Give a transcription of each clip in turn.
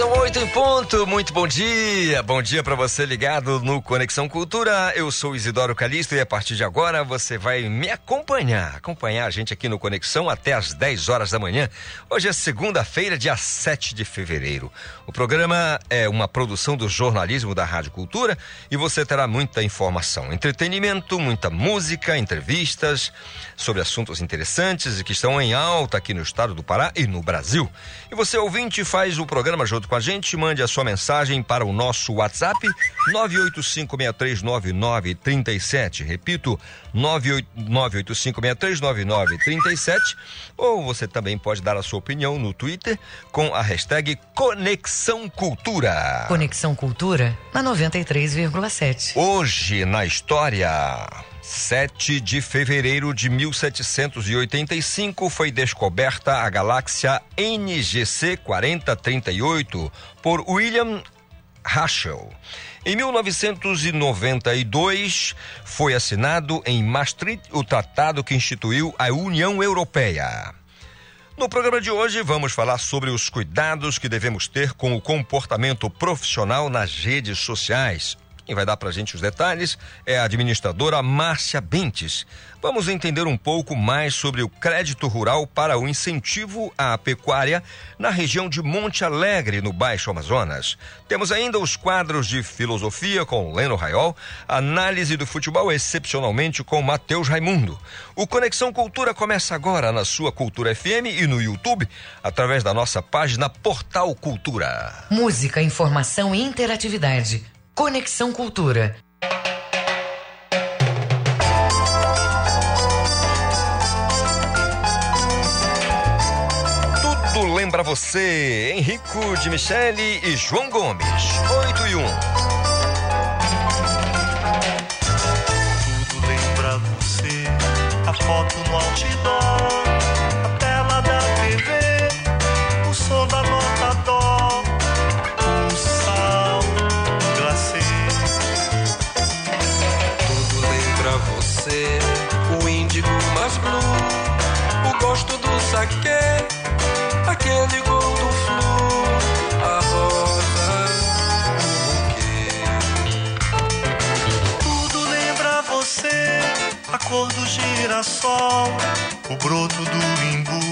São oito em ponto, muito bom dia. Bom dia para você ligado no Conexão Cultura. Eu sou Isidoro Calixto e a partir de agora você vai me acompanhar, acompanhar a gente aqui no Conexão até às 10 horas da manhã. Hoje é segunda-feira, dia 7 de fevereiro. O programa é uma produção do jornalismo da Rádio Cultura e você terá muita informação, entretenimento, muita música, entrevistas sobre assuntos interessantes e que estão em alta aqui no estado do Pará e no Brasil. E você ouvinte faz o programa junto com a gente, mande a sua mensagem para o nosso WhatsApp 985639937. Repito, 985639937. Ou você também pode dar a sua opinião no Twitter com a hashtag Conexão Cultura. Conexão Cultura na 93,7. Hoje na história. 7 de fevereiro de 1785 foi descoberta a galáxia NGC 4038 por William Herschel. Em 1992 foi assinado em Maastricht o tratado que instituiu a União Europeia. No programa de hoje vamos falar sobre os cuidados que devemos ter com o comportamento profissional nas redes sociais, quem vai dar para a gente os detalhes é a administradora Márcia Bentes. Vamos entender um pouco mais sobre o crédito rural para o incentivo à pecuária na região de Monte Alegre, no Baixo Amazonas. Temos ainda os quadros de filosofia com Leno Raiol, análise do futebol excepcionalmente com Matheus Raimundo. O Conexão Cultura começa agora na sua Cultura FM e no YouTube, através da nossa página Portal Cultura. Música, informação e interatividade. Conexão Cultura. Tudo lembra você, Henrico de Michele e João Gomes. 8 e 1. Tudo lembra você, a foto no outdoor, aquele gol do flu, a rosa, o. Tudo lembra você, a cor do girassol, o broto do imbu.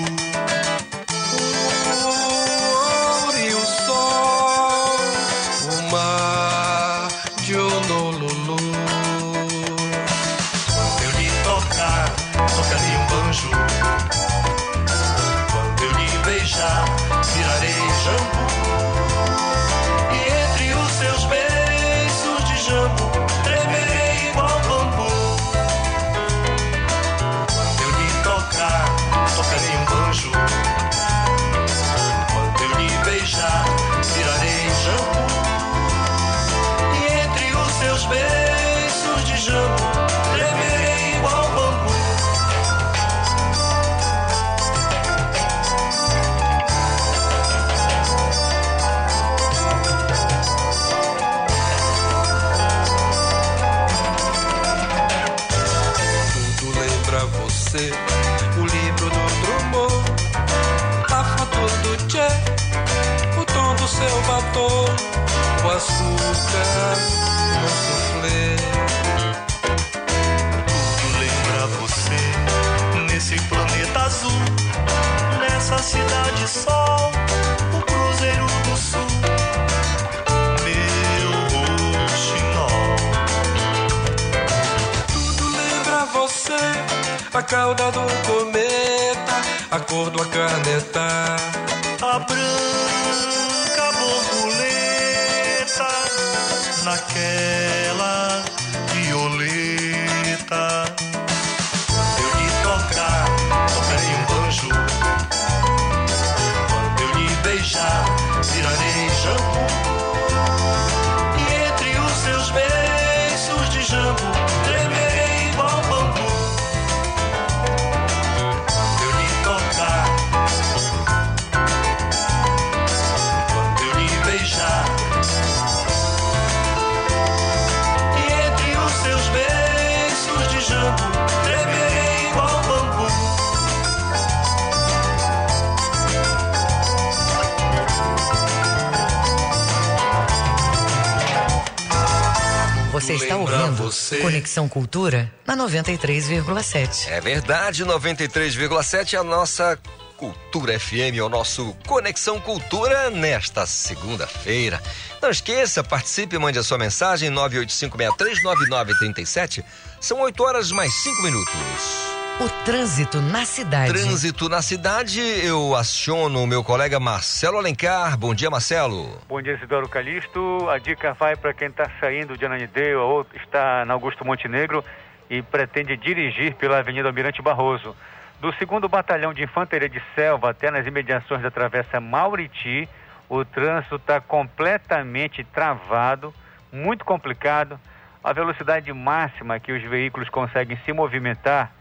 Conexão Cultura na 93,7. É verdade, 93,7 é a nossa Cultura FM, o nosso Conexão Cultura nesta segunda-feira. Não esqueça, participe mande a sua mensagem 985639937. São 8 horas mais 5 minutos. O trânsito na cidade. Trânsito na cidade, eu aciono o meu colega Marcelo Alencar. Bom dia, Marcelo. Bom dia, Isidoro Calixto. A dica vai para quem está saindo de Ananindeua ou está na Augusto Montenegro e pretende dirigir pela Avenida Almirante Barroso. Do segundo Batalhão de Infantaria de Selva até nas imediações da Travessa Mauriti, o trânsito está completamente travado, muito complicado. A velocidade máxima que os veículos conseguem se movimentar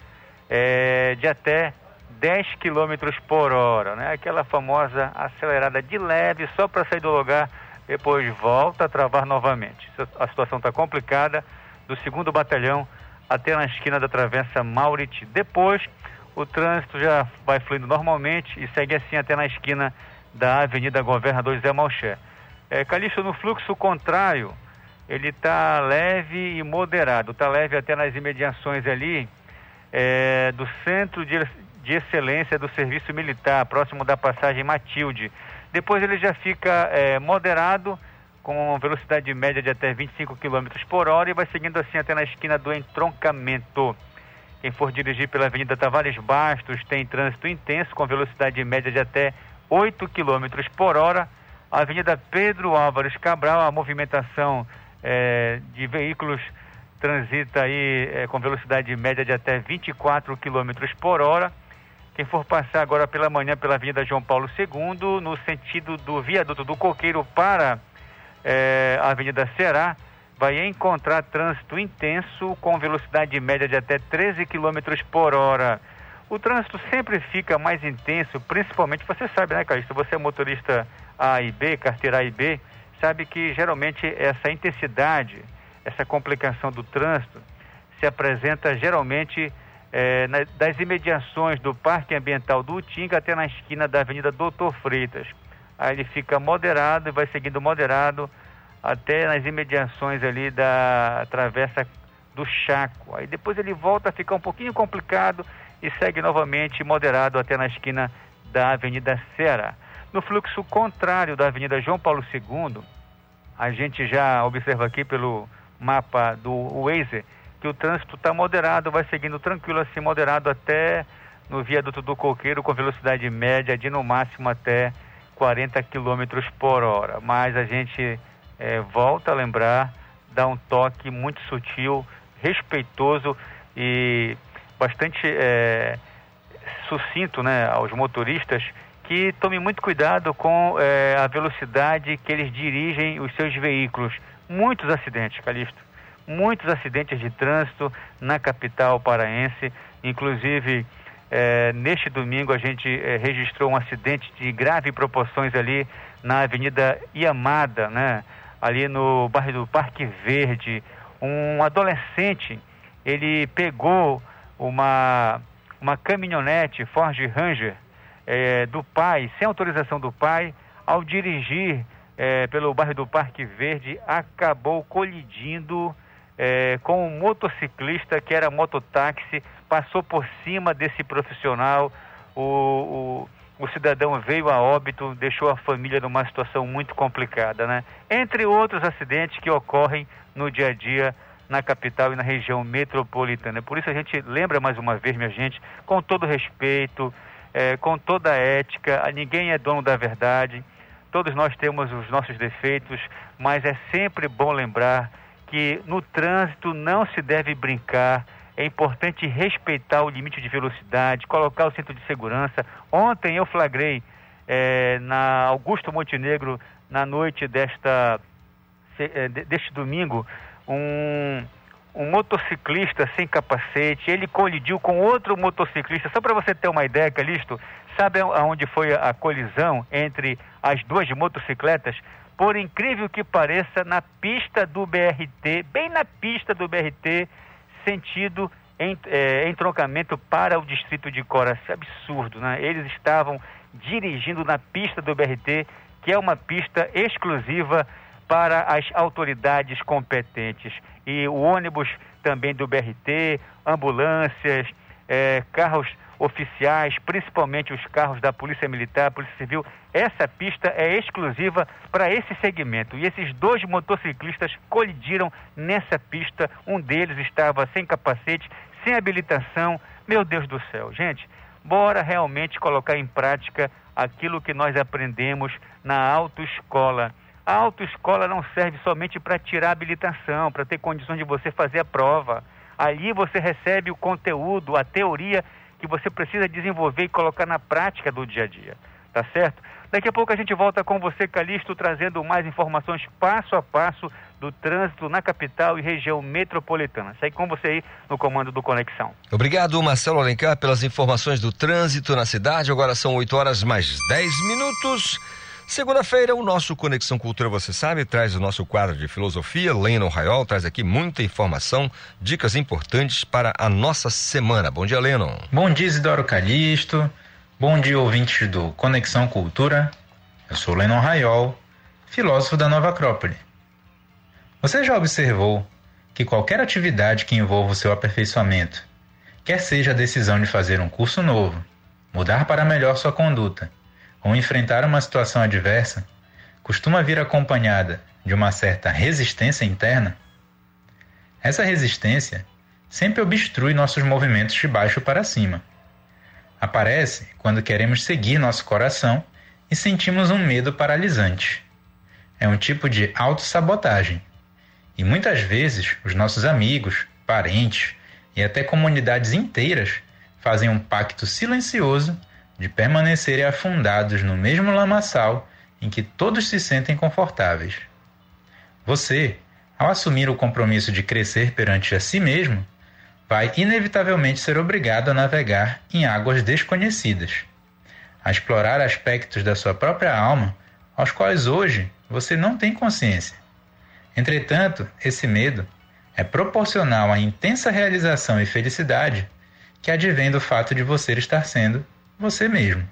é de até 10 km por hora, né? Aquela famosa acelerada de leve só para sair do lugar, depois volta a travar novamente. A situação está complicada do segundo batalhão até na esquina da Travessa Mauriti. Depois, o trânsito já vai fluindo normalmente e segue assim até na esquina da Avenida Governador Zé Malcher. É, Calixto, no fluxo contrário, ele está leve e moderado. Está leve até nas imediações ali é, do Centro de, de Excelência do Serviço Militar, próximo da passagem Matilde. Depois ele já fica é, moderado, com velocidade média de até 25 km por hora e vai seguindo assim até na esquina do entroncamento. Quem for dirigir pela Avenida Tavares Bastos tem trânsito intenso com velocidade média de até 8 km por hora. A Avenida Pedro Álvares Cabral, a movimentação eh, de veículos transita aí eh, com velocidade média de até 24 km por hora. Quem for passar agora pela manhã pela Avenida João Paulo II, no sentido do viaduto do Coqueiro para eh, a Avenida Ceará, vai encontrar trânsito intenso com velocidade média de até 13 km por hora. O trânsito sempre fica mais intenso, principalmente, você sabe, né, Caio? Se você é motorista A e B, carteira A e B, sabe que geralmente essa intensidade, essa complicação do trânsito se apresenta geralmente eh, na- das imediações do Parque Ambiental do Utinga até na esquina da Avenida Doutor Freitas. Aí ele fica moderado e vai seguindo moderado até nas imediações ali da travessa do Chaco. Aí depois ele volta a ficar um pouquinho complicado e segue novamente moderado até na esquina da Avenida Ceará. No fluxo contrário da Avenida João Paulo II, a gente já observa aqui pelo mapa do Waze que o trânsito está moderado, vai seguindo tranquilo assim, moderado até no viaduto do Coqueiro com velocidade média de no máximo até 40 km por hora. Mas a gente eh, volta a lembrar, dá um toque muito sutil, respeitoso e bastante eh, sucinto né, aos motoristas que tomem muito cuidado com eh, a velocidade que eles dirigem os seus veículos. Muitos acidentes, Calixto. Muitos acidentes de trânsito na capital paraense. Inclusive, eh, neste domingo a gente eh, registrou um acidente de grave proporções ali na Avenida Iamada, né? ali no bairro do Parque Verde. Um adolescente, ele pegou uma, uma caminhonete Ford Ranger eh, do pai, sem autorização do pai, ao dirigir eh, pelo bairro do Parque Verde, acabou colidindo eh, com um motociclista que era mototáxi, passou por cima desse profissional, o, o, o cidadão veio a óbito, deixou a família numa situação muito complicada, né? Entre outros acidentes que ocorrem no dia a dia na capital e na região metropolitana. Por isso a gente lembra mais uma vez, minha gente, com todo respeito, eh, com toda a ética, ninguém é dono da verdade, todos nós temos os nossos defeitos, mas é sempre bom lembrar que no trânsito não se deve brincar, é importante respeitar o limite de velocidade, colocar o cinto de segurança. Ontem eu flagrei eh, na Augusto Montenegro, na noite desta de- deste domingo, um, um motociclista sem capacete, ele colidiu com outro motociclista. Só para você ter uma ideia, Calixto, sabe aonde foi a, colisão entre as duas motocicletas? Por incrível que pareça, na pista do BRT, bem na pista do BRT, sentido em, eh, entroncamento para o distrito de Cora. Isso é absurdo, né? Eles estavam dirigindo na pista do BRT, que é uma pista exclusiva para as autoridades competentes. E o ônibus também do BRT, ambulâncias, é, carros oficiais, principalmente os carros da Polícia Militar, Polícia Civil, essa pista é exclusiva para esse segmento. E esses dois motociclistas colidiram nessa pista. Um deles estava sem capacete, sem habilitação. Meu Deus do céu, gente, bora realmente colocar em prática aquilo que nós aprendemos na autoescola. A autoescola não serve somente para tirar habilitação, para ter condições de você fazer a prova. Ali você recebe o conteúdo, a teoria que você precisa desenvolver e colocar na prática do dia a dia. Tá certo? Daqui a pouco a gente volta com você, Calixto, trazendo mais informações passo a passo do trânsito na capital e região metropolitana. Segue com você aí no comando do Conexão. Obrigado, Marcelo Alencar, pelas informações do trânsito na cidade. Agora são 8 horas mais 10 minutos. Segunda-feira, o nosso Conexão Cultura, você sabe, traz o nosso quadro de filosofia. Lennon Raiol traz aqui muita informação, dicas importantes para a nossa semana. Bom dia, Lennon. Bom dia, Isidoro Calixto. Bom dia, ouvintes do Conexão Cultura. Eu sou Lennon Raiol, filósofo da Nova Acrópole. Você já observou que qualquer atividade que envolva o seu aperfeiçoamento, quer seja a decisão de fazer um curso novo, mudar para melhor sua conduta, ou enfrentar uma situação adversa costuma vir acompanhada de uma certa resistência interna, essa resistência sempre obstrui nossos movimentos de baixo para cima. Aparece quando queremos seguir nosso coração e sentimos um medo paralisante. É um tipo de autossabotagem. E muitas vezes os nossos amigos, parentes e até comunidades inteiras fazem um pacto silencioso de permanecerem afundados no mesmo lamaçal em que todos se sentem confortáveis. Você, ao assumir o compromisso de crescer perante a si mesmo, vai inevitavelmente ser obrigado a navegar em águas desconhecidas, a explorar aspectos da sua própria alma aos quais hoje você não tem consciência. Entretanto, esse medo é proporcional à intensa realização e felicidade que advém do fato de você estar sendo você mesmo.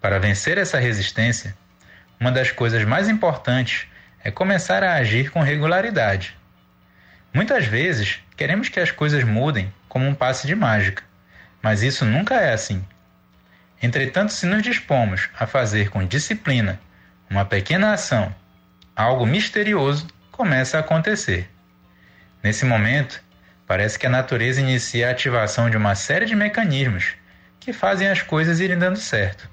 Para vencer essa resistência, uma das coisas mais importantes é começar a agir com regularidade. Muitas vezes queremos que as coisas mudem como um passe de mágica, mas isso nunca é assim. Entretanto, se nos dispomos a fazer com disciplina uma pequena ação, algo misterioso começa a acontecer. Nesse momento, parece que a natureza inicia a ativação de uma série de mecanismos que fazem as coisas irem dando certo.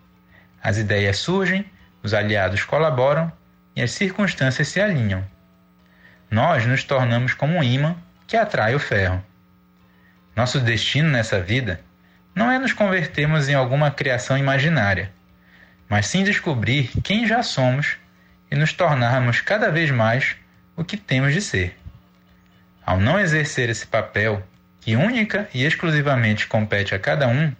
As ideias surgem, os aliados colaboram e as circunstâncias se alinham. Nós nos tornamos como um imã que atrai o ferro. Nosso destino nessa vida não é nos convertermos em alguma criação imaginária, mas sim descobrir quem já somos e nos tornarmos cada vez mais o que temos de ser. Ao não exercer esse papel, que única e exclusivamente compete a cada um,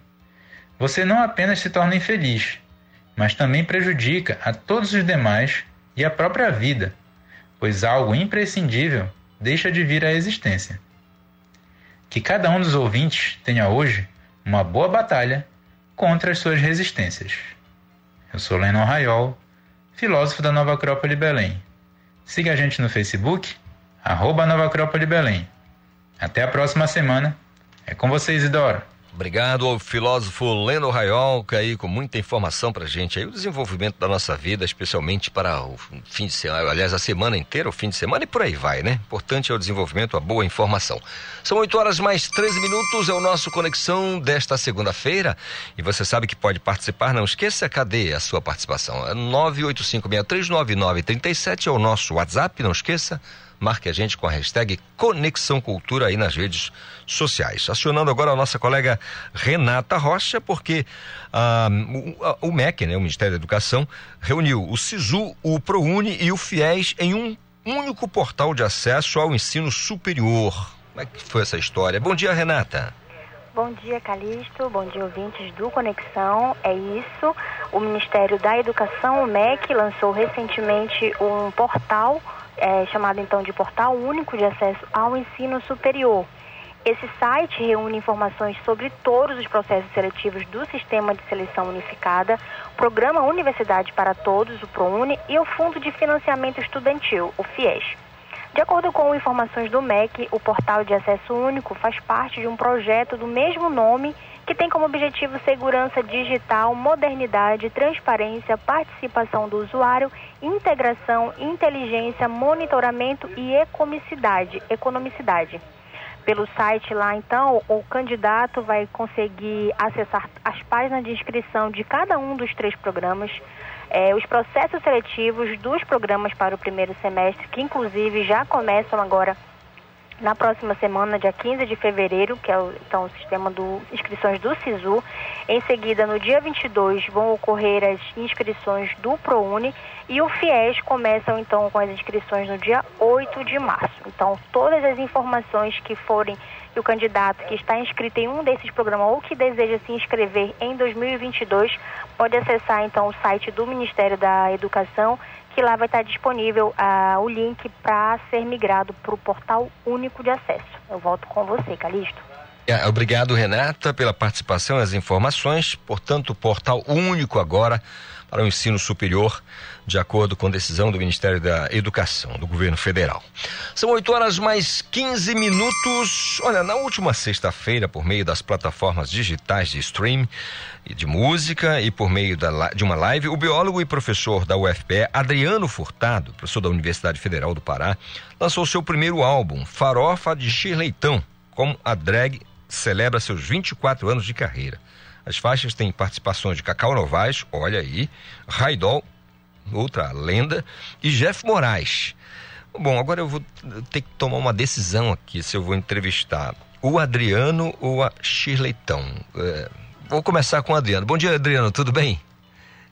você não apenas se torna infeliz, mas também prejudica a todos os demais e a própria vida, pois algo imprescindível deixa de vir à existência. Que cada um dos ouvintes tenha hoje uma boa batalha contra as suas resistências. Eu sou Lennon Raiol, filósofo da Nova Acrópole Belém. Siga a gente no Facebook, arroba Nova Acrópole Belém. Até a próxima semana. É com vocês, Isidoro. Obrigado ao filósofo Leno Raiolca aí com muita informação pra gente aí, o desenvolvimento da nossa vida, especialmente para o fim de semana, aliás, a semana inteira, o fim de semana e por aí vai, né? Importante é o desenvolvimento, a boa informação. São 8 horas mais 13 minutos, é o nosso Conexão desta segunda-feira e você sabe que pode participar, não esqueça, cadê a sua participação? É 985639937 é o nosso WhatsApp, não esqueça marque a gente com a hashtag Conexão Cultura aí nas redes sociais. Acionando agora a nossa colega Renata Rocha, porque ah, o, o, MEC, né, o Ministério da Educação, reuniu o SISU, o ProUni e o FIES em um único portal de acesso ao ensino superior. Como é que foi essa história? Bom dia, Renata. Bom dia, Calixto. Bom dia, ouvintes do Conexão. É isso. O Ministério da Educação, o MEC, lançou recentemente um portal é, chamado então de Portal Único de Acesso ao Ensino Superior. Esse site reúne informações sobre todos os processos seletivos do Sistema de Seleção Unificada, Programa Universidade para Todos, o ProUni, e o Fundo de Financiamento Estudantil, o FIES. De acordo com informações do MEC, o portal de acesso único faz parte de um projeto do mesmo nome que tem como objetivo segurança digital, modernidade, transparência, participação do usuário, integração, inteligência, monitoramento e economicidade. economicidade. Pelo site lá, então, o candidato vai conseguir acessar as páginas de inscrição de cada um dos três programas, eh, os processos seletivos dos programas para o primeiro semestre, que inclusive já começam agora na próxima semana, dia 15 de fevereiro, que é o, então, o sistema de inscrições do SISU. Em seguida, no dia 22, vão ocorrer as inscrições do ProUni e o FIES começam então com as inscrições no dia 8 de março. Então, todas as informações que forem que o candidato que está inscrito em um desses programas ou que deseja se inscrever em 2022 pode acessar então o site do Ministério da Educação que lá vai estar disponível uh, o link para ser migrado para o portal único de acesso. Eu volto com você, Calixto. É, obrigado, Renata, pela participação e as informações. Portanto, o portal único agora para o ensino superior, de acordo com decisão do Ministério da Educação, do governo federal. São 8 horas mais 15 minutos. Olha, na última sexta-feira, por meio das plataformas digitais de stream e de música e por meio da, de uma live, o biólogo e professor da UFPE, Adriano Furtado, professor da Universidade Federal do Pará, lançou seu primeiro álbum, Farofa de Xirleitão, como a drag celebra seus 24 anos de carreira. As faixas têm participações de Cacau Novaes, olha aí, Raidol, outra lenda, e Jeff Moraes. Bom, agora eu vou ter que tomar uma decisão aqui se eu vou entrevistar o Adriano ou a Shirleytão. É, vou começar com o Adriano. Bom dia, Adriano, tudo bem?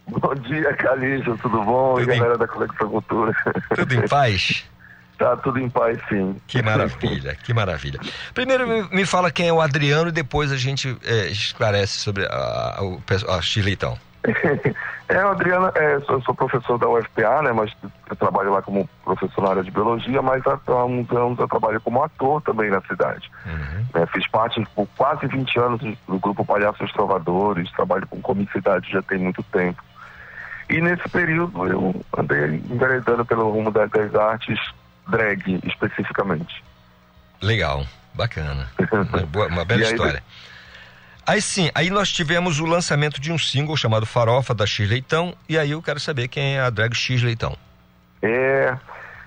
Bom dia, Calixto, tudo bom? Tudo e galera em... da Conexão Cultura. Tudo em paz? Tá tudo em paz, sim. Que maravilha, que maravilha. Primeiro me, me, fala quem é o Adriano e depois a gente é, esclarece sobre a, a, a Chileitão. é, o Adriano, é, eu sou professor da UFPA, né, mas eu trabalho lá como professor na área de biologia, mas há, há uns anos eu trabalho como ator também na cidade. Uhum. É, fiz parte por quase 20 anos do grupo Palhaços Trovadores, trabalho com comicidade já tem muito tempo. E nesse período eu andei enveredando pelo rumo das, das artes drag especificamente. Legal, bacana. uma, boa, uma bela história. Aí sim, aí nós tivemos o lançamento de um single chamado Farofa da X Leitão, e aí eu quero saber quem é a drag X Leitão. É,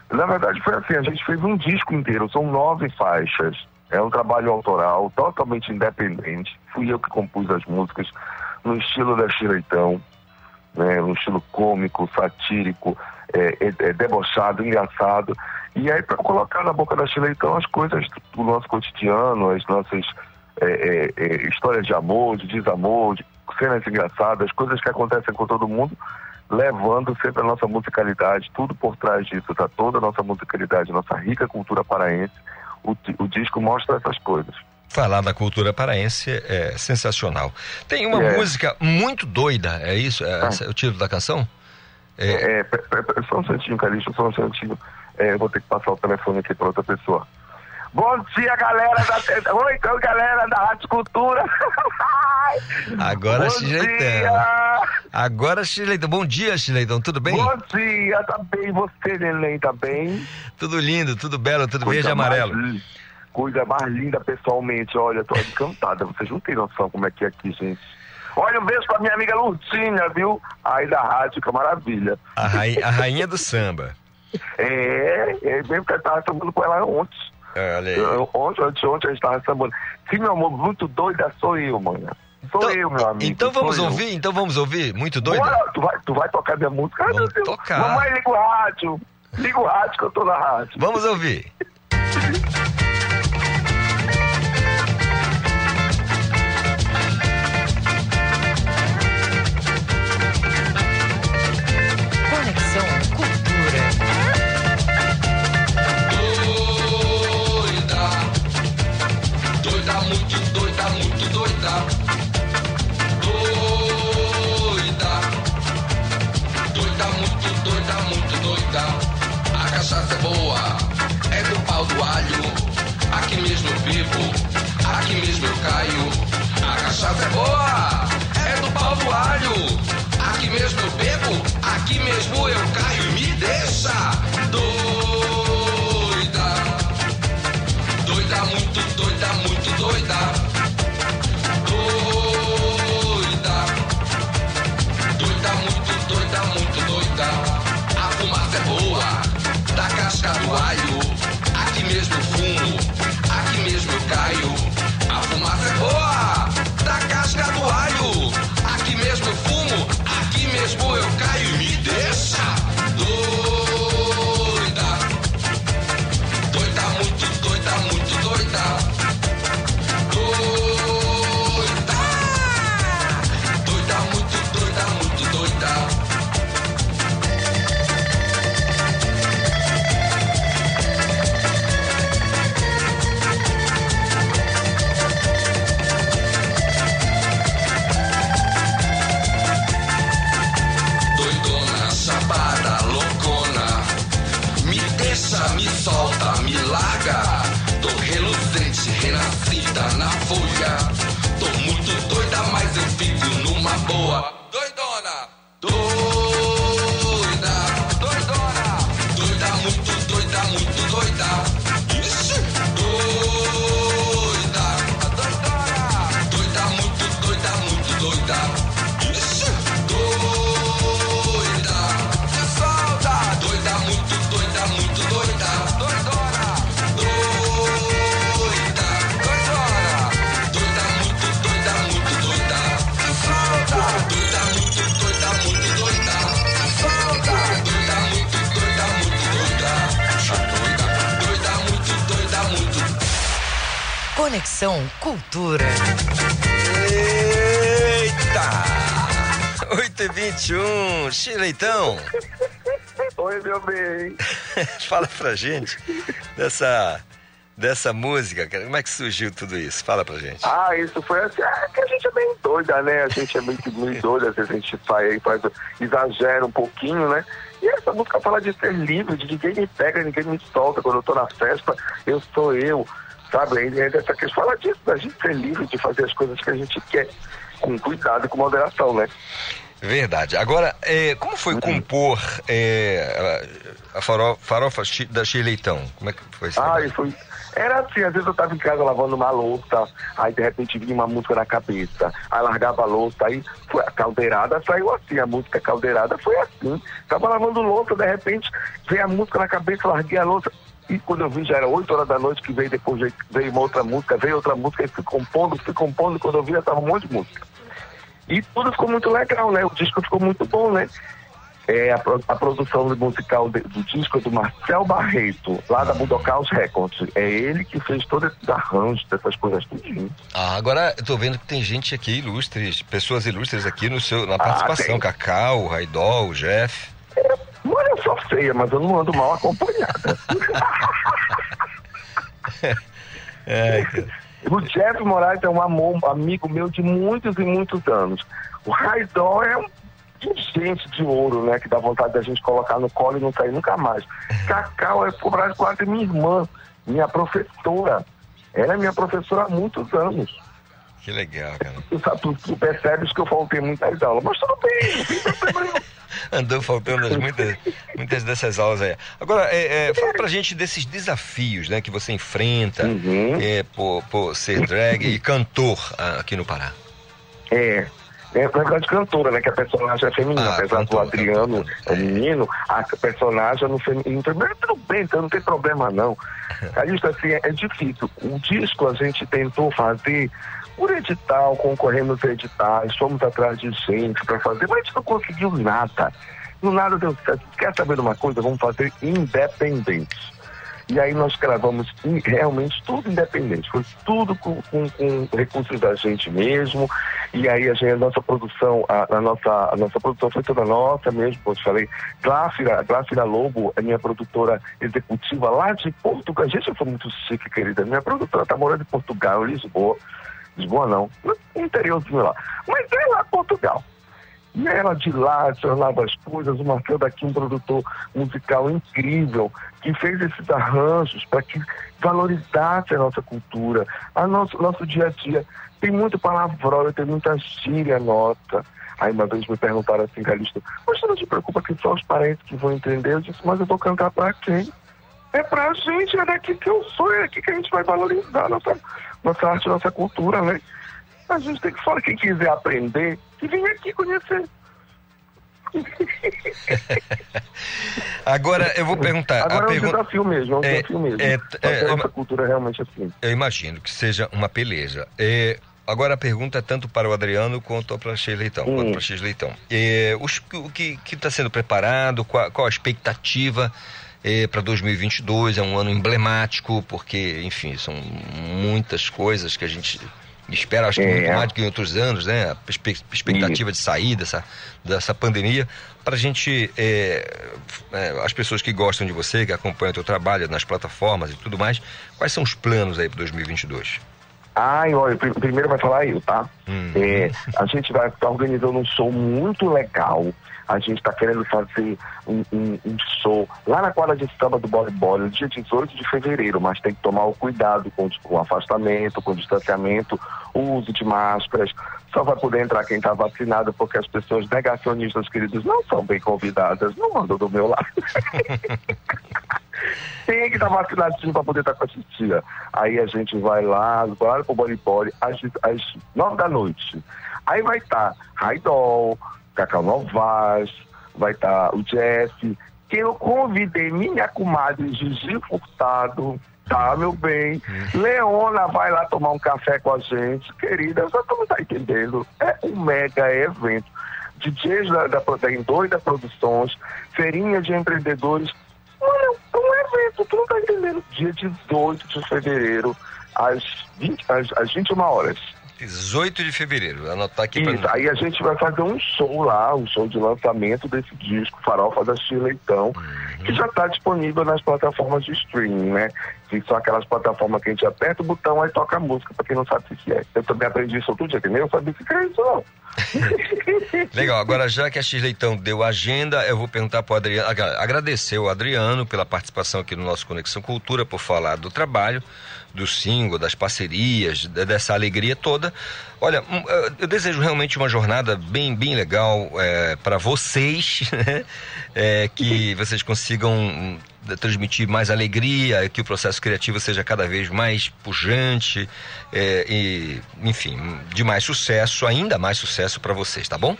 na verdade foi assim, a gente fez um disco inteiro, são nove faixas. É um trabalho autoral, totalmente independente. Fui eu que compus as músicas no estilo da Chileitão, né, no estilo cômico, satírico, é, é, é debochado, engraçado. E aí, para colocar na boca da Chile, então, as coisas do nosso cotidiano, as nossas é, é, é, histórias de amor, de desamor, de cenas engraçadas, coisas que acontecem com todo mundo, levando sempre a nossa musicalidade, tudo por trás disso, tá? Toda a nossa musicalidade, nossa rica cultura paraense, o, o disco mostra essas coisas. Falar da cultura paraense é sensacional. Tem uma é. música muito doida, é isso? É, ah. o título da canção? É, é, é, só um santinho, Calixto, só um santinho. É, vou ter que passar o telefone aqui para outra pessoa. Bom dia, galera da. Oi, então, galera da Rádio Cultura. Agora, Chileitão. Agora, Chileitão. Bom dia, Chileitão. Tudo bem? Bom dia, tá bem. Você, Neném, tá bem? Tudo lindo, tudo belo, tudo coisa verde e amarelo. Mais, coisa mais linda pessoalmente. Olha, tô encantada. Vocês não têm noção como é que é aqui, gente. Olha, um beijo pra minha amiga Lutinha, viu? Aí da rádio, que é maravilha. A, rainha, a rainha do samba. É, é mesmo que eu tava sambando com ela ontem. É, olha aí. Ontem, ontem, ontem a gente tava sambando. Sim, meu amor, muito doida sou eu, mano. Sou então, eu, meu amigo. Então vamos eu. ouvir, então vamos ouvir. Muito doida? Bora, tu, vai, tu vai tocar minha música? Vamos Ai, tocar. Mamãe, liga o rádio. Liga o rádio que eu tô na rádio. Vamos ouvir. trabalho. Aqui mesmo eu vivo, aqui mesmo eu caio. A cachaça é boa, é do pau do alho. Aqui mesmo eu bebo, aqui mesmo eu caio me deixa doida. Doida, muito doida, muito doida. Doida, doida, muito doida, muito doida. A fumaça é boa, da casca do alho. Mesmo Conexão Cultura. Eita! 8 e 21 Chileitão, Oi, meu bem. fala pra gente dessa, dessa música, cara. Como é que surgiu tudo isso? Fala pra gente. Ah, isso foi assim, é que a gente é bem doida, né? A gente é meio, que meio doida, às vezes a gente sai aí, faz, exagera um pouquinho, né? E essa música fala de ser livre, de ninguém me pega, ninguém me solta. Quando eu tô na festa, eu sou eu, sabe? E é dessa questão fala disso, da gente ser livre, de fazer as coisas que a gente quer, com cuidado e com moderação, né? Verdade. Agora, é, como foi compor é, a faro- farofa da Chileitão? Como é que foi isso? Ah, foi. Era assim, às vezes eu tava em casa lavando uma louça, aí de repente vinha uma música na cabeça, aí largava a louça, aí foi a caldeirada, saiu assim, a música caldeirada foi assim. Tava lavando louça, de repente veio a música na cabeça, larguei a louça. E quando eu vi já era 8 horas da noite, que veio depois veio- uma outra música, veio outra música, e fui compondo, fui compondo, e quando eu vi já tava um monte de música. E tudo ficou muito legal, né? O disco ficou muito bom, né? É, a, a produção musical de- do disco é do Marcel Barreto, lá da Budocaus Records. É ele que fez todos esses arranjos, dessas coisas tudinho. Ah, agora eu tô vendo que tem gente aqui ilustres, pessoas ilustres aqui no seu, na participação. tem. Cacau, Raidol, Jeff. Não é só feia, mas eu não ando mal acompanhada. É, cara. o Jeff Moraes é um amor, amigo meu de muitos e muitos anos. O Raidol é um gente de ouro, né? Que dá vontade da gente colocar no colo e não sair nunca mais. Cacau é quase quase minha irmã, minha professora. Ela é minha professora há muitos anos. Que legal, cara. Tu, tu, tu percebes que eu faltei muitas aulas, mas tudo bem, não tem problema nenhum. Andou faltando as muitas, muitas dessas aulas aí. Agora, é, é, fala pra gente desses desafios né, que você enfrenta Uhum. é, por, por ser drag e cantor ah, aqui no Pará. É. É, na verdade, cantora, né? Que a personagem é feminina. Ah, Apesar cantora, do Adriano, cantora. é menino, a personagem é no feminino. Mas tudo bem, então não tem problema, não. Aí, isso assim, é, é difícil. O disco a gente tentou fazer por edital, concorremos a editais, fomos atrás de gente para fazer, mas a gente não conseguiu nada. No nada deu certo. Quer saber de uma coisa? Vamos fazer independente. E aí nós gravamos realmente tudo independente, foi tudo com, com- com recursos da gente mesmo. E aí a, gente, a nossa produção, a, a nossa, a nossa produção foi toda nossa mesmo, como eu te falei. Gláfira, Lobo é minha produtora executiva lá de Portugal. Gente, eu muito chique, querida. Minha produtora está morando em Portugal, em Lisboa. Lisboa não, interiorzinho lá. Mas é lá Portugal. E ela de lá adicionava as coisas, o Marcel daqui, um produtor musical incrível, que fez esses arranjos para que valorizasse a nossa cultura, a nosso, nosso dia a dia. Tem muito palavrão, tem muita gíria nossa. Aí uma vez me perguntaram assim, Calixto, mas você não te preocupa que só os parentes que vão entender? Eu disse, mas eu vou cantar pra quem? É pra gente, é daqui que eu sou, é aqui que a gente vai valorizar nossa, nossa arte, nossa cultura, né? A gente tem que falar, quem quiser aprender, que vem aqui conhecer. Agora eu vou perguntar. Agora a é um pergunta... desafio mesmo, é um É, desafio mesmo. é, é, nossa eu- cultura realmente assim. Eu imagino que seja uma peleja. É, agora a pergunta é tanto para o Adriano quanto para a Sheila Leitão. Hum. Quanto para Leitão. É, os- o que está sendo preparado? Qual, qual a expectativa é, para 2022? É um ano emblemático, porque, enfim, são muitas coisas que a gente espera, acho que É. muito mais do que em outros anos, né? A expectativa de sair dessa, dessa pandemia. Para a gente, é, é, as pessoas que gostam de você, que acompanham o teu trabalho nas plataformas e tudo mais, quais são os planos aí para 2022? Ai, olha, prim- primeiro vai falar eu, tá? Hum. É, a gente vai estar organizando um show muito legal. A gente está querendo fazer um, um- um show lá na quadra de samba do Bole, no dia 18 de fevereiro, mas tem que tomar o cuidado com, o- com o afastamento, com o distanciamento, o uso de máscaras. Só vai poder entrar quem está vacinado, porque as pessoas negacionistas, queridos, não são bem convidadas. Não mandam do meu lado. tem que estar vacinadinho para poder estar com a titia. Aí a gente vai lá, lá pro Boli, às, às nove da noite. Aí vai estar Raidol, Cacau Novaes, vai estar o Jeff, que eu convidei minha comadre Gigi Furtado, tá, meu bem? Leona vai lá tomar um café com a gente, querida, só tu não tá entendendo. É um mega evento. DJs da, da, da Produções, feirinha de empreendedores. Mano, é um evento, tu não tá entendendo. Dia 18 de fevereiro, às, 20, às, às 21 horas. 18 de fevereiro, anotar aqui Isso, para aí a gente vai fazer um show lá, um show de lançamento desse disco, Farofa da Sheila Leitão, que já está disponível nas plataformas de streaming, né? Que são aquelas plataformas que a gente aperta o botão e toca a música, pra quem não sabe o que é. Eu também aprendi isso que nem eu sabia o que é isso, não. Legal, agora já que a X Leitão deu agenda, eu vou perguntar para o Adriano, agra- agradecer o Adriano pela participação aqui no nosso Conexão Cultura, por falar do trabalho, do single, das parcerias, de- dessa alegria toda. Olha, hum, eu- desejo realmente uma jornada bem, bem legal para vocês, né? É, que vocês consigam hum, transmitir mais alegria, que o processo criativo seja cada vez mais pujante é, e, enfim, de mais sucesso, ainda mais sucesso para vocês, tá bom?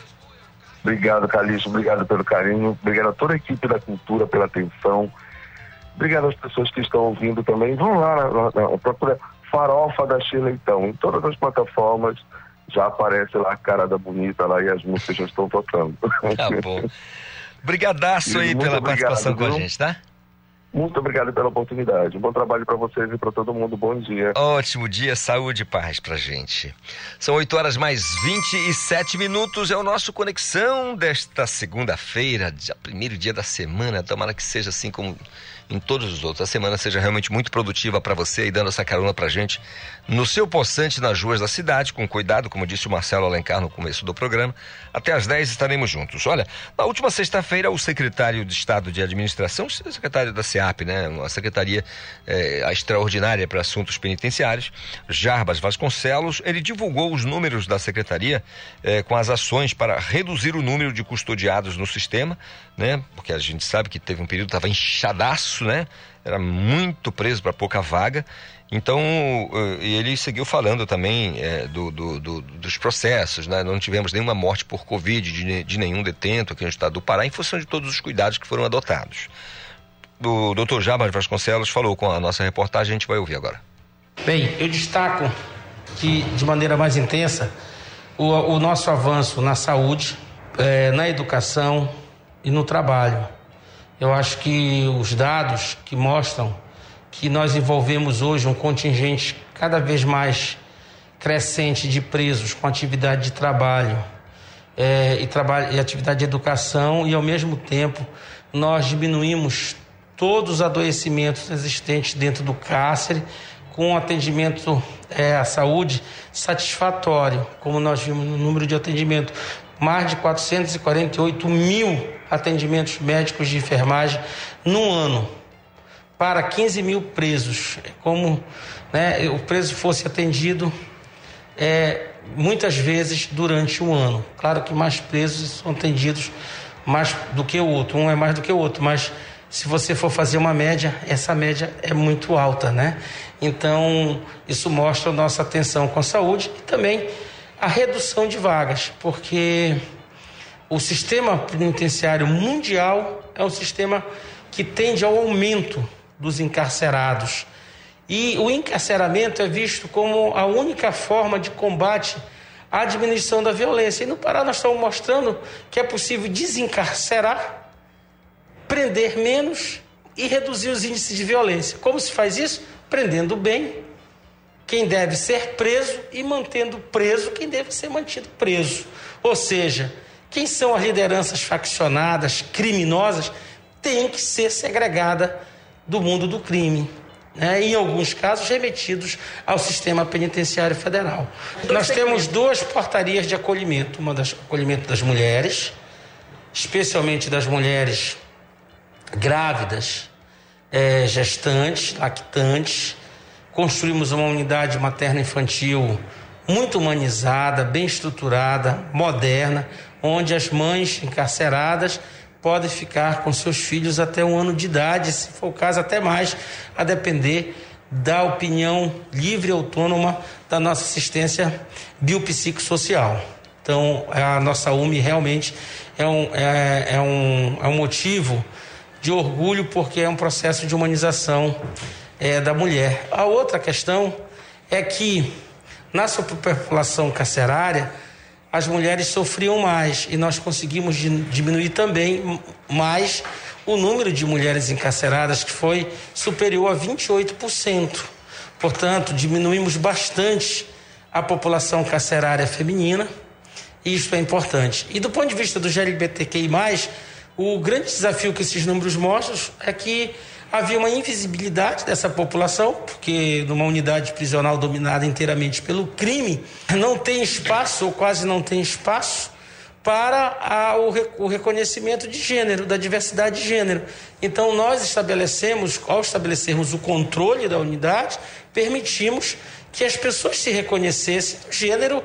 Obrigado, Calixto. Obrigado pelo carinho. Obrigado a toda a equipe da cultura pela atenção. Obrigado às pessoas que estão ouvindo também. Vão lá, na, na, na, procura Farofa da Sheila Leitão. Em todas as plataformas já aparece lá a cara da bonita lá e as músicas já estão tocando. Tá bom. Brigadaço aí pela obrigado, participação com a viu? gente, tá? Muito obrigado pela oportunidade. Bom trabalho para vocês e para todo mundo. Bom dia. Ótimo dia, saúde e paz pra gente. São 8 horas mais 27 minutos. É o nosso Conexão desta segunda-feira, dia- primeiro dia da semana. Tomara que seja assim como em todos os outros. A semana seja realmente muito produtiva para você e dando essa carona pra gente no seu possante nas ruas da cidade, com cuidado, como disse o Marcelo Alencar no começo do programa. Até às 10 estaremos juntos. Olha, na última sexta-feira, o secretário de Estado de Administração, secretário da SEAP, né? Uma secretaria eh, extraordinária para assuntos penitenciários, Jarbas Vasconcelos, ele divulgou os números da secretaria eh, com as ações para reduzir o número de custodiados no sistema, né? Porque a gente sabe que teve um período que estava inchadaço, né? Era muito preso para pouca vaga. Então, eh, ele seguiu falando também eh, do, do- do- dos processos, né? Não tivemos nenhuma morte por Covid de, de nenhum detento aqui no estado do Pará, em função de todos os cuidados que foram adotados. O doutor Jabas Vasconcelos falou com a nossa reportagem, a gente vai ouvir agora. Bem, eu destaco que, de maneira mais intensa, o, o nosso avanço na saúde, eh, na educação e no trabalho. Eu acho que os dados que mostram que nós envolvemos hoje um contingente cada vez mais crescente de presos com atividade de trabalho eh, e, trabalho e atividade de educação e, ao mesmo tempo, nós diminuímos todos os adoecimentos existentes dentro do cárcere com um atendimento eh, à saúde satisfatório, como nós vimos no número de atendimento, mais de 448 mil atendimentos médicos de enfermagem no ano para 15 mil presos. É Como né, o preso fosse atendido é, muitas vezes durante o ano. Claro que mais presos são atendidos mais do que o outro, um é mais do que o outro, mas se você for fazer uma média, essa média é muito alta, né? Então, isso mostra a nossa atenção com a saúde e também a redução de vagas, porque o sistema penitenciário mundial é um sistema que tende ao aumento dos encarcerados. E o encarceramento é visto como a única forma de combate à diminuição da violência. E no Pará nós estamos mostrando que é possível desencarcerar, prender menos e reduzir os índices de violência. Como se faz isso? Prendendo bem quem deve ser preso e mantendo preso quem deve ser mantido preso. Ou seja, quem são as lideranças faccionadas, criminosas, tem que ser segregada do mundo do crime né, em alguns casos remetidos ao sistema penitenciário federal. Nós temos duas portarias de acolhimento, uma das acolhimento das mulheres, especialmente das mulheres grávidas, é, gestantes, lactantes. Construímos uma unidade materna infantil muito humanizada, bem estruturada, moderna, onde as mães encarceradas podem ficar com seus filhos até um ano de idade, se for o caso, até mais, a depender da opinião livre e autônoma da nossa assistência biopsicossocial. Então, a nossa UME realmente é um, é, é, um, é um motivo de orgulho, porque é um processo de humanização é, da mulher. A outra questão é que, na superpopulação carcerária, as mulheres sofriam mais e nós conseguimos diminuir também mais o número de mulheres encarceradas, que foi superior a 28%. Portanto, diminuímos bastante a população carcerária feminina, e isso é importante. E do ponto de vista do LGBTQI, o grande desafio que esses números mostram é que havia uma invisibilidade dessa população, porque numa unidade prisional dominada inteiramente pelo crime, não tem espaço, ou quase não tem espaço, para a, o, o, reconhecimento de gênero, da diversidade de gênero. Então, nós estabelecemos, ao estabelecermos o controle da unidade, permitimos que as pessoas se reconhecessem no gênero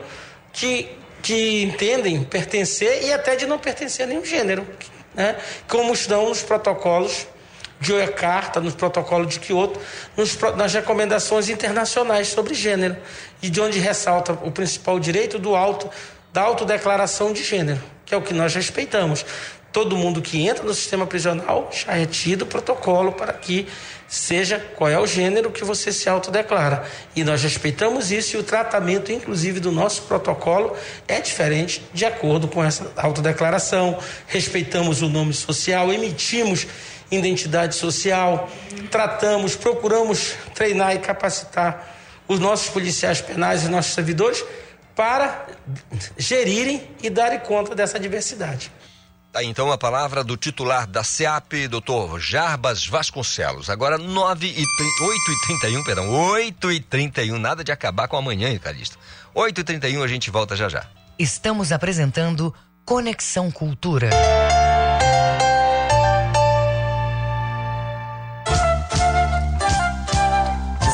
que, que entendem pertencer e até de não pertencer a nenhum gênero, né? como estão nos protocolos de Jakarta, nos protocolos de Kyoto, nos, nas recomendações internacionais sobre gênero, e de onde ressalta o principal direito do auto, da autodeclaração de gênero, que é o que nós respeitamos. Todo mundo que entra no sistema prisional já é tido protocolo para que seja qual é o gênero que você se autodeclara. E nós respeitamos isso e o tratamento, inclusive, do nosso protocolo é diferente de acordo com essa autodeclaração. Respeitamos o nome social, emitimos identidade social, tratamos, procuramos treinar e capacitar os nossos policiais penais e nossos servidores para gerirem e darem conta dessa diversidade. Tá, então a palavra do titular da SEAP, doutor Jarbas Vasconcelos. Agora 9 e 8 e 31, perdão, 8 e 31, nada de acabar com amanhã, Ricardista. 8 e 31 a gente volta já já. Estamos apresentando Conexão Cultura.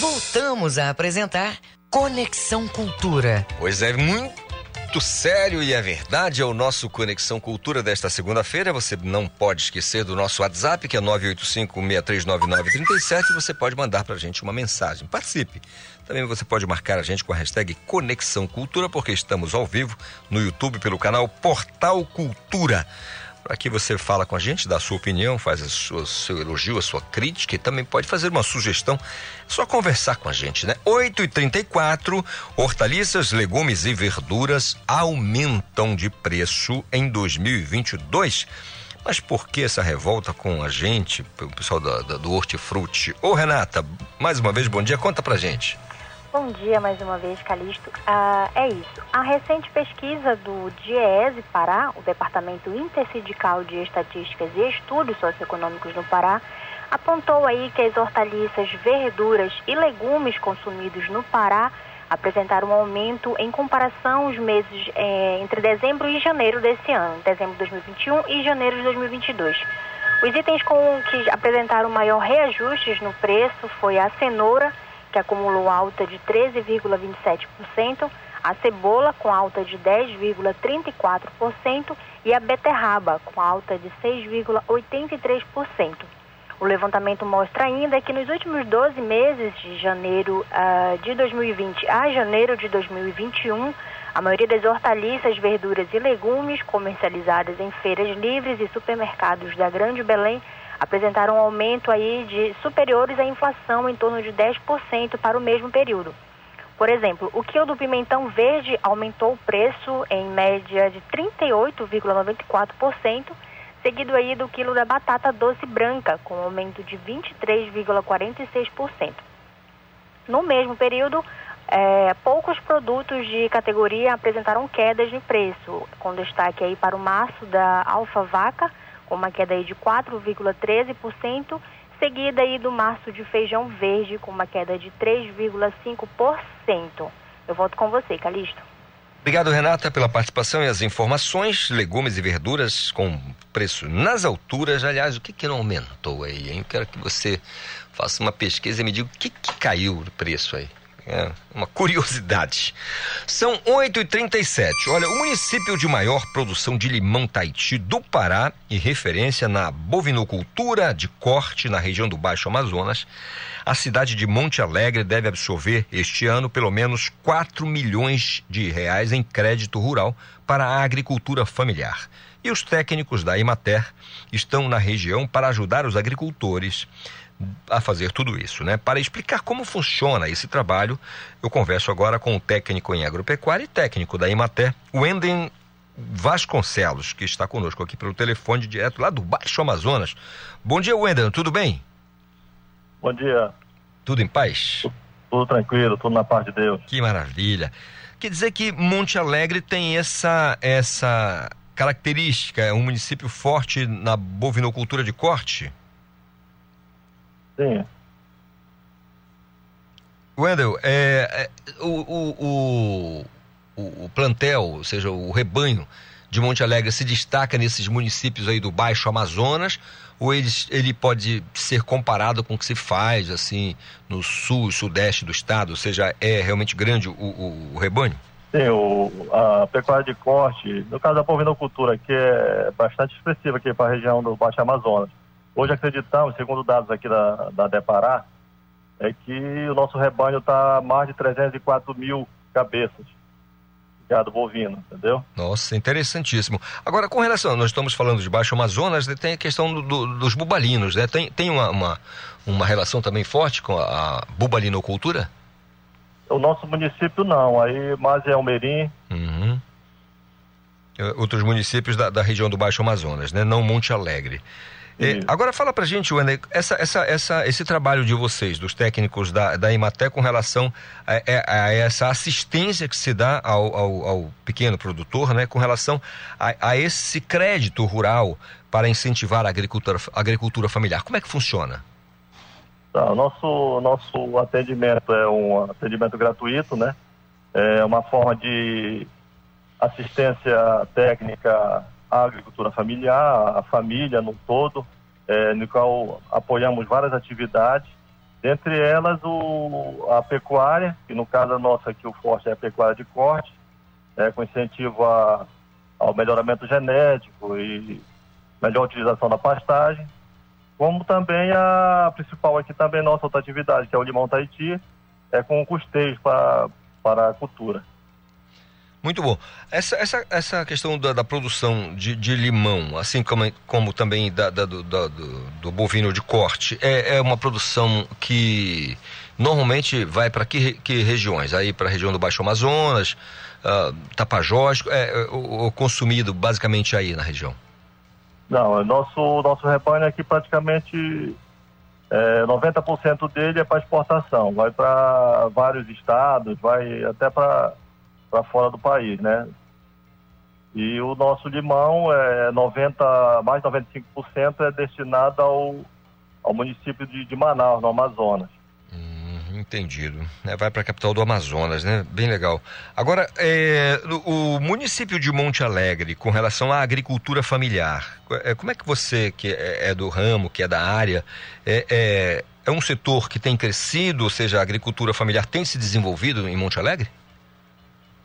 Voltamos a apresentar Conexão Cultura. Pois é, muito sério e é verdade, é o nosso Conexão Cultura desta segunda-feira. Você não pode esquecer do nosso WhatsApp, que é 985-639937. Você pode mandar pra gente uma mensagem. Participe. Também você pode marcar a gente com a hashtag Conexão Cultura, porque estamos ao vivo no YouTube pelo canal Portal Cultura. Aqui você fala com a gente, dá a sua opinião, faz o seu elogio, a sua crítica e também pode fazer uma sugestão. É só conversar com a gente, né? 8 e 34 hortaliças, legumes e verduras aumentam de preço em 2022. Mas por que essa revolta com a gente, o pessoal do, do Hortifruti? Ô Renata, mais uma vez, bom dia, conta pra gente. Bom dia mais uma vez, Calixto. Ah, é isso. A recente pesquisa do DIEESE Pará, o Departamento Intersindical de Estatísticas e Estudos Socioeconômicos no Pará, apontou aí que as hortaliças, verduras e legumes consumidos no Pará apresentaram um aumento em comparação aos meses eh, entre dezembro e janeiro desse ano, dezembro de 2021 e janeiro de 2022. Os itens com que apresentaram maior reajustes no preço foi a cenoura, que acumulou alta de 13,27%, a cebola com alta de 10,34% e a beterraba com alta de 6,83%. O levantamento mostra ainda que nos últimos 12 meses, de janeiro uh, de 2020 a janeiro de 2021, a maioria das hortaliças, verduras e legumes comercializadas em feiras livres e supermercados da Grande Belém apresentaram um aumento aí de superiores à inflação em torno de 10% para o mesmo período. Por exemplo, o quilo do pimentão verde aumentou o preço em média de 38,94%, seguido aí do quilo da batata doce branca, com aumento de 23,46%. No mesmo período, é, poucos produtos de categoria apresentaram quedas de preço, com destaque aí para o maço da Alfa Vaca, com uma queda aí de 4,13%, seguida aí do março de feijão verde, com uma queda de 3,5%. Eu volto com você, Calixto. Obrigado, Renata, pela participação e as informações. Legumes e verduras com preço nas alturas. Aliás, o que, que não aumentou aí, hein? Eu quero que você faça uma pesquisa e me diga o que, que caiu o preço aí. É uma curiosidade. São 8h37. Olha, o município de maior produção de limão Taiti do Pará e referência na bovinocultura de corte na região do Baixo Amazonas, a cidade de Monte Alegre deve absorver este ano pelo menos 4 milhões de reais em crédito rural para a agricultura familiar. E os técnicos da Imater estão na região para ajudar os agricultores a fazer tudo isso, né? Para explicar como funciona esse trabalho, eu converso agora com o técnico em agropecuária e técnico da Imaté, Wenden Vasconcelos, que está conosco aqui pelo telefone direto lá do Baixo Amazonas. Bom dia, Wenden, tudo bem? Bom dia. Tudo em paz? Tudo, tudo tranquilo, tudo na paz de Deus. Que maravilha. Quer dizer que Monte Alegre tem essa essa característica, é um município forte na bovinocultura de corte? Sim. Wendel, é, é, o, o, o, o, plantel, ou seja, o rebanho de Monte Alegre se destaca nesses municípios aí do Baixo Amazonas, ou ele, ele pode ser comparado com o que se faz, assim, no sul e sudeste do estado, ou seja, é realmente grande o, o, o rebanho? Sim, o, a pecuária de corte, no caso da bovinocultura, que é bastante expressiva aqui para a região do Baixo Amazonas, Hoje acreditamos, segundo dados aqui da, da Depará, é que o nosso rebanho está mais de 304 mil cabeças de gado bovino, entendeu? Nossa, interessantíssimo. Agora, com relação, nós estamos falando de Baixo Amazonas, né, tem a questão do, do, dos bubalinos, né? Tem, tem uma, uma, uma, relação também forte com a, a bubalinocultura? O nosso município não, aí mais é Almerim. Uhum. Outros municípios da, da região do Baixo Amazonas, né? Não Monte Alegre. É, agora fala pra gente, Wender, essa, essa, essa, esse trabalho de vocês, dos técnicos da, da Imaté, com relação a, a, a essa assistência que se dá ao, ao, ao pequeno produtor, né, com relação a, a, esse crédito rural para incentivar a agricultura, agricultura familiar. Como é que funciona? Tá, o nosso, nosso atendimento é um atendimento gratuito, né? É uma forma de assistência técnica a agricultura familiar, a família no todo, é, no qual apoiamos várias atividades Dentre elas, o, a pecuária, que no caso nossa aqui o forte é a pecuária de corte, né, com incentivo a, ao melhoramento genético e melhor utilização da pastagem, como também a principal aqui também nossa outra atividade, que é o limão Tahiti, é com custeio para, para a cultura. Muito bom. Essa, essa, essa questão da, da produção de, de, limão, assim como, como também da, da do, do, do, bovino de corte, é, é uma produção que normalmente vai para que, que regiões? Aí para a região do Baixo Amazonas, uh, Tapajós, é, é o, o, consumido basicamente aí na região? Não, nosso, nosso rebanho aqui praticamente é, 90% dele é para exportação, vai para vários estados, vai até para fora do país, né? E o nosso limão é 90, mais 95% é destinado ao, ao município de, de Manaus, no Amazonas. Entendido. É, vai para a capital do Amazonas, né? Bem legal. Agora, é, o, município de Monte Alegre, com relação à agricultura familiar, é, como é que você, que é, é, do ramo, que é da área, é, é, é, um setor que tem crescido, ou seja, a agricultura familiar tem se desenvolvido em Monte Alegre?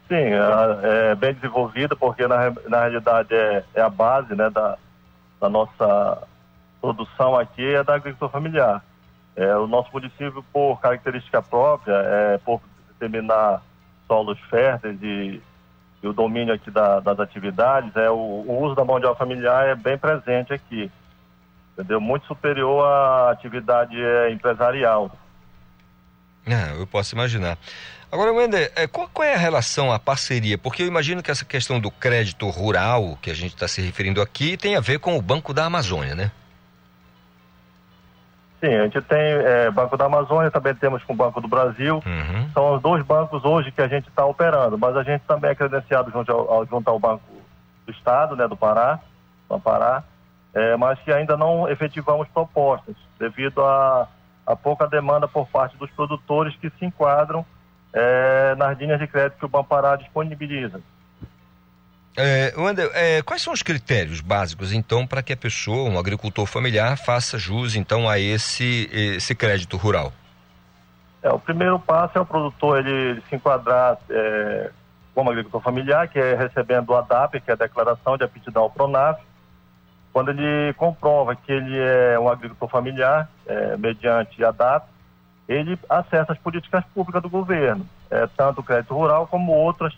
Sim, é, é bem desenvolvido, porque na, na realidade é, é a base né, da, da nossa produção aqui, é da agricultura familiar. É, o nosso município, por característica própria, é, por determinar solos férteis e, e o domínio aqui da, das atividades, é, o, o, uso da mão de obra familiar é bem presente aqui. Entendeu? Muito superior à atividade é, empresarial. É, eu posso imaginar. Agora, Wender, é, qual, qual, é a relação, a parceria? Porque eu imagino que essa questão do crédito rural, que a gente está se referindo aqui, tem a ver com o Banco da Amazônia, né? Sim, a gente tem é, Banco da Amazônia, também temos com o Banco do Brasil. Uhum. São os dois bancos hoje que a gente está operando, mas a gente também é credenciado junto ao, junto ao Banco do Estado, né, do Pará, do Pará, é, mas que ainda não efetivamos propostas, devido a, a pouca demanda por parte dos produtores que se enquadram é, nas linhas de crédito que o Banpará disponibiliza. É, Wander, é, quais são os critérios básicos, então, para que a pessoa, um agricultor familiar, faça jus, então, a esse, esse crédito rural? É, o primeiro passo é o produtor ele se enquadrar é, como agricultor familiar, que é recebendo o ADAP, que é a Declaração de Aptidão ao PRONAF. Quando ele comprova que ele é um agricultor familiar, é, mediante ADAP, ele acessa as políticas públicas do governo, é, tanto o crédito rural como outras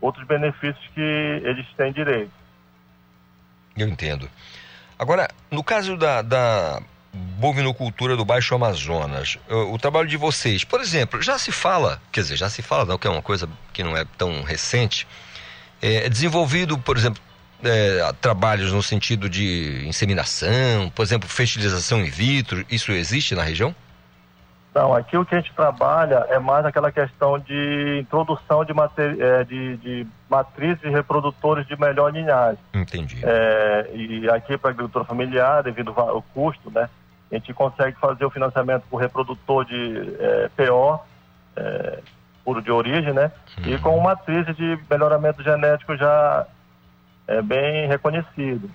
outros benefícios que eles têm direito. Eu entendo. Agora, no caso da, da bovinocultura do Baixo Amazonas, o, o, trabalho de vocês, por exemplo, já se fala, quer dizer, já se fala, não, que é uma coisa que não é tão recente, é, é desenvolvido, por exemplo, é, trabalhos no sentido de inseminação, por exemplo, fertilização in vitro, isso existe na região? Não, aqui o que a gente trabalha é mais aquela questão de introdução de, é, de, de matrizes reprodutores de melhor linhagem. Entendi. É, e aqui para a agricultura familiar, devido ao custo, né, a gente consegue fazer o financiamento por reprodutor de é, PO, é, puro de origem, né, uhum. e com matrizes de melhoramento genético já é, bem reconhecido.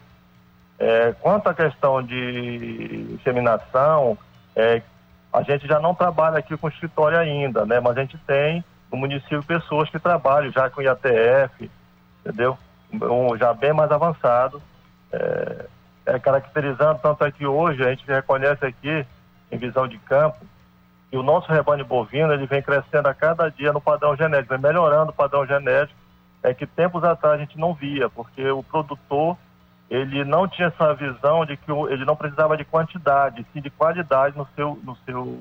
É, quanto à questão de inseminação, é, a gente já não trabalha aqui com escritório ainda, né? Mas a gente tem no município pessoas que trabalham já com IATF, entendeu? Um, já bem mais avançado, é, é, caracterizando, tanto é que hoje a gente reconhece aqui, em visão de campo, que o nosso rebanho bovino ele vem crescendo a cada dia no padrão genético, vem melhorando o padrão genético, é que tempos atrás a gente não via, porque o produtor ele não tinha essa visão de que ele não precisava de quantidade, sim de qualidade no seu, no seu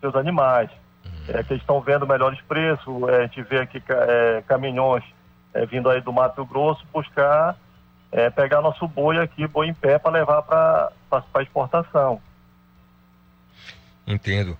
seus animais. Uhum. É, que eles estão vendo melhores preços, é, a gente vê aqui é, caminhões é, vindo aí do Mato Grosso buscar é, pegar nosso boi aqui, boi em pé, para levar para exportação. Entendo.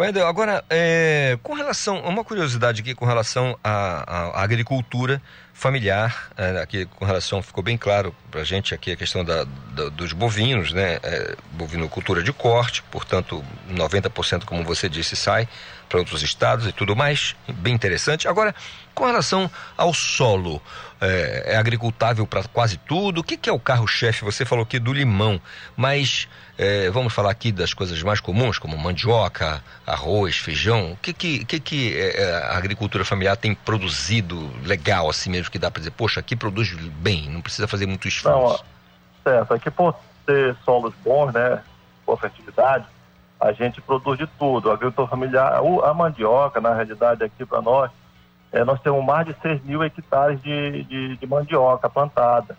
Wendel, agora, é, com relação, uma curiosidade aqui com relação à, à agricultura familiar, é, aqui com relação, ficou bem claro para a gente aqui a questão da, da, dos bovinos, né, é, bovinocultura de corte, portanto, 90%, como você disse, sai para outros estados e tudo mais, bem interessante. Agora, com relação ao solo, é, é agricultável para quase tudo, o que, que é o carro-chefe? Você falou aqui do limão, mas é, vamos falar aqui das coisas mais comuns, como mandioca, arroz, feijão. O que, que, que, que é, é, a agricultura familiar tem produzido legal, assim mesmo, que dá para dizer, poxa, aqui produz bem, não precisa fazer muito esforço? Não, certo. Aqui por ter solos bons, né, por fertilidade, a gente produz de tudo. A agricultura familiar, a mandioca, na realidade, aqui para nós, é, nós temos mais de 6 mil hectares de, de, de mandioca plantada.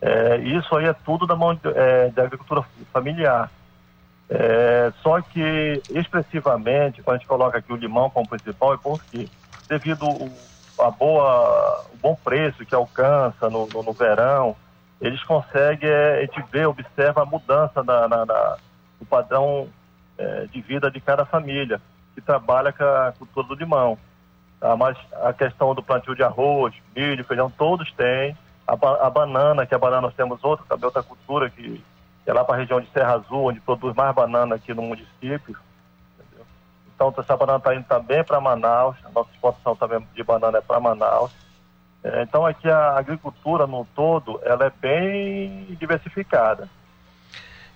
É, isso aí é tudo da, mão é, da agricultura familiar. É, só que, expressivamente, quando a gente coloca aqui o limão como principal, é porque, devido a boa, o bom preço que alcança no, no, no verão, eles conseguem, é, a gente vê, observa a mudança na, na, na do padrão é, de vida de cada família que trabalha com a cultura do limão. Tá? Mas a questão do plantio de arroz, milho, feijão, todos têm a, a, banana, que a banana nós temos outra, também outra cultura, que, que é lá para a região de Serra Azul, onde produz mais banana aqui no município. Então, essa banana está indo também para Manaus, a nossa exportação também de banana é para Manaus. É, então, aqui a agricultura no todo, ela é bem diversificada.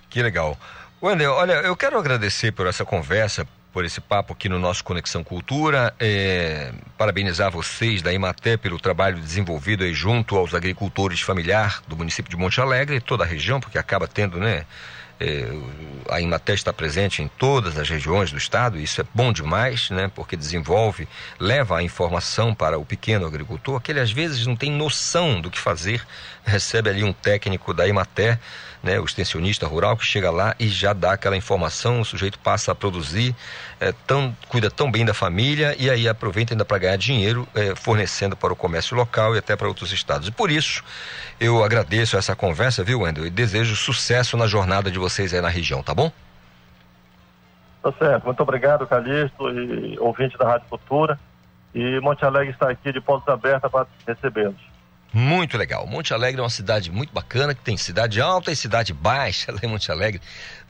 Que legal. Wendel, olha, eu quero agradecer por essa conversa, por esse papo aqui no nosso Conexão Cultura. É, parabenizar vocês da Imaté pelo trabalho desenvolvido aí junto aos agricultores familiar do município de Monte Alegre e toda a região, porque acaba tendo, né? É, a Imaté está presente em todas as regiões do estado, e isso é bom demais, né? Porque desenvolve, leva a informação para o pequeno agricultor, que ele às vezes não tem noção do que fazer, recebe ali um técnico da Imaté né, o extensionista rural que chega lá e já dá aquela informação, o sujeito passa a produzir, é, tão, cuida tão bem da família e aí aproveita ainda para ganhar dinheiro é, fornecendo para o comércio local e até para outros estados. E por isso eu agradeço essa conversa, viu, Wendel? E desejo sucesso na jornada de vocês aí na região, tá bom? Tá certo. Muito obrigado, Calixto e ouvinte da Rádio Cultura. E Monte Alegre está aqui de portas abertas para recebê-los. Muito legal. Monte Alegre é uma cidade muito bacana, que tem cidade alta e cidade baixa lá em Monte Alegre.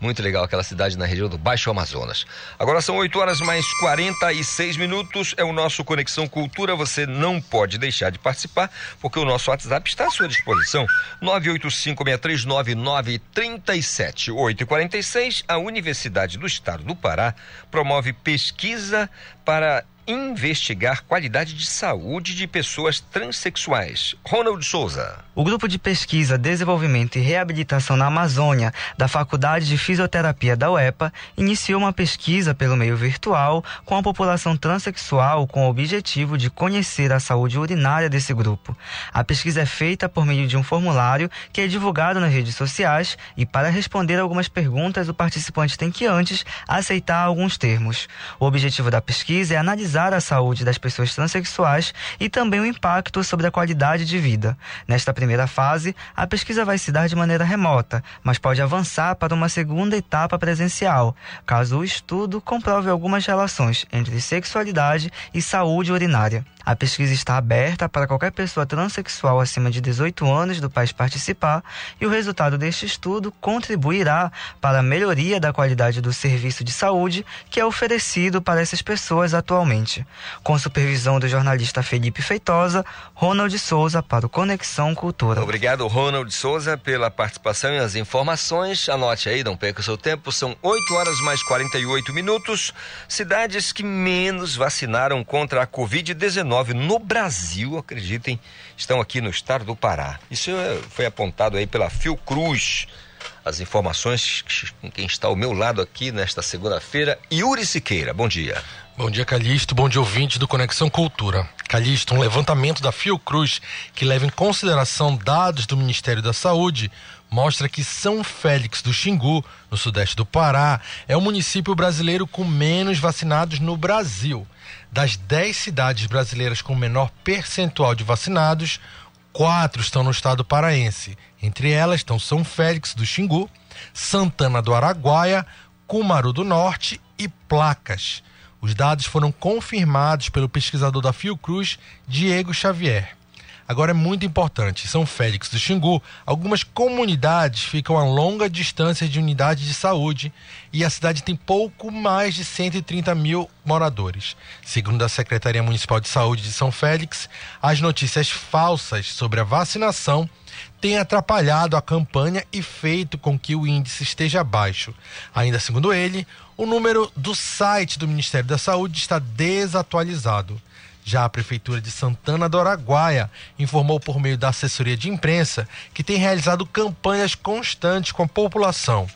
Muito legal aquela cidade na região do Baixo Amazonas. Agora são 8 horas mais 46 minutos. É o nosso Conexão Cultura. Você não pode deixar de participar, porque o nosso WhatsApp está à sua disposição. 985639937. 8h46. A Universidade do Estado do Pará promove pesquisa para investigar qualidade de saúde de pessoas transexuais. Ronald Souza. O grupo de pesquisa, desenvolvimento e reabilitação na Amazônia da Faculdade de Fisioterapia da UEPA iniciou uma pesquisa pelo meio virtual com a população transexual com o objetivo de conhecer a saúde urinária desse grupo. A pesquisa é feita por meio de um formulário que é divulgado nas redes sociais e para responder algumas perguntas o participante tem que antes aceitar alguns termos. O objetivo da pesquisa é analisar a saúde das pessoas transexuais e também o impacto sobre a qualidade de vida. Nesta primeira fase, a pesquisa vai se dar de maneira remota, mas pode avançar para uma segunda etapa presencial, caso o estudo comprove algumas relações entre sexualidade e saúde urinária. A pesquisa está aberta para qualquer pessoa transexual acima de 18 anos do país participar e o resultado deste estudo contribuirá para a melhoria da qualidade do serviço de saúde que é oferecido para essas pessoas atualmente. Com supervisão do jornalista Felipe Feitosa, Ronald Souza para o Conexão Cultura. Obrigado, Ronald Souza, pela participação e as informações. Anote aí, não perca o seu tempo. São 8 horas mais 48 minutos. Cidades que menos vacinaram contra a Covid-19 no Brasil, acreditem, estão aqui no estado do Pará. Isso é, foi apontado aí pela Fiocruz. As informações com quem está ao meu lado aqui nesta segunda-feira, Yuri Siqueira. Bom dia. Bom dia, Calixto. Bom dia, ouvinte do Conexão Cultura. Calixto, um levantamento da Fiocruz que leva em consideração dados do Ministério da Saúde mostra que São Félix do Xingu, no sudeste do Pará, é o município brasileiro com menos vacinados no Brasil. Das 10 cidades brasileiras com menor percentual de vacinados, quatro estão no estado paraense. Entre elas estão São Félix do Xingu, Santana do Araguaia, Cumaru do Norte e Placas. Os dados foram confirmados pelo pesquisador da Fiocruz, Diego Xavier. Agora é muito importante, São Félix do Xingu, algumas comunidades ficam a longa distância de unidades de saúde e a cidade tem pouco mais de 130 mil moradores. Segundo a Secretaria Municipal de Saúde de São Félix, as notícias falsas sobre a vacinação têm atrapalhado a campanha e feito com que o índice esteja baixo. Ainda segundo ele, o número do site do Ministério da Saúde está desatualizado. Já a Prefeitura de Santana do Araguaia informou por meio da assessoria de imprensa que tem realizado campanhas constantes com a população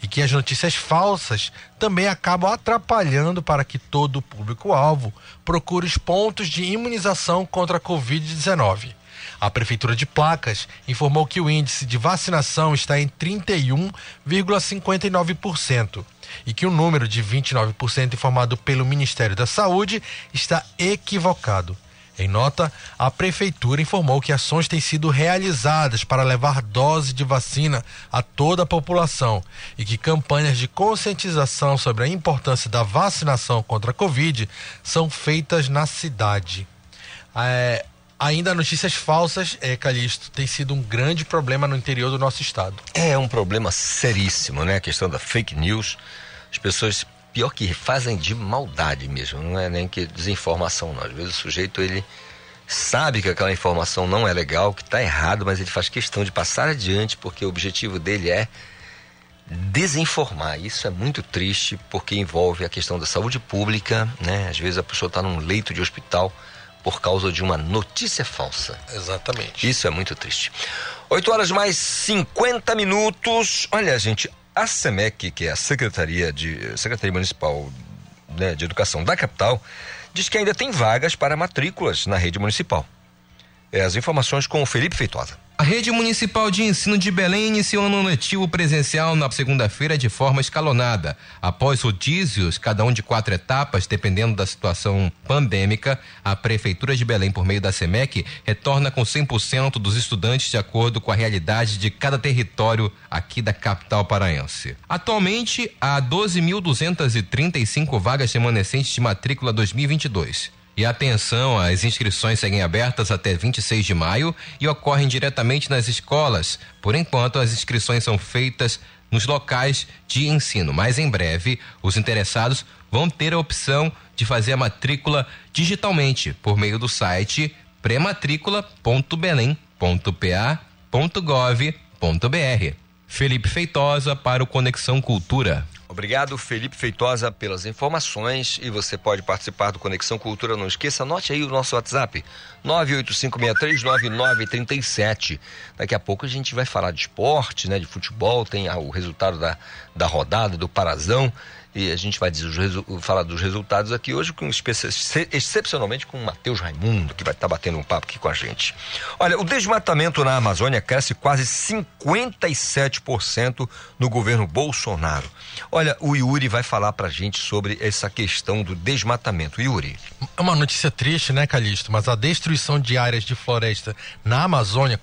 e que as notícias falsas também acabam atrapalhando para que todo o público-alvo procure os pontos de imunização contra a Covid-19. A Prefeitura de Placas informou que o índice de vacinação está em 31,59% e que o número de 29% informado pelo Ministério da Saúde está equivocado. Em nota, a Prefeitura informou que ações têm sido realizadas para levar dose de vacina a toda a população e que campanhas de conscientização sobre a importância da vacinação contra a Covid são feitas na cidade. É, ainda notícias falsas, é, Calixto, tem sido um grande problema no interior do nosso estado. É um problema seríssimo, né? A questão da fake news. As pessoas, pior que fazem de maldade mesmo, não é nem que desinformação, não. Às vezes o sujeito, ele sabe que aquela informação não é legal, que está errado, mas ele faz questão de passar adiante porque o objetivo dele é desinformar. Isso é muito triste porque envolve a questão da saúde pública, né? Às vezes a pessoa está num leito de hospital por causa de uma notícia falsa. Exatamente. Isso é muito triste. 8 horas mais 50 minutos. Olha, gente, a SEMEC, que é a Secretaria de Secretaria Municipal né, de Educação da capital, diz que ainda tem vagas para matrículas na rede municipal. É, as informações com o Felipe Feitosa. A rede municipal de ensino de Belém iniciou ano letivo presencial na segunda-feira de forma escalonada. Após rodízios, cada um de quatro etapas, dependendo da situação pandêmica, a Prefeitura de Belém, por meio da SEMEC, retorna com 100% dos estudantes de acordo com a realidade de cada território aqui da capital paraense. Atualmente, há 12.235 vagas remanescentes de matrícula 2022. E atenção, as inscrições seguem abertas até 26 de maio e ocorrem diretamente nas escolas. Por enquanto, as inscrições são feitas nos locais de ensino, mas em breve os interessados vão ter a opção de fazer a matrícula digitalmente por meio do site prematricula.belém.pa.gov.br. Felipe Feitosa para o Conexão Cultura. Obrigado, Felipe Feitosa, pelas informações e você pode participar do Conexão Cultura. Não esqueça, anote aí o nosso WhatsApp, 985639937. Daqui a pouco a gente vai falar de esporte, né, de futebol, tem o resultado da, da rodada, do Parazão e a gente vai dizer, falar dos resultados aqui hoje, com excepcionalmente com o Matheus Raimundo, que vai estar tá batendo um papo aqui com a gente. Olha, o desmatamento na Amazônia cresce quase 57% no governo Bolsonaro. Olha, o Yuri vai falar pra gente sobre essa questão do desmatamento. Yuri. É uma notícia triste, né, Calixto? Mas a destruição de áreas de floresta na Amazônia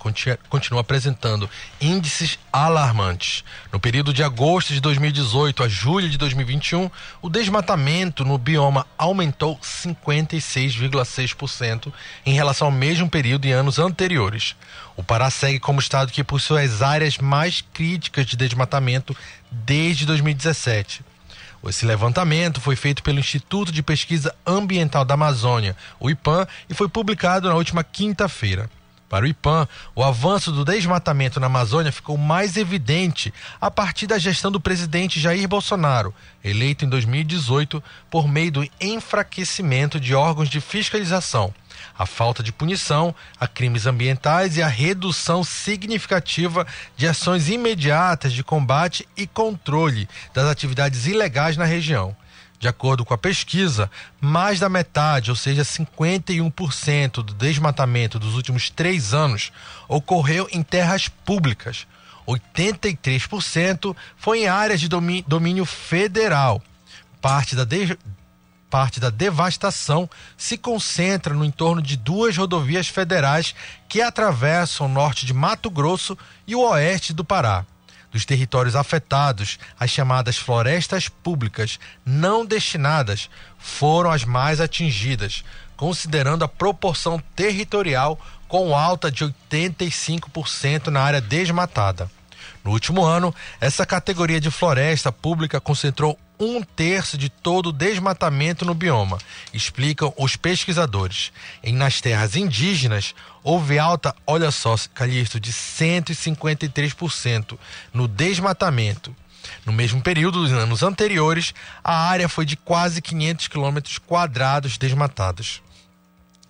continua apresentando índices alarmantes. No período de agosto de 2018 a julho de 2020, 2021, o desmatamento no bioma aumentou 56,6% em relação ao mesmo período em anos anteriores. O Pará segue como estado que possui as áreas mais críticas de desmatamento desde 2017. Esse levantamento foi feito pelo Instituto de Pesquisa Ambiental da Amazônia, o IPAM, e foi publicado na última quinta-feira. Para o IPAM, o avanço do desmatamento na Amazônia ficou mais evidente a partir da gestão do presidente Jair Bolsonaro, eleito em 2018 por meio do enfraquecimento de órgãos de fiscalização, a falta de punição a crimes ambientais e a redução significativa de ações imediatas de combate e controle das atividades ilegais na região. De acordo com a pesquisa, mais da metade, ou seja, 51% do desmatamento dos últimos três anos ocorreu em terras públicas. 83% foi em áreas de domínio federal. Parte da, de... parte da devastação se concentra no entorno de duas rodovias federais que atravessam o norte de Mato Grosso e o oeste do Pará. Dos territórios afetados, as chamadas florestas públicas não destinadas, foram as mais atingidas, considerando a proporção territorial com alta de 85% na área desmatada. No último ano, essa categoria de floresta pública concentrou um terço de todo o desmatamento no bioma, explicam os pesquisadores. Em nas terras indígenas, houve alta, olha só, Calixto, de 153% no desmatamento. No mesmo período dos anos anteriores, a área foi de quase 500 quilômetros quadrados desmatados.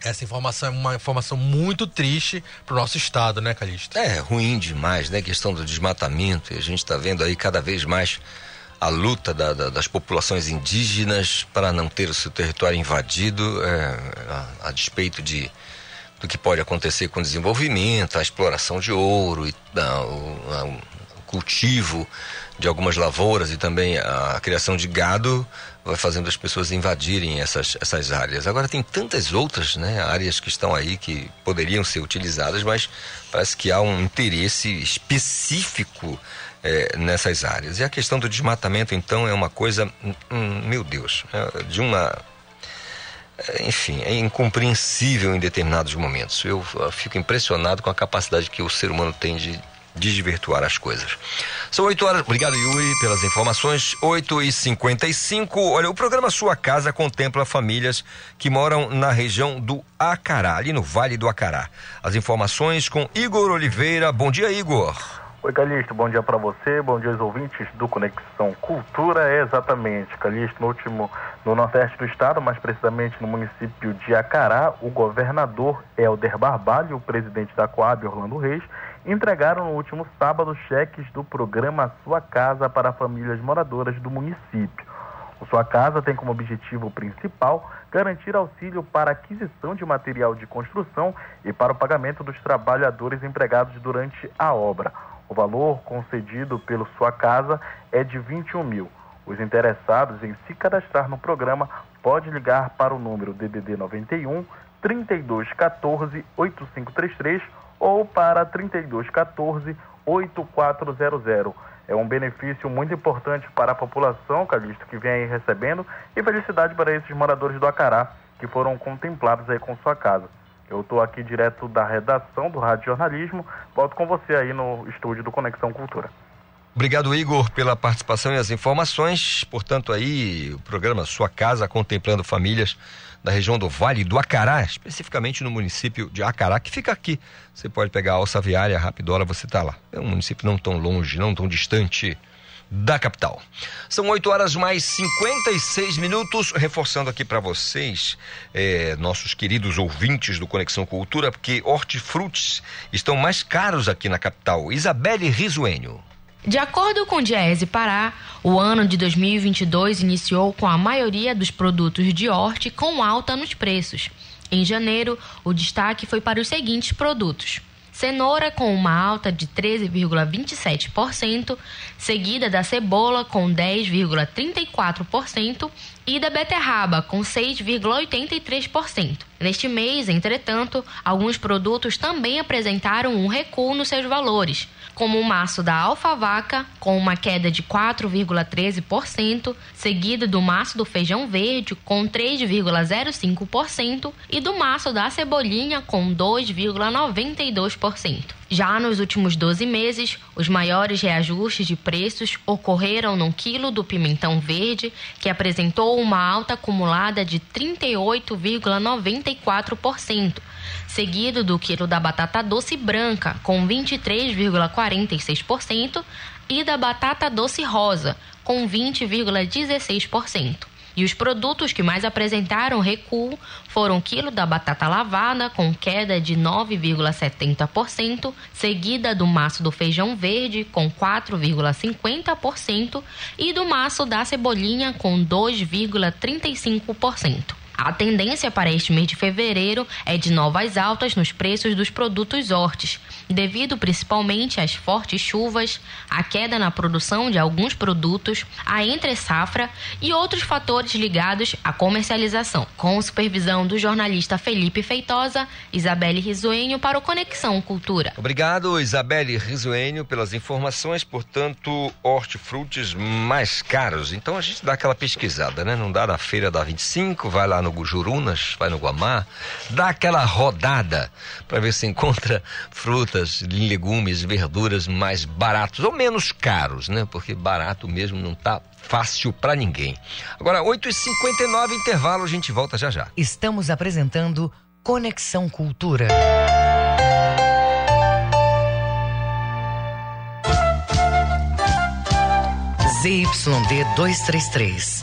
Essa informação é uma informação muito triste para o nosso estado, né, Calixto? É ruim demais, né? A questão do desmatamento. E a gente está vendo aí cada vez mais a luta da, da, das populações indígenas para não ter o seu território invadido, é, a, a, despeito de do que pode acontecer com o desenvolvimento, a exploração de ouro, e, a, o, o cultivo de algumas lavouras e também a criação de gado vai fazendo as pessoas invadirem essas, essas áreas. Agora tem tantas outras né, áreas que estão aí que poderiam ser utilizadas, mas parece que há um interesse específico é, nessas áreas. E a questão do desmatamento, então, é uma coisa, hum, meu Deus, é de uma. É, enfim, é incompreensível em determinados momentos. Eu, fico impressionado com a capacidade que o ser humano tem de desvirtuar as coisas. São 8 horas. Obrigado, Yuri, pelas informações. 8 e 55 Olha, o programa Sua Casa contempla famílias que moram na região do Acará, ali no Vale do Acará. As informações com Igor Oliveira. Bom dia, Igor. Oi, Calixto, bom dia para você, bom dia aos ouvintes do Conexão Cultura. É exatamente, Calixto, no último, no nordeste do estado, mais precisamente no município de Acará, o governador Helder Barbalho e o presidente da Coab, Orlando Reis, entregaram no último sábado cheques do programa Sua Casa para famílias moradoras do município. O Sua Casa tem como objetivo principal garantir auxílio para aquisição de material de construção e para o pagamento dos trabalhadores empregados durante a obra. O valor concedido pelo Sua Casa é de 21 mil. Os interessados em se cadastrar no programa podem ligar para o número DDD 91 3214 8533 ou para 3214 8400. É um benefício muito importante para a população, Calixto, que vem aí recebendo, e felicidade para esses moradores do Acará que foram contemplados aí com sua casa. Eu estou aqui direto da redação do Rádio Jornalismo. Volto com você aí no estúdio do Conexão Cultura. Obrigado, Igor, pela participação e as informações. Portanto, aí o programa Sua Casa contemplando famílias da região do Vale do Acará, especificamente no município de Acará, que fica aqui. Você pode pegar a alça viária, Rapidola, você está lá. É um município não tão longe, não tão distante da capital. São 8 horas mais 56 minutos, reforçando aqui para vocês, é, nossos queridos ouvintes do Conexão Cultura, porque hortifrutis estão mais caros aqui na capital. Isabelle Risuênio. De acordo com o Diese Pará, o ano de 2022 iniciou com a maioria dos produtos de horte com alta nos preços. Em janeiro, o destaque foi para os seguintes produtos: cenoura com uma alta de 13,27%, seguida da cebola com 10,34% e da beterraba com 6,83%. Neste mês, entretanto, alguns produtos também apresentaram um recuo nos seus valores, como o maço da alfavaca, com uma queda de 4,13%, seguida do maço do feijão verde, com 3,05%, e do maço da cebolinha, com 2,92%. Já nos últimos 12 meses, os maiores reajustes de preços ocorreram no quilo do pimentão verde, que apresentou uma alta acumulada de 38,94%, seguido do quilo da batata doce branca, com 23,46%, e da batata doce rosa, com 20,16%. E os produtos que mais apresentaram recuo foram o quilo da batata lavada, com queda de 9,70%, seguida do maço do feijão verde, com 4,50%, e do maço da cebolinha, com 2,35%. A tendência para este mês de fevereiro é de novas altas nos preços dos produtos hortes, devido principalmente às fortes chuvas, à queda na produção de alguns produtos, a entre-safra e outros fatores ligados à comercialização. Com supervisão do jornalista Felipe Feitosa, Isabelle Risoenho para o Conexão Cultura. Obrigado, Isabelle Risoenho, pelas informações. Portanto, hortifrutis mais caros. Então a gente dá aquela pesquisada, né? Não dá na feira da 25, vai lá no Jurunas, vai no Guamá, dá aquela rodada para ver se encontra frutas, legumes, verduras mais baratos ou menos caros, né? Porque barato mesmo não tá fácil para ninguém. Agora, 8h59, intervalo, a gente volta já já. Estamos apresentando Conexão Cultura. ZYD 233,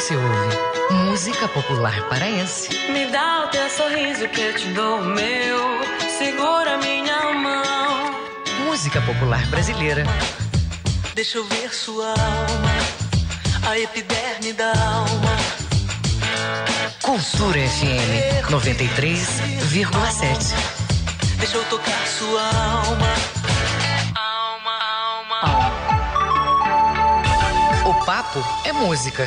Você ouve música popular paraense. Me dá o teu sorriso que eu te dou o meu. Segura minha mão. Música popular brasileira. Deixa eu ver sua alma, a epiderme da alma. Cultura FM 93,7. Deixa eu tocar sua alma. Alma, alma. O papo é música.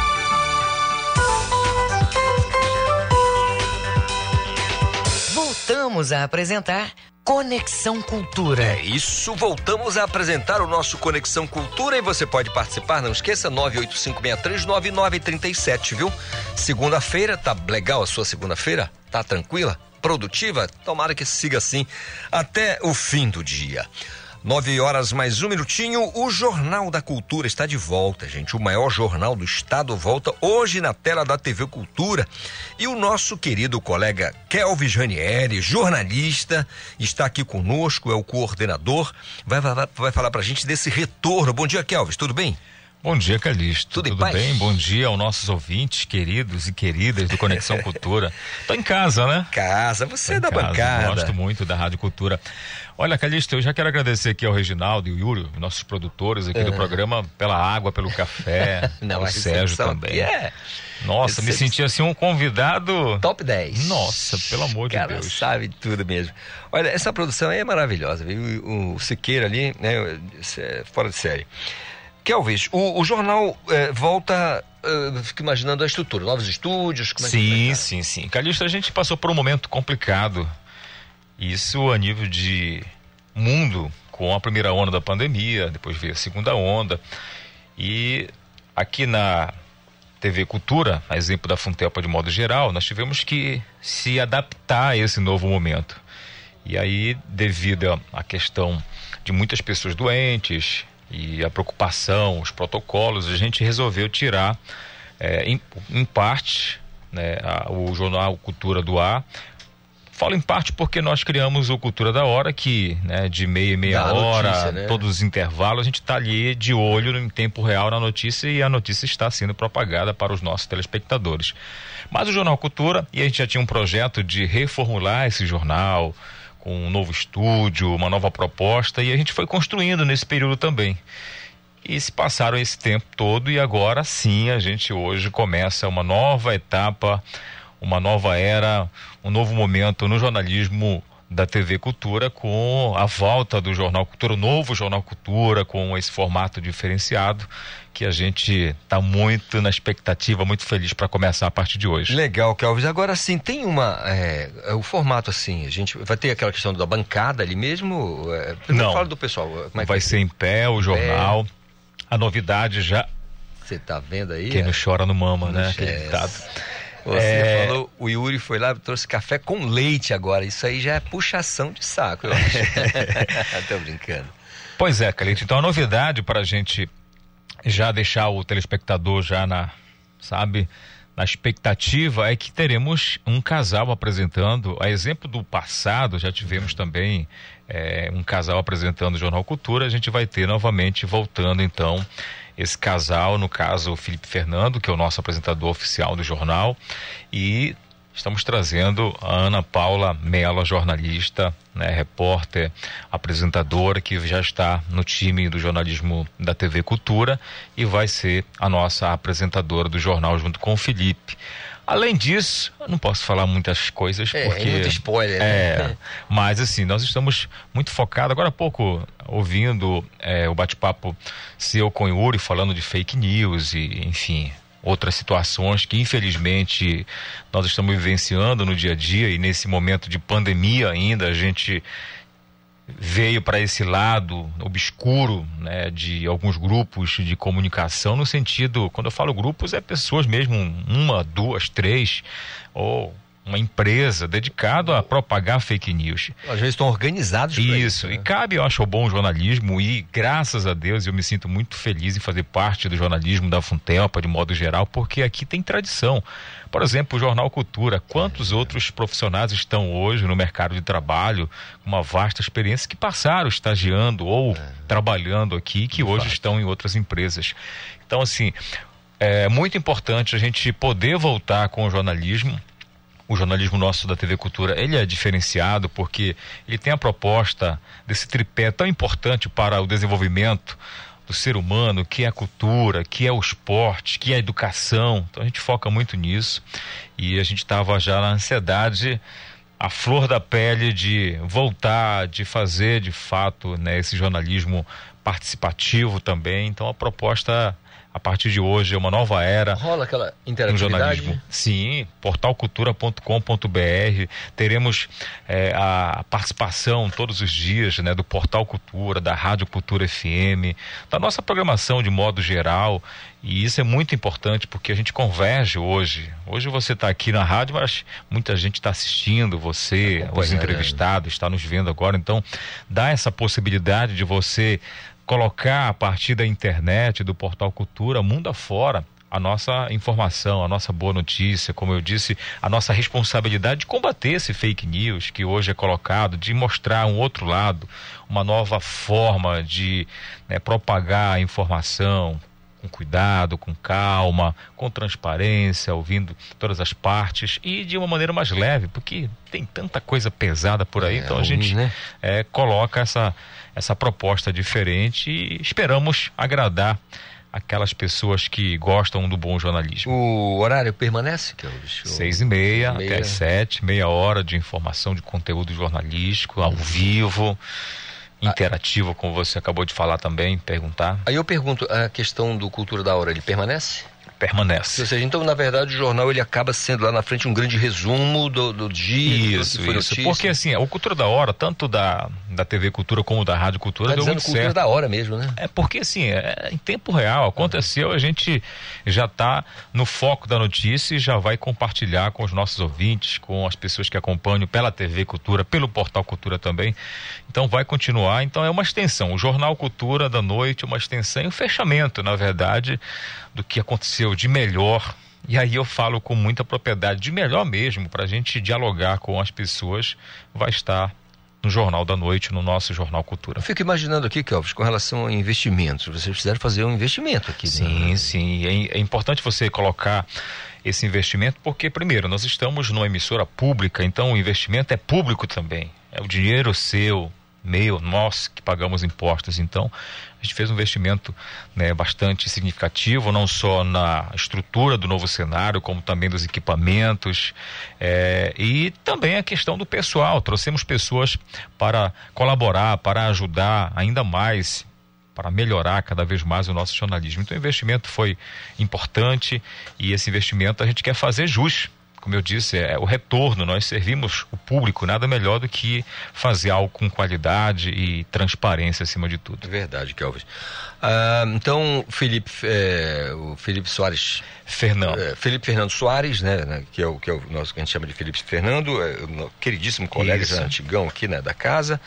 Voltamos a apresentar Conexão Cultura. É isso, voltamos a apresentar o nosso Conexão Cultura e você pode participar, não esqueça, 985639937, viu? Segunda-feira, tá legal a sua segunda-feira? Tá tranquila? Produtiva? Tomara que siga assim até o fim do dia. Nove horas mais um minutinho, o Jornal da Cultura está de volta, gente. O maior jornal do estado volta hoje na tela da TV Cultura. E o nosso querido colega Kelvis Ranieri, jornalista, está aqui conosco, é o coordenador, vai, vai, vai falar pra gente desse retorno. Bom dia, Kelvis, tudo bem? Bom dia, Calixto. Tudo, em Tudo bem? Bom dia aos nossos ouvintes, queridos e queridas do Conexão Cultura. Tô em casa, né? Casa, você é da casa, bancada. Gosto muito da Rádio Cultura. Olha, Calixto, eu já quero agradecer aqui ao Reginaldo e o Yuri, nossos produtores aqui do É. programa, pela água, pelo café, Não, a Sérgio também. é- Nossa, me senti assim um convidado. Top 10. Nossa, pelo amor de cara Deus. sabe tudo mesmo. Olha, essa produção aí é maravilhosa, viu? O, o Siqueira ali, né? é Fora de série. Kelvis, o, o jornal eh, volta, eh, fico imaginando a estrutura, novos estúdios, como é que Sim, sim, sim. Calixto, a gente passou por um momento complicado. Isso a nível de mundo, com a primeira onda da pandemia, depois veio a segunda onda. E aqui na TV Cultura, a exemplo da Funtelpa de modo geral, nós tivemos que se adaptar a esse novo momento. E aí, devido à questão de muitas pessoas doentes e a preocupação, os protocolos, a gente resolveu tirar, eh, em, em parte, né, a- o jornal Cultura do Ar. Falo em parte porque nós criamos o Cultura da Hora, que né, de meia e meia Dá a hora, notícia, né? todos os intervalos, a gente está ali de olho em tempo real na notícia e a notícia está sendo propagada para os nossos telespectadores. Mas o Jornal Cultura, e a gente já tinha um projeto de reformular esse jornal com um novo estúdio, uma nova proposta, e a gente foi construindo nesse período também. E se passaram esse tempo todo e agora sim a gente hoje começa uma nova etapa, uma nova era, um novo momento no jornalismo da TV Cultura com a volta do Jornal Cultura, o novo Jornal Cultura, com esse formato diferenciado, que a gente está muito na expectativa, muito feliz para começar a partir de hoje. Legal, Kelvis. Agora sim, tem uma. É, é, o formato assim, a gente vai ter aquela questão da bancada ali mesmo? É, Não. fala do pessoal. É que vai ser em pé o jornal. A novidade já. Você tá vendo aí? Quem é? não chora no mama, né? Não Aquele ditado. Você É, falou, o Yuri foi lá, trouxe café com leite agora. Isso aí já é puxação de saco, eu acho. Tô brincando. Pois é, Calito. Então a novidade para a gente já deixar o telespectador já na, sabe, na expectativa é que teremos um casal apresentando. A exemplo do passado, já tivemos também eh, um casal apresentando o Jornal Cultura. A gente vai ter novamente voltando então esse casal, no caso o Felipe Fernando, que é o nosso apresentador oficial do jornal, e Estamos trazendo a Ana Paula Mello, jornalista, né, repórter, apresentadora, que já está no time do jornalismo da TV Cultura e vai ser a nossa apresentadora do jornal junto com o Felipe. Além disso, eu não posso falar muitas coisas É, porque. é muito spoiler, né? É, mas assim, nós estamos muito focados. Agora há pouco, ouvindo é, o bate-papo seu com o Yuri falando de fake news e, enfim, outras situações que infelizmente nós estamos vivenciando no dia a dia e nesse momento de pandemia ainda a gente veio para esse lado obscuro né, de alguns grupos de comunicação no sentido, quando eu falo grupos, é pessoas mesmo, uma, duas, três, ou uma empresa dedicada a propagar fake news. Às vezes estão organizados pra Isso, né? e cabe, eu acho, ao bom jornalismo e graças a Deus eu me sinto muito feliz em fazer parte do jornalismo da Funtelpa de modo geral, porque aqui tem tradição. Por exemplo, o Jornal Cultura, quantos outros profissionais estão hoje no mercado de trabalho com uma vasta experiência que passaram estagiando ou trabalhando aqui, que hoje estão em outras empresas. Então, assim, é muito importante a gente poder voltar com o jornalismo, o jornalismo nosso da TV Cultura, ele é diferenciado porque ele tem a proposta desse tripé tão importante para o desenvolvimento do ser humano, que é a cultura, que é o esporte, que é a educação. Então a gente foca muito nisso e a gente estava já na ansiedade a flor da pele de voltar, de fazer de fato né, esse jornalismo participativo também. Então a proposta a partir de hoje é uma nova era Rola aquela no interatividade? jornalismo. Sim, portalcultura.com.br. Teremos eh, a participação todos os dias né, do Portal Cultura, da Rádio Cultura FM, da nossa programação de modo geral. E isso é muito importante porque a gente converge hoje. Hoje você está aqui na rádio, mas muita gente está assistindo você, os Acompanhando, entrevistados, está nos vendo agora. Então, dá essa possibilidade de você colocar a partir da internet, do Portal Cultura, mundo afora, a nossa informação, a nossa boa notícia, como eu disse, a nossa responsabilidade de combater esse fake news que hoje é colocado, de mostrar um outro lado, uma nova forma de né, propagar a informação com cuidado, com calma, com transparência, ouvindo todas as partes e de uma maneira mais leve, porque tem tanta coisa pesada por aí, É, então a gente né? é, coloca essa, essa proposta diferente e esperamos agradar aquelas pessoas que gostam do bom jornalismo. O horário permanece? Que é o? Seis e meia, Meia. até às sete, meia hora de informação de conteúdo jornalístico, ao vivo, interativo, como você acabou de falar também, perguntar. Aí eu pergunto, a questão do Cultura da Hora, ele permanece? Permanece. Ou seja, então, na verdade, o jornal ele acaba sendo lá na frente um grande resumo do, do dia, do Isso, que foi isso. Porque assim, o Cultura da Hora, tanto da, da TV Cultura como da Rádio Cultura, Tá deu muito Cultura certo. da Hora mesmo, né? É porque assim, é em tempo real, aconteceu, a gente já está no foco da notícia e já vai compartilhar com os nossos ouvintes, com as pessoas que acompanham pela TV Cultura, pelo Portal Cultura também. Então vai continuar, então é uma extensão. O Jornal Cultura da Noite é uma extensão e um fechamento, na verdade, do que aconteceu de melhor. E aí eu falo com muita propriedade, de melhor mesmo, para a gente dialogar com as pessoas, vai estar no Jornal da Noite, no nosso Jornal Cultura. Eu fico imaginando aqui, Kelvis, com relação a investimentos. Vocês precisaram fazer um investimento aqui. Sim, sim. É, é importante você colocar esse investimento porque, primeiro, nós estamos numa emissora pública, então o investimento é público também. É o dinheiro seu, meu, nós que pagamos impostos. Então, a gente fez um investimento né, bastante significativo, não só na estrutura do novo cenário, como também dos equipamentos é, e também a questão do pessoal. Trouxemos pessoas para colaborar, para ajudar ainda mais para melhorar cada vez mais o nosso jornalismo. Então, o investimento foi importante e esse investimento a gente quer fazer jus como eu disse, é o retorno. Nós servimos o público, nada melhor do que fazer algo com qualidade e transparência acima de tudo. É verdade, Kelvis. Ah, então, Felipe, é, o Felipe Soares. Fernando. É, Felipe Fernando Soares, né, né, que é o que é o nosso que a gente chama de Felipe Fernando, é, queridíssimo colega já antigão aqui, né, da casa.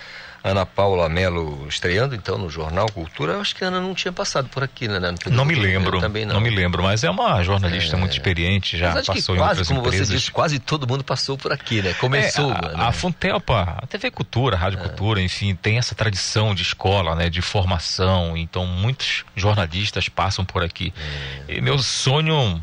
Ana Paula Melo estreando então no Jornal Cultura. Eu acho que a Ana não tinha passado por aqui, né? Não me lembro. Também não. não me lembro, mas é uma jornalista é... muito experiente, já passou em quase, outras como empresas. você disse, quase todo mundo passou por aqui, né? Começou. É, a, né? a Funtelpa, a TV Cultura, a Rádio é. Cultura, enfim, tem essa tradição de escola, né? De formação. Então muitos jornalistas passam por aqui. É. E meu sonho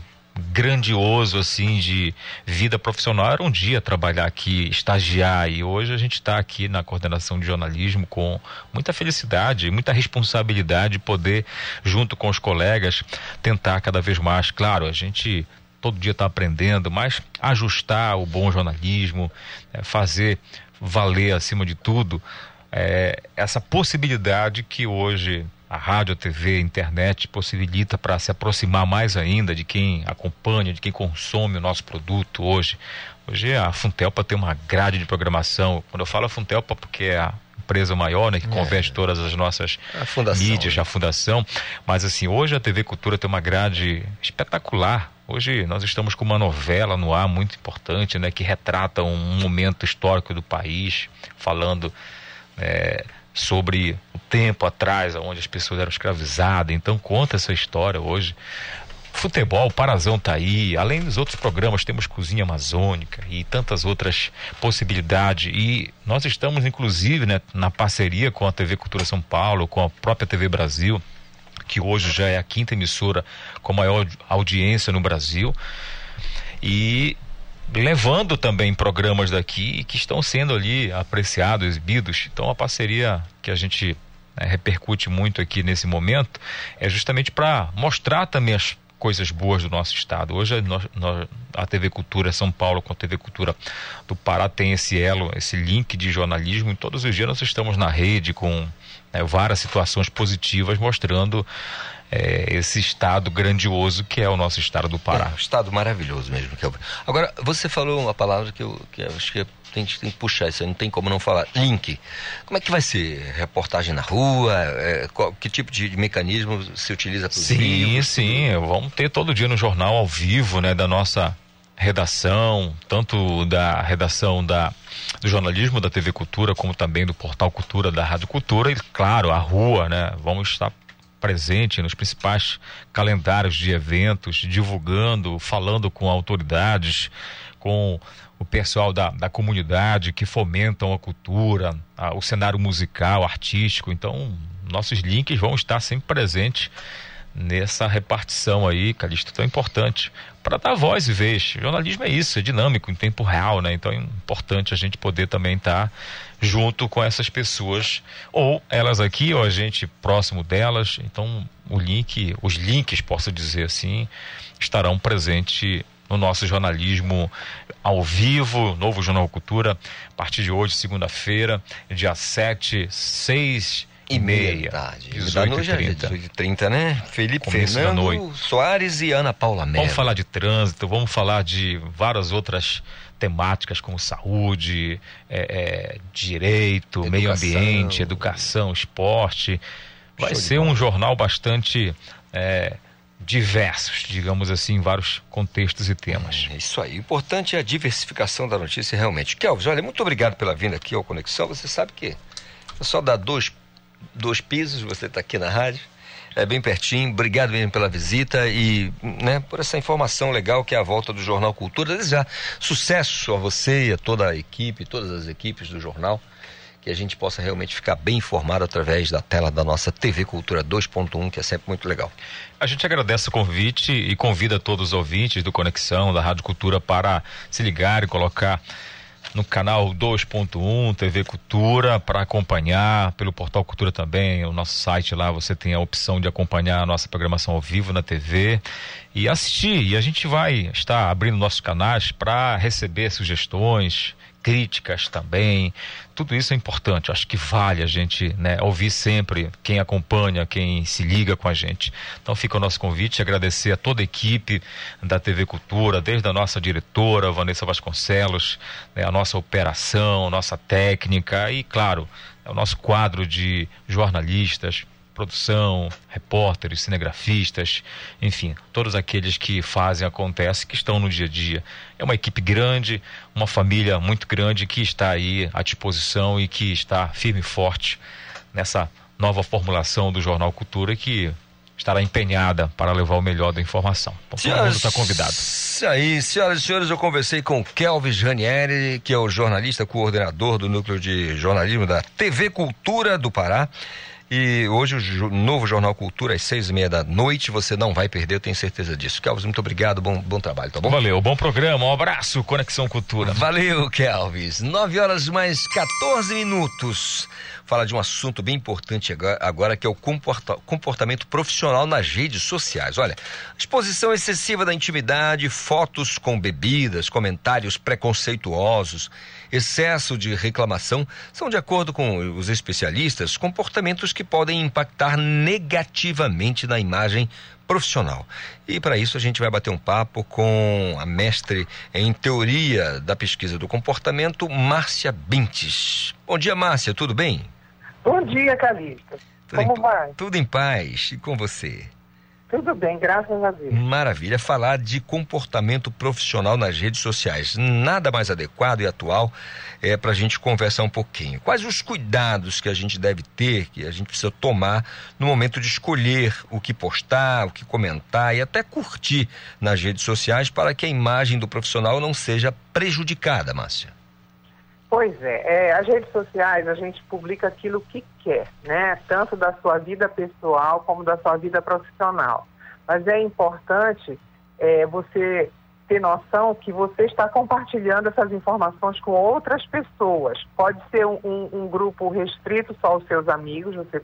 grandioso assim de vida profissional. Era um dia trabalhar aqui, estagiar e hoje a gente está aqui na coordenação de jornalismo com muita felicidade, muita responsabilidade de poder junto com os colegas tentar cada vez mais, claro, a gente todo dia está aprendendo, mas ajustar o bom jornalismo, é, fazer valer acima de tudo é, essa possibilidade que hoje a rádio, a TV, a internet possibilita para se aproximar mais ainda de quem acompanha, de quem consome o nosso produto hoje. Hoje a Funtelpa tem uma grade de programação. Quando eu falo a Funtelpa, porque é a empresa maior, né, que é. converte todas as nossas a mídias, né? a fundação. Mas assim, hoje a TV Cultura tem uma grade espetacular. Hoje nós estamos com uma novela no ar muito importante, né, que retrata um momento histórico do país, falando é, sobre o tempo atrás, onde as pessoas eram escravizadas. Então conta essa história hoje. Futebol, Parazão tá aí, além dos outros programas, temos Cozinha Amazônica e tantas outras possibilidades. E nós estamos, inclusive, né, na parceria com a TV Cultura São Paulo, com a própria TV Brasil, que hoje já é a quinta emissora com maior audiência no Brasil. E levando também programas daqui que estão sendo ali apreciados, exibidos. Então a parceria que a gente né, repercute muito aqui nesse momento é justamente para mostrar também as coisas boas do nosso estado. Hoje nós, nós, a TV Cultura São Paulo com a TV Cultura do Pará tem esse elo, esse link de jornalismo e todos os dias nós estamos na rede com né, várias situações positivas mostrando é, esse estado grandioso que é o nosso estado do Pará. É, um estado maravilhoso mesmo. Que é o... Agora, você falou uma palavra que eu, que eu acho que tem, tem que puxar isso, não tem como não falar. Link. Como é que vai ser? Reportagem na rua? É, qual, que tipo de mecanismo se utiliza para Sim, livros? sim. Vamos ter todo dia no jornal ao vivo, né, da nossa redação, tanto da redação da, do jornalismo da TV Cultura, como também do Portal Cultura da Rádio Cultura e, claro, a rua, né? Vamos estar presente nos principais calendários de eventos, divulgando, falando com autoridades, com o pessoal da, da comunidade que fomentam a cultura, a, o cenário musical, artístico. Então, nossos links vão estar sempre presentes nessa repartição aí, Calixto, tão importante para dar voz e vez. Jornalismo é isso, é dinâmico, em tempo real, né? Então é importante a gente poder também estar tá junto com essas pessoas, ou elas aqui, ou a gente próximo delas. Então o link, os links, posso dizer assim, estarão presentes no nosso jornalismo ao vivo, novo Jornal Cultura, a partir de hoje, segunda-feira, dia 7, 6 e meia. Tarde. 18 e 30. 18 30, né? Felipe Começo Fernando Soares e Ana Paula Melo. Vamos falar de trânsito, vamos falar de várias outras temáticas como saúde, é, é, direito, educação. meio ambiente, educação, esporte. Vai ser um jornal bastante é, diversos, digamos assim, em vários contextos e temas. É isso aí. O importante é a diversificação da notícia realmente. Kelvis, olha, muito obrigado pela vinda aqui ao Conexão. Você sabe que é só dar dois dois pisos, você está aqui na rádio. É bem pertinho. Obrigado mesmo pela visita e né, por essa informação legal que é a volta do Jornal Cultura. Desejar sucesso a você e a toda a equipe, todas as equipes do jornal. Que a gente possa realmente ficar bem informado através da tela da nossa TV Cultura 2.1, que é sempre muito legal. A gente agradece o convite e convida todos os ouvintes do Conexão, da Rádio Cultura, para se ligar e colocar no canal 2.1 TV Cultura para acompanhar, pelo Portal Cultura também, o nosso site lá, você tem a opção de acompanhar a nossa programação ao vivo na TV e assistir. E a gente vai estar abrindo nossos canais para receber sugestões, críticas também. Tudo isso é importante. Acho que vale a gente né, ouvir sempre quem acompanha, quem se liga com a gente. Então fica o nosso convite, agradecer a toda a equipe da TV Cultura, desde a nossa diretora, Vanessa Vasconcelos, né, a nossa operação, nossa técnica e, claro, o nosso quadro de jornalistas, produção, repórteres, cinegrafistas, enfim, todos aqueles que fazem acontece, que estão no dia a dia. É uma equipe grande, uma família muito grande que está aí à disposição e que está firme e forte nessa nova formulação do Jornal Cultura que estará empenhada para levar o melhor da informação. Então, todo mundo está convidado. Isso aí, senhoras e senhores, eu conversei com Kelvis Ranieri, que é o jornalista coordenador do Núcleo de Jornalismo da TV Cultura do Pará. E hoje o novo Jornal Cultura, às seis e meia da noite, você não vai perder, eu tenho certeza disso. Kelvis, muito obrigado, bom, bom trabalho, tá bom? Valeu, bom programa, um abraço, Conexão Cultura. Valeu, Kelvis. Nove horas mais 14 minutos. Fala de um assunto bem importante agora, que é o comporta, comportamento profissional nas redes sociais. Olha, exposição excessiva da intimidade, fotos com bebidas, comentários preconceituosos, excesso de reclamação são, de acordo com os especialistas, comportamentos que podem impactar negativamente na imagem profissional. E para isso a gente vai bater um papo com a mestre em teoria da pesquisa do comportamento, Márcia Bintes. Bom dia, Márcia, tudo bem? Bom dia, Calista. Tudo Como em, vai? Tudo em paz. E com você? Tudo bem, graças a Deus. Maravilha. Falar de comportamento profissional nas redes sociais. Nada mais adequado e atual é para a gente conversar um pouquinho. Quais os cuidados que a gente deve ter, que a gente precisa tomar no momento de escolher o que postar, o que comentar e até curtir nas redes sociais para que a imagem do profissional não seja prejudicada, Márcia? Pois é, é, as redes sociais a gente publica aquilo que quer, né? Tanto da sua vida pessoal como da sua vida profissional. Mas é importante é, você ter noção que você está compartilhando essas informações com outras pessoas. Pode ser um, um, um grupo restrito só aos seus amigos, você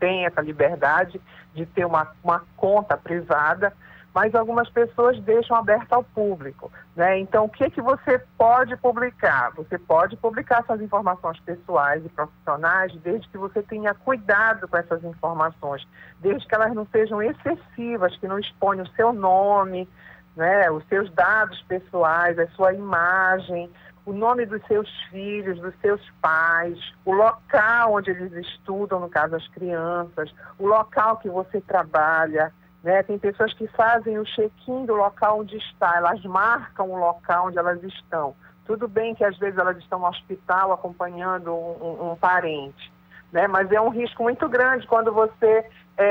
tem essa liberdade de ter uma, uma conta privada, mas algumas pessoas deixam aberto ao público. Né? Então, o que, que você pode publicar? Você pode publicar suas informações pessoais e profissionais, desde que você tenha cuidado com essas informações, desde que elas não sejam excessivas, que não exponham o seu nome, né? os seus dados pessoais, a sua imagem, o nome dos seus filhos, dos seus pais, o local onde eles estudam, no caso as crianças, o local que você trabalha, né? Tem pessoas que fazem o check-in do local onde está, elas marcam o local onde elas estão. Tudo bem que às vezes elas estão no hospital acompanhando um, um, parente, né? mas é um risco muito grande quando você é,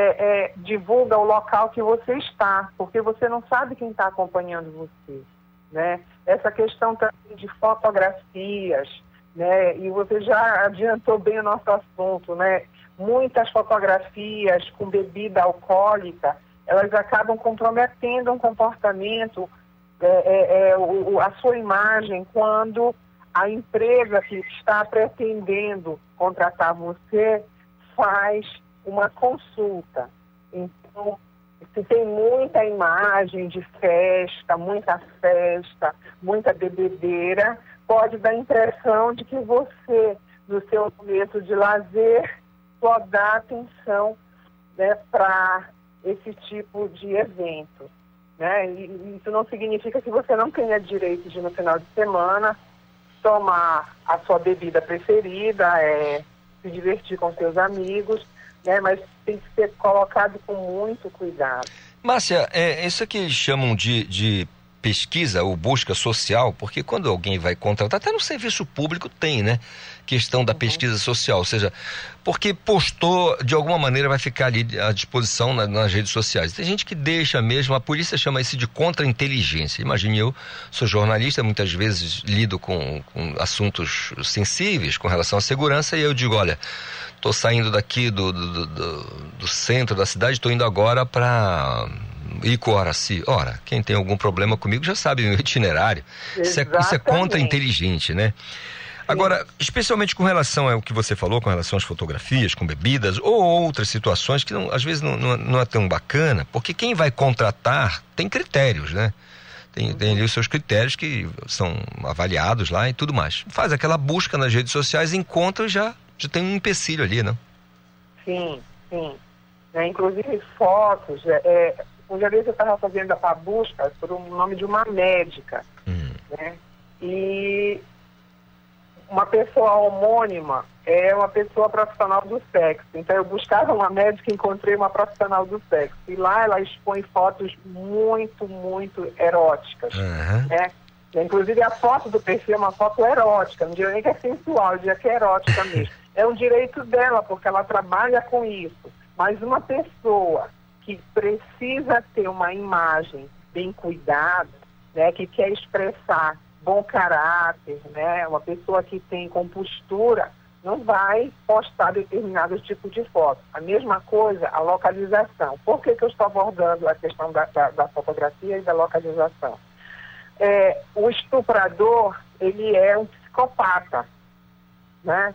é, divulga o local que você está, porque você não sabe quem está acompanhando você. Né? Essa questão também de fotografias, né? e você já adiantou bem o nosso assunto, né? muitas fotografias com bebida alcoólica elas acabam comprometendo um comportamento, é, é, é, o, a sua imagem, quando a empresa que está pretendendo contratar você faz uma consulta. Então, se tem muita imagem de festa, muita festa, muita bebedeira, pode dar a impressão de que você, no seu momento de lazer, só dá atenção né, para esse tipo de evento. Né? E isso não significa que você não tenha direito de, no final de semana, tomar a sua bebida preferida, é, se divertir com seus amigos, né? mas tem que ser colocado com muito cuidado. Márcia, é, isso que chamam de, de pesquisa ou busca social, porque quando alguém vai contratar, até no serviço público tem, né? Questão da uhum. pesquisa social, ou seja, porque postou, de alguma maneira vai ficar ali à disposição na, nas redes sociais. Tem gente que deixa mesmo, a polícia chama isso de contra-inteligência. Imagine eu, sou jornalista, muitas vezes lido com, com assuntos sensíveis com relação à segurança, e eu digo, olha, estou saindo daqui do, do, do, do centro da cidade, estou indo agora para Ico Horaci. Ora, quem tem algum problema comigo já sabe o meu itinerário. Isso é, isso é contra-inteligente, né? Agora, especialmente com relação ao que você falou, com relação às fotografias, com bebidas, ou outras situações que não- às vezes não, não, não é tão bacana, porque quem vai contratar tem critérios, né? Tem, tem ali os seus critérios que são avaliados lá e tudo mais. Faz aquela busca nas redes sociais, encontra e já, já tem um empecilho ali, né? Sim, sim. Né, inclusive fotos. É, é, um dia eu estava fazendo a busca por um nome de uma médica. Né? E uma pessoa homônima é uma pessoa profissional do sexo. Então eu buscava uma médica e encontrei uma profissional do sexo. E lá ela expõe fotos muito, muito eróticas. Né? E, Inclusive a foto do perfil é uma foto erótica, não diria nem que é sensual, eu diria que é erótica mesmo. É um direito dela, porque ela trabalha com isso. Mas uma pessoa que precisa ter uma imagem bem cuidada, né, que quer expressar bom caráter, né, uma pessoa que tem compostura, não vai postar determinado tipo de foto. A mesma coisa, a localização. Por que, que eu estou abordando a questão da, da- da fotografia e da localização? É, o estuprador, ele é um psicopata, né?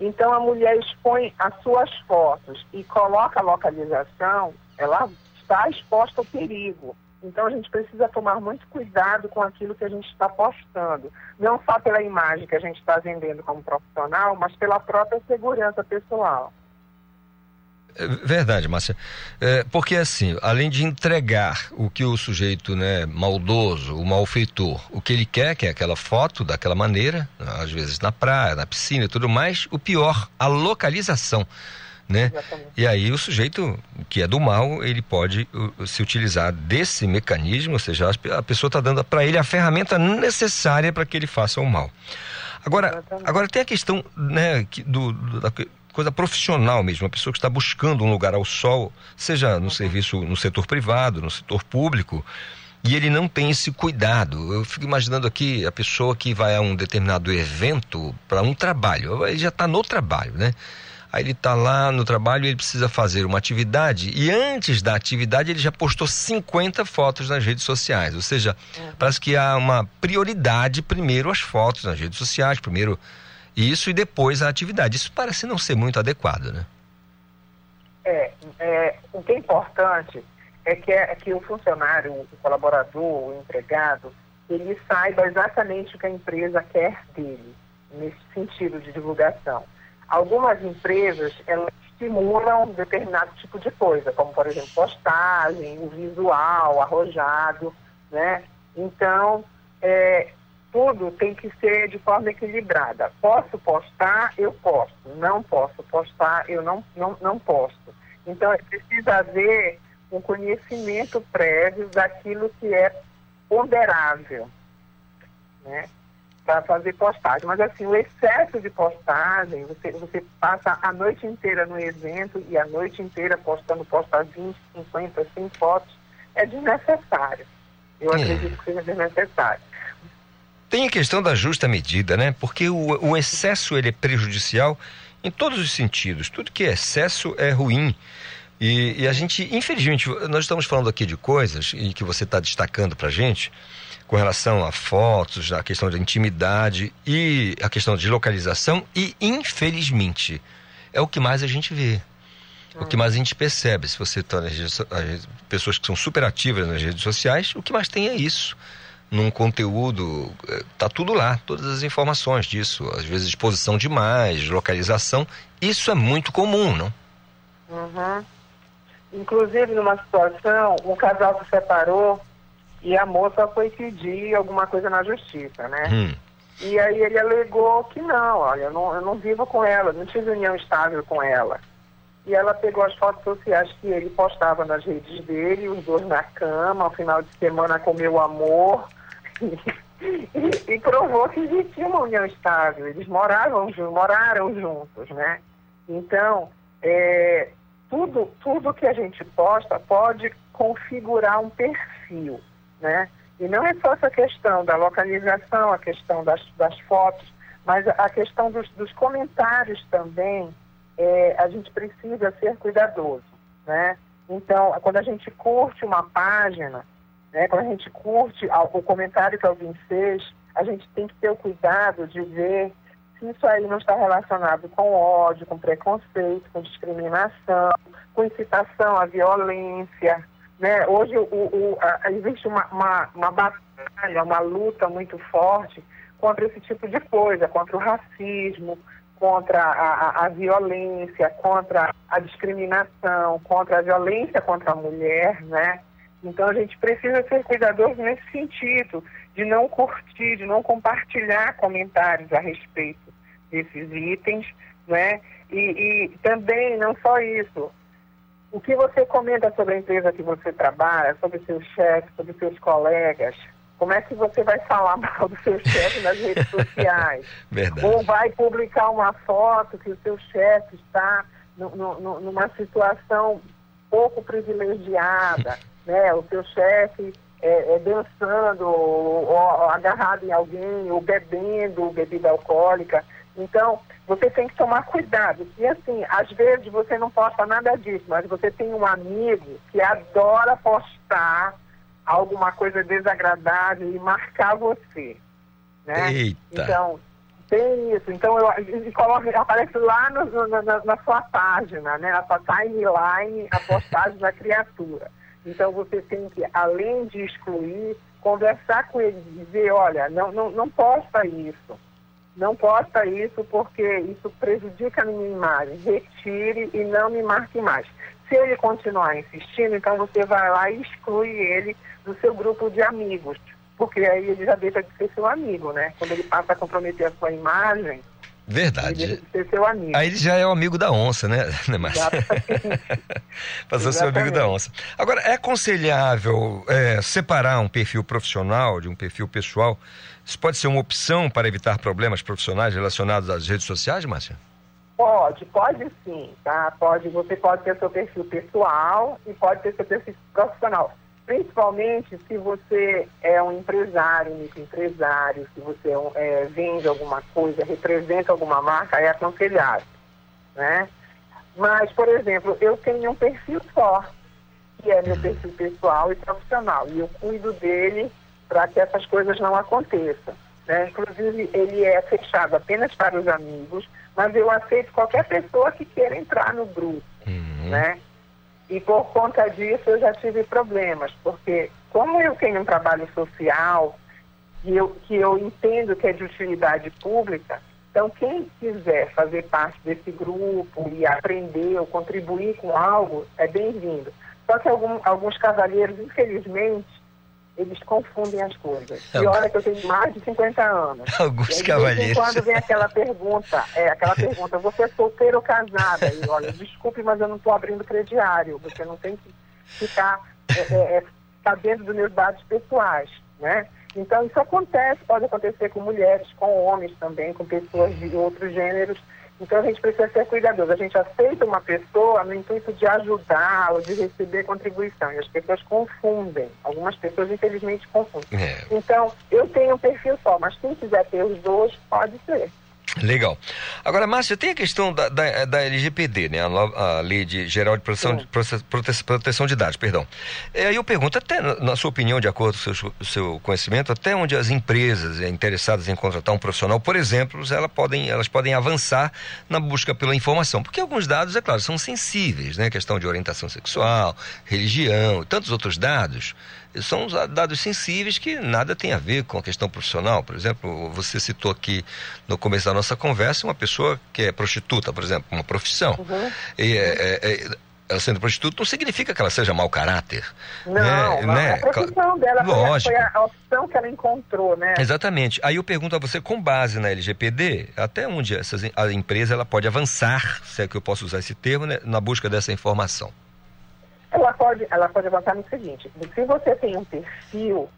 Então a mulher expõe as suas fotos e coloca a localização, ela está exposta ao perigo. Então a gente precisa tomar muito cuidado com aquilo que a gente está postando. Não só pela imagem que a gente está vendendo como profissional, mas pela própria segurança pessoal. É verdade, Márcia. É, porque assim, além de entregar o que o sujeito, né, maldoso, o malfeitor, o que ele quer, que é aquela foto daquela maneira, às vezes na praia, na piscina e tudo mais, o pior, a localização, né? E aí o sujeito que é do mal, ele pode uh, se utilizar desse mecanismo, ou seja, a pessoa está dando para ele a ferramenta necessária para que ele faça o mal. Agora, agora tem a questão né, do, do- da coisa profissional mesmo, a pessoa que está buscando um lugar ao sol, seja no serviço, no setor privado, no setor público, e ele não tem esse cuidado. Eu fico imaginando aqui a pessoa que vai a um determinado evento para um trabalho, ele já está no trabalho, né? Aí ele está lá no trabalho e ele precisa fazer uma atividade e antes da atividade ele já postou 50 fotos nas redes sociais. Ou seja, parece que há uma prioridade primeiro as fotos nas redes sociais, primeiro isso e depois a atividade. Isso parece não ser muito adequado, né? É, é, o que é importante é que, é que o funcionário, o colaborador, o empregado, ele saiba exatamente o que a empresa quer dele, nesse sentido de divulgação. Algumas empresas, elas estimulam determinado tipo de coisa, como, por exemplo, postagem, o visual, arrojado, né? Então, é, tudo tem que ser de forma equilibrada. Posso postar, eu posto. Não posso postar, eu não, não, não posto. Então, é preciso haver um conhecimento prévio daquilo que é ponderável, né? Para fazer postagem. Mas, assim, o excesso de postagem, você, você passa a noite inteira no evento e a noite inteira postando, posta 20, 50, 100 fotos, é desnecessário. Eu É. acredito que seja desnecessário. Tem a questão da justa medida, né? Porque o, o excesso ele é prejudicial em todos os sentidos. Tudo que é excesso é ruim. E, e a gente, infelizmente, nós estamos falando aqui de coisas e que você está destacando para gente com relação a fotos, a questão da intimidade e a questão de localização e, infelizmente, é o que mais a gente vê. O que mais a gente percebe, se você está nas redes- pessoas que são super ativas nas redes sociais, o que mais tem é isso. Num conteúdo, eh, tá tudo lá, todas as informações disso. Às vezes exposição demais, localização. Isso é muito comum, não? Uhum. Inclusive, numa situação, um casal se separou e a moça foi pedir alguma coisa na justiça, né? Hum. E aí ele alegou que não, olha, eu não, eu não vivo com ela, não tive união estável com ela. E ela pegou as fotos sociais que ele postava nas redes dele, os dois na cama, ao final de semana comeu amor, e, e provou que existia uma união estável. Eles moravam, ju- moraram juntos, né? Então, é, tudo, tudo que a gente posta pode configurar um perfil, né? E não é só essa questão da localização, a questão das, das fotos, mas a- questão dos, dos comentários também, é, a gente precisa ser cuidadoso, né? Então, quando a gente curte uma página, né, quando a gente curte o comentário que alguém fez, a gente tem que ter o cuidado de ver isso aí não está relacionado com ódio, com preconceito, com discriminação, com incitação à violência. Né? Hoje o, o- a- existe uma, uma, uma batalha, uma luta muito forte contra esse tipo de coisa, contra o racismo, contra a, a- a violência, contra a discriminação, contra a violência contra a mulher, né? Então a gente precisa ser cuidadoso nesse sentido, de não curtir, de não compartilhar comentários a respeito desses itens, né? E, e também, não só isso, o que você comenta sobre a empresa que você trabalha, sobre seus chefes, sobre seus colegas, como é que você vai falar mal do seu chefe nas redes sociais? Verdade. Ou vai publicar uma foto que o seu chefe está nu- nu- numa situação pouco privilegiada, né? O seu chefe é, é dançando, ou, ou agarrado em alguém, ou bebendo bebida alcoólica. Então, você tem que tomar cuidado. E assim, às vezes você não posta nada disso, mas você tem um amigo que adora postar alguma coisa desagradável e marcar você. Né? Eita. Então, tem isso. Então, eu, e coloca, aparece lá no- no- na, na sua página, né? na sua timeline, a postagem da criatura. Então, você tem que, além de excluir, conversar com ele e dizer, olha, não, não, não posta isso. Não posta isso porque isso prejudica a minha imagem. Retire e não me marque mais. Se ele continuar insistindo, então você vai lá e exclui ele do seu grupo de amigos. Porque aí ele já deixa de ser seu amigo, né? Quando ele passa a comprometer a sua imagem, Verdade. de ser seu amigo. Aí ele já é o amigo da onça, né, né Márcia? Passou a ser amigo da onça. Agora, é aconselhável é, separar um perfil profissional de um perfil pessoal? Isso pode ser uma opção para evitar problemas profissionais relacionados às redes sociais, Márcia? Pode, pode sim, tá? Pode, você pode ter seu perfil pessoal e pode ter seu perfil profissional. Principalmente se você é um empresário, um microempresário, se você é é, vende alguma coisa, representa alguma marca, é aconselhável, né? Mas, por exemplo, eu tenho um perfil só, que é meu perfil pessoal e profissional, e eu cuido dele para que essas coisas não aconteçam. Né? Inclusive, ele é fechado apenas para os amigos, mas eu aceito qualquer pessoa que queira entrar no grupo, né? E por conta disso eu já tive problemas, porque como eu tenho um trabalho social que eu, que eu entendo que é de utilidade pública, então quem quiser fazer parte desse grupo e aprender ou contribuir com algo é bem-vindo. Só que algum- alguns cavalheiros, infelizmente, eles confundem as coisas. E olha que eu tenho mais de 50 anos. Alguns cavalheiros. quando vem aquela pergunta, é, aquela pergunta, você é solteira ou casada? E olha, desculpe, mas eu não estou abrindo crediário. Você não tem que ficar é, é, é, sabendo dos meus dados pessoais, né? Então isso acontece, pode acontecer com mulheres, com homens também, com pessoas de outros gêneros. Então a gente precisa ser cuidadoso. A gente aceita uma pessoa no intuito de ajudar ou de receber contribuição. E as pessoas confundem. Algumas pessoas, infelizmente, confundem. É, Então, eu tenho um perfil só, mas quem quiser ter os dois, pode ser. Legal. Agora, Márcia, tem a questão da, da, da LGPD, né? A, a Lei de Geral de Proteção, de, Prote- Proteção de Dados, perdão. É, Aí eu pergunto, até na, na sua opinião, de acordo com o seu, seu conhecimento, até onde as empresas é, interessadas em contratar um profissional, por exemplo, elas podem, elas podem avançar na busca pela informação. Porque alguns dados, é claro, são sensíveis, né? Questão de orientação sexual, religião e tantos outros dados. São os dados sensíveis que nada tem a ver com a questão profissional. Por exemplo, você citou aqui no começo da nossa conversa uma pessoa que é prostituta, por exemplo, uma profissão. Uhum. E, é, é, é, ela sendo prostituta não significa que ela seja mau caráter. Não, né? não, Né? é a profissão dela, foi a, Lógico. foi a opção que ela encontrou, né? Exatamente. Aí eu pergunto a você, com base na LGPD, até onde essas, a empresa ela pode avançar, se é que eu posso usar esse termo, né, na busca dessa informação? Ela pode, ela pode avançar no seguinte, se você tem um perfil,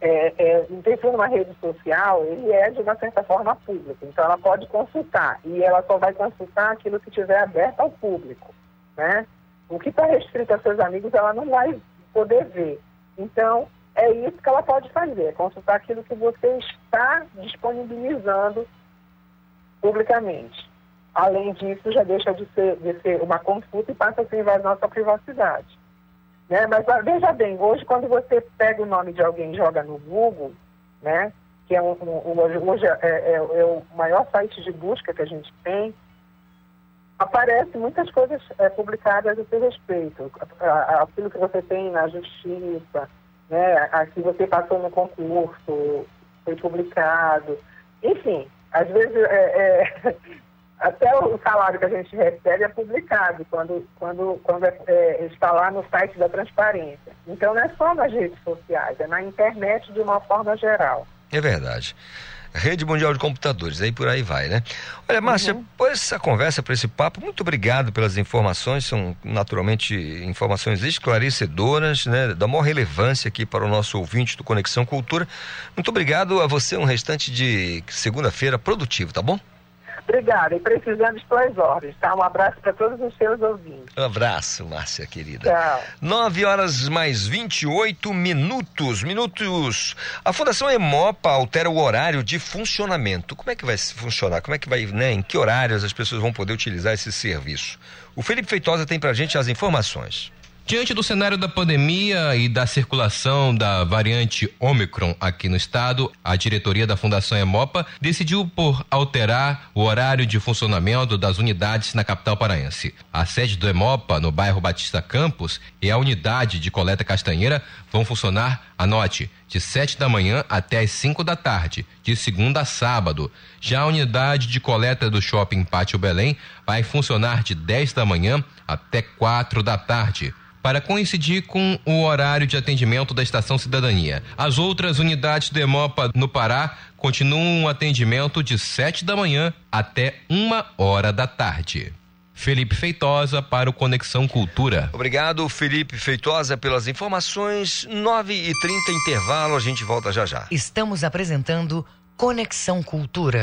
é, é, um perfil numa rede social, ele é de uma certa forma público, então ela pode consultar, e ela só vai consultar aquilo que estiver aberto ao público, né? O que está restrito aos seus amigos, ela não vai poder ver. Então, é isso que ela pode fazer, é consultar aquilo que você está disponibilizando publicamente. Além disso, já deixa de ser, de ser uma consulta e passa a ser invasão à privacidade. Né? Mas ah, veja bem, hoje quando você pega o nome de alguém e joga no Google, né? que é um, um, hoje é, é, é, o maior site de busca que a gente tem, aparece muitas coisas é, publicadas a seu respeito. Aquilo que você tem na justiça, né? aqui você passou no concurso, foi publicado. Enfim, às vezes é, é, até o salário que a gente recebe é publicado quando, quando, quando é, é, está lá no site da transparência. Então não é só nas redes sociais, é na internet de uma forma geral. É verdade. Rede Mundial de Computadores, aí por aí vai, né? Olha, Márcia, uhum. por essa conversa, por esse papo, muito obrigado pelas informações, são naturalmente informações esclarecedoras, né? Da maior relevância aqui para o nosso ouvinte do Conexão Cultura. Muito obrigado a você, um restante de segunda-feira produtivo, tá bom? Obrigada. E precisando, estou às ordens, tá? Um abraço para todos os seus ouvintes. Um abraço, Márcia, querida. Tchau. 9 horas mais 28 minutos. Minutos. A Fundação Emopa altera o horário de funcionamento. Como é que vai funcionar? Como é que vai, né? Em que horários as pessoas vão poder utilizar esse serviço? O Felipe Feitosa tem pra gente as informações. Diante do cenário da pandemia e da circulação da variante Omicron aqui no estado, a diretoria da Fundação Emopa decidiu por alterar o horário de funcionamento das unidades na capital paraense. A sede do Emopa, no bairro Batista Campos, e a unidade de coleta castanheira vão funcionar, anote, de 7 da manhã até as 5 da tarde, de segunda a sábado. Já a unidade de coleta do Shopping Pátio Belém vai funcionar de 10 da manhã até 4 da tarde para coincidir com o horário de atendimento da Estação Cidadania. As outras unidades do Emopa no Pará continuam o atendimento de 7 da manhã até uma hora da tarde. Felipe Feitosa para o Conexão Cultura. Obrigado, Felipe Feitosa, pelas informações. 9 e 30 intervalo, a gente volta já já. Estamos apresentando Conexão Cultura.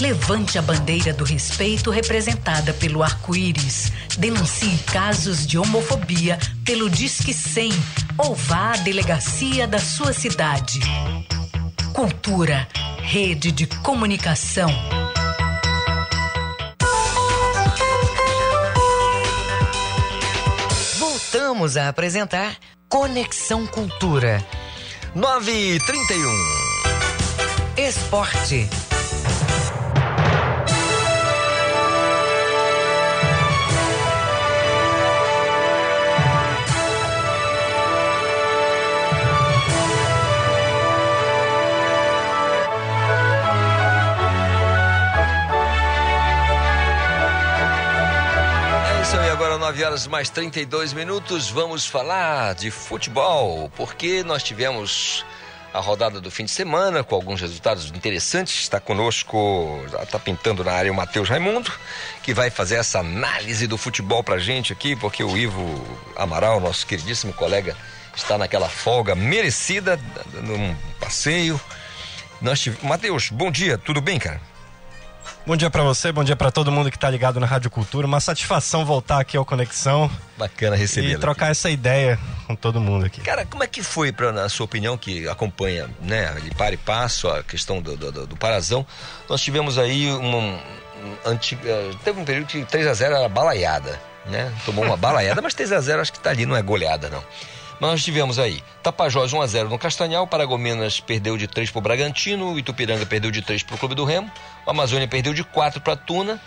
Levante a bandeira do respeito representada pelo arco-íris. Denuncie casos de homofobia pelo Disque 100 ou vá à delegacia da sua cidade. Cultura, rede de comunicação. Voltamos a apresentar Conexão Cultura. 9 e 31 Esporte. 9 horas mais 32 minutos. Vamos falar de futebol, porque nós tivemos a rodada do fim de semana com alguns resultados interessantes. Está conosco, está pintando na área o Matheus Raimundo, que vai fazer essa análise do futebol pra gente aqui, porque o Ivo Amaral, nosso queridíssimo colega, está naquela folga merecida, num passeio. Nós tive... Matheus, bom dia, tudo bem, cara? Bom dia para você, bom dia para todo mundo que está ligado na Rádio Cultura. Uma satisfação voltar aqui ao Conexão. Bacana receber. E trocar essa ideia com todo mundo aqui. Cara, como é que foi, pra, na sua opinião, que acompanha, né, de par e passo, a questão do, do, do Parazão? Nós tivemos aí uma. Um, antiga, teve um período que 3 a 0 era balaiada, né? Tomou uma balaiada, mas 3 a 0 acho que tá ali, não é goleada, não. Mas nós tivemos aí Tapajós 1x0 no Castanhal, Paragominas perdeu de 3 para o Bragantino, Itupiranga perdeu de 3 para o Clube do Remo, o Amazônia perdeu de 4 para a Tuna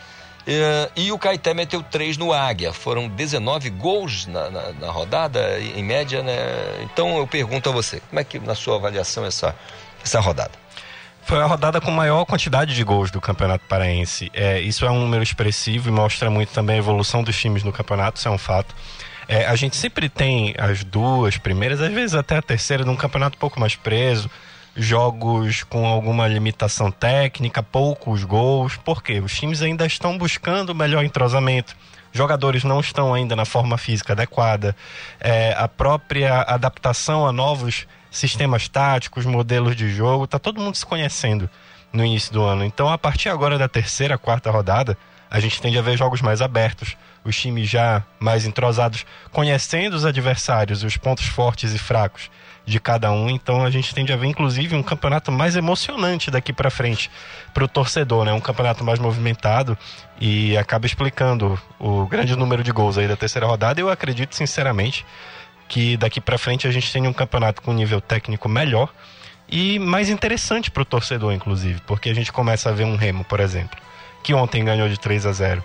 eh, e o Caeté meteu 3 no Águia. Foram 19 gols na, na, na, rodada, em média, né? Então eu pergunto a você, como é que na sua avaliação essa, essa rodada? Foi a rodada com maior quantidade de gols do Campeonato Paraense. É, isso é um número expressivo e mostra muito também a evolução dos times no campeonato, isso é um fato. É, a gente sempre tem as duas primeiras, às vezes até a terceira, num campeonato um pouco mais preso, jogos com alguma limitação técnica, poucos gols, porque os times ainda estão buscando melhor entrosamento. Jogadores não estão ainda na forma física adequada, é, a própria adaptação a novos sistemas táticos, modelos de jogo, tá todo mundo se conhecendo no início do ano. Então, a partir agora da terceira, quarta rodada, a gente tende a ver jogos mais abertos, os times já mais entrosados, conhecendo os adversários, os pontos fortes e fracos de cada um. Então a gente tende a ver, inclusive, um campeonato mais emocionante daqui para frente para o torcedor, né? Um campeonato mais movimentado e acaba explicando o grande número de gols aí da terceira rodada. Eu acredito, sinceramente, que daqui para frente a gente tem um campeonato com um nível técnico melhor e mais interessante para o torcedor, inclusive, porque a gente começa a ver um Remo, por exemplo, que ontem ganhou de 3 a 0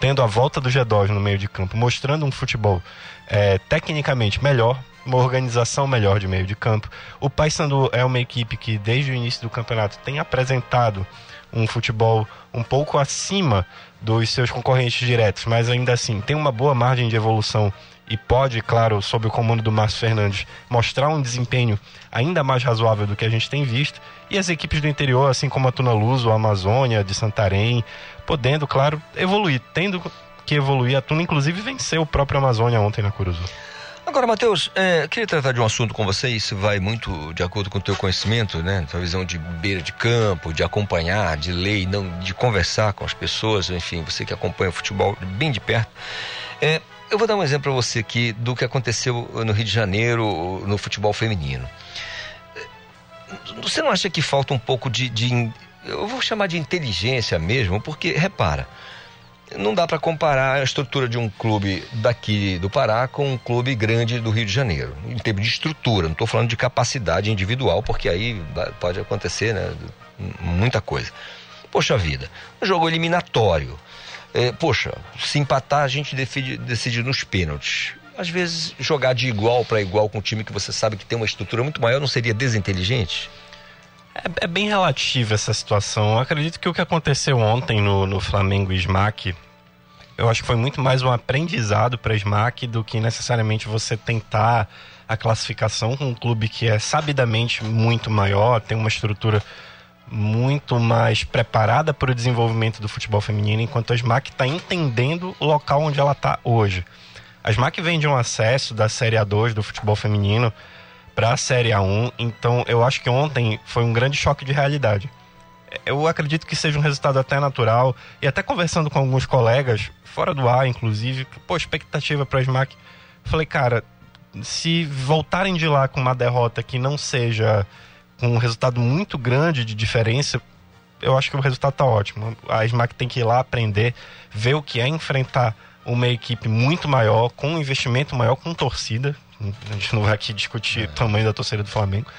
tendo a volta do G2 no meio de campo, mostrando um futebol é, tecnicamente melhor, uma organização melhor de meio de campo. O Paysandu é uma equipe que desde o início do campeonato tem apresentado um futebol um pouco acima dos seus concorrentes diretos, mas ainda assim tem uma boa margem de evolução e pode, claro, sob o comando do Márcio Fernandes, mostrar um desempenho ainda mais razoável do que a gente tem visto. E as equipes do interior, assim como a Tuna Luz, a Amazônia, de Santarém, podendo, claro, evoluir, tendo que evoluir. A Tuna, inclusive, venceu o próprio Amazônia ontem na Curuzu. Agora, Matheus, é, queria tratar de um assunto com você, isso vai muito de acordo com o teu conhecimento, né? Tua visão de beira de campo, de acompanhar, de ler, não, de conversar com as pessoas, enfim, você que acompanha o futebol bem de perto. É, eu vou dar um exemplo para você aqui do que aconteceu no Rio de Janeiro no futebol feminino. Você não acha que falta um pouco de, de eu vou chamar de inteligência mesmo, porque repara, não dá para comparar a estrutura de um clube daqui do Pará com um clube grande do Rio de Janeiro, em termos de estrutura. Não estou falando de capacidade individual, porque aí pode acontecer né, muita coisa. Poxa vida, um jogo eliminatório. É, poxa, se empatar, a gente decide, decide nos pênaltis. Às vezes, jogar de igual para igual com um time que você sabe que tem uma estrutura muito maior não seria desinteligente? É, é bem relativa essa situação. Eu acredito que o que aconteceu ontem no, no Flamengo e Smack, eu acho que foi muito mais um aprendizado para Smack do que necessariamente você tentar a classificação com um clube que é sabidamente muito maior, tem uma estrutura muito mais preparada para o desenvolvimento do futebol feminino, enquanto a SMAC está entendendo o local onde ela está hoje. A SMAC vem de um acesso da Série A2 do futebol feminino para a Série A1, então eu acho que ontem foi um grande choque de realidade. Eu acredito que seja um resultado até natural, e até conversando com alguns colegas, fora do ar inclusive, pô, expectativa para a SMAC. Falei, cara, se voltarem de lá com uma derrota que não seja um resultado muito grande de diferença, eu acho que o resultado está ótimo. A SMAC tem que ir lá aprender, ver o que é enfrentar uma equipe muito maior, com um investimento maior, com torcida. A gente não vai aqui discutir é. o tamanho da torcida do Flamengo.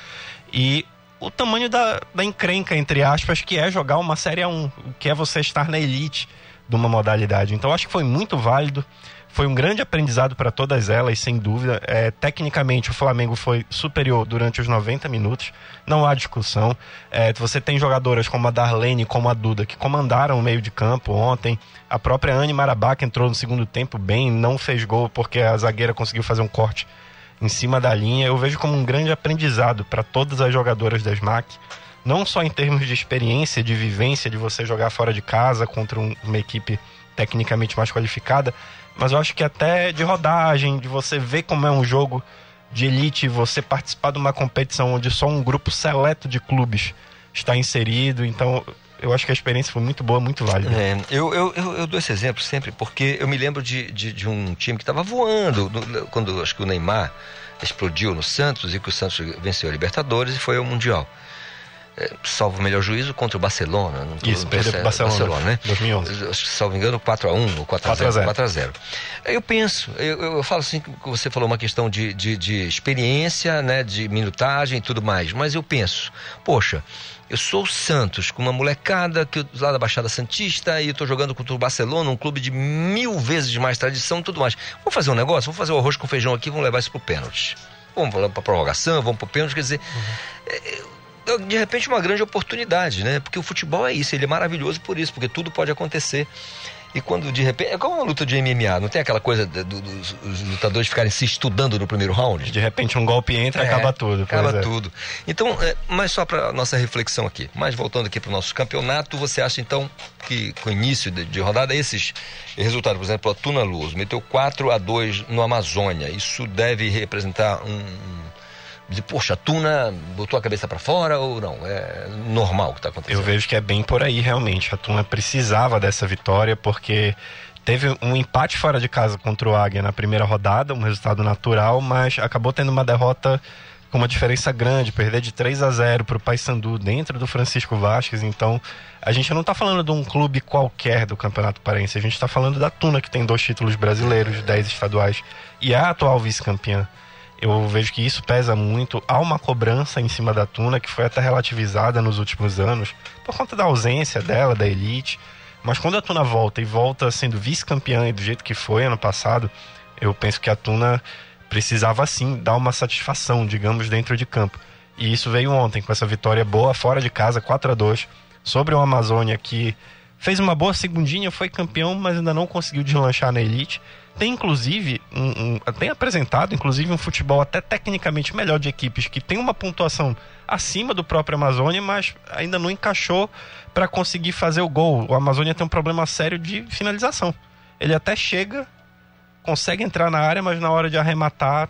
E o tamanho da, da encrenca, entre aspas, que é jogar uma Série 1, que é você estar na elite de uma modalidade. Então acho que foi muito válido. Foi um grande aprendizado para todas elas, sem dúvida. É, tecnicamente, o Flamengo foi superior durante os 90 minutos, não há discussão. É, você tem jogadoras como a Darlene, como a Duda, que comandaram o meio de campo ontem. A própria Anne Marabá, que entrou no segundo tempo bem, não fez gol porque a zagueira conseguiu fazer um corte em cima da linha. Eu vejo como um grande aprendizado para todas as jogadoras da SMAC não só em termos de experiência, de vivência, de você jogar fora de casa contra um, uma equipe tecnicamente mais qualificada, mas eu acho que até de rodagem, de você ver como é um jogo de elite, você participar de uma competição onde só um grupo seleto de clubes está inserido. Então, eu acho que a experiência foi muito boa, muito válida. É, eu, eu, eu, eu, dou esse exemplo sempre porque eu me lembro de, de, de um time que estava voando, no, quando acho que o Neymar explodiu no Santos e que o Santos venceu a Libertadores e foi ao Mundial. É, salvo o melhor juízo contra o Barcelona. Não Isso, perdeu Barcelona, Barcelona, né? 2011. Salvo engano, 4x1 ou 4x0. 4x0. Eu penso, eu, eu, falo assim, que você falou uma questão de, de, de experiência, né, de minutagem e tudo mais, mas eu penso, poxa, eu sou o Santos, com uma molecada que lá da Baixada Santista e eu tô jogando contra o Barcelona, um clube de mil vezes mais tradição e tudo mais. Vamos fazer um negócio? Vamos fazer o arroz com feijão aqui, vamos levar isso pro pênalti. Vamos para prorrogação, vamos pro pênalti, quer dizer, uhum de repente uma grande oportunidade, né? Porque o futebol é isso, ele é maravilhoso por isso, porque tudo pode acontecer. E quando de repente. É como uma luta de MMA, não tem aquela coisa do, do, dos lutadores ficarem se estudando no primeiro round? De repente um golpe entra e é, acaba tudo. Acaba é. tudo. Então, é, mas só para nossa reflexão aqui. Mas voltando aqui para o nosso campeonato, você acha então que com o início de, de rodada, esses resultados, por exemplo, a Tuna Luz meteu 4 a 2 no Amazônia. Isso deve representar um dizer, poxa, a Tuna botou a cabeça para fora ou não? É normal o que está acontecendo? Eu vejo que é bem por aí, realmente. A Tuna precisava dessa vitória porque teve um empate fora de casa contra o Águia na primeira rodada, um resultado natural, mas acabou tendo uma derrota com uma diferença grande, perder de 3 a 0 para o Paysandu dentro do Francisco Vasquez. Então, a gente não está falando de um clube qualquer do Campeonato Paraense, a gente está falando da Tuna, que tem dois títulos brasileiros, 10 estaduais, e é a atual vice-campeã eu vejo que isso pesa muito. Há uma cobrança em cima da Tuna que foi até relativizada nos últimos anos por conta da ausência dela, da elite. Mas quando a Tuna volta e volta sendo vice-campeã e do jeito que foi ano passado, eu penso que a Tuna precisava sim dar uma satisfação, digamos, dentro de campo. E isso veio ontem com essa vitória boa fora de casa, 4 a 2 sobre o Amazônia que fez uma boa segundinha, foi campeão, mas ainda não conseguiu deslanchar na elite tem inclusive um, um, tem apresentado inclusive um futebol até tecnicamente melhor de equipes que tem uma pontuação acima do próprio Amazônia, mas ainda não encaixou para conseguir fazer o gol. O Amazônia tem um problema sério de finalização. Ele até chega, consegue entrar na área, mas na hora de arrematar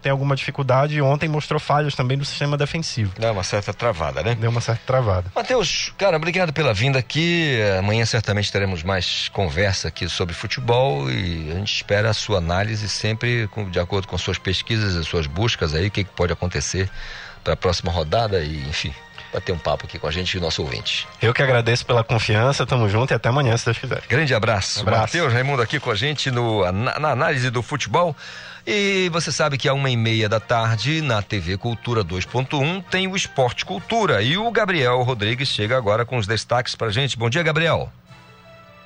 tem alguma dificuldade e ontem mostrou falhas também do sistema defensivo. Deu uma certa travada, né? Deu uma certa travada. Matheus, cara, obrigado pela vinda aqui. Amanhã certamente teremos mais conversa aqui sobre futebol e a gente espera a sua análise sempre de acordo com suas pesquisas e suas buscas aí, o que, que pode acontecer para a próxima rodada e, enfim, bater um papo aqui com a gente e nosso ouvinte. Eu que agradeço pela confiança, tamo junto e até amanhã, se Deus quiser. Grande abraço. Um abraço. Matheus Raimundo aqui com a gente no, na, na análise do futebol. E você sabe que a uma e meia da tarde, na TV Cultura 2.1, tem o Esporte Cultura. E o Gabriel Rodrigues chega agora com os destaques pra gente. Bom dia, Gabriel.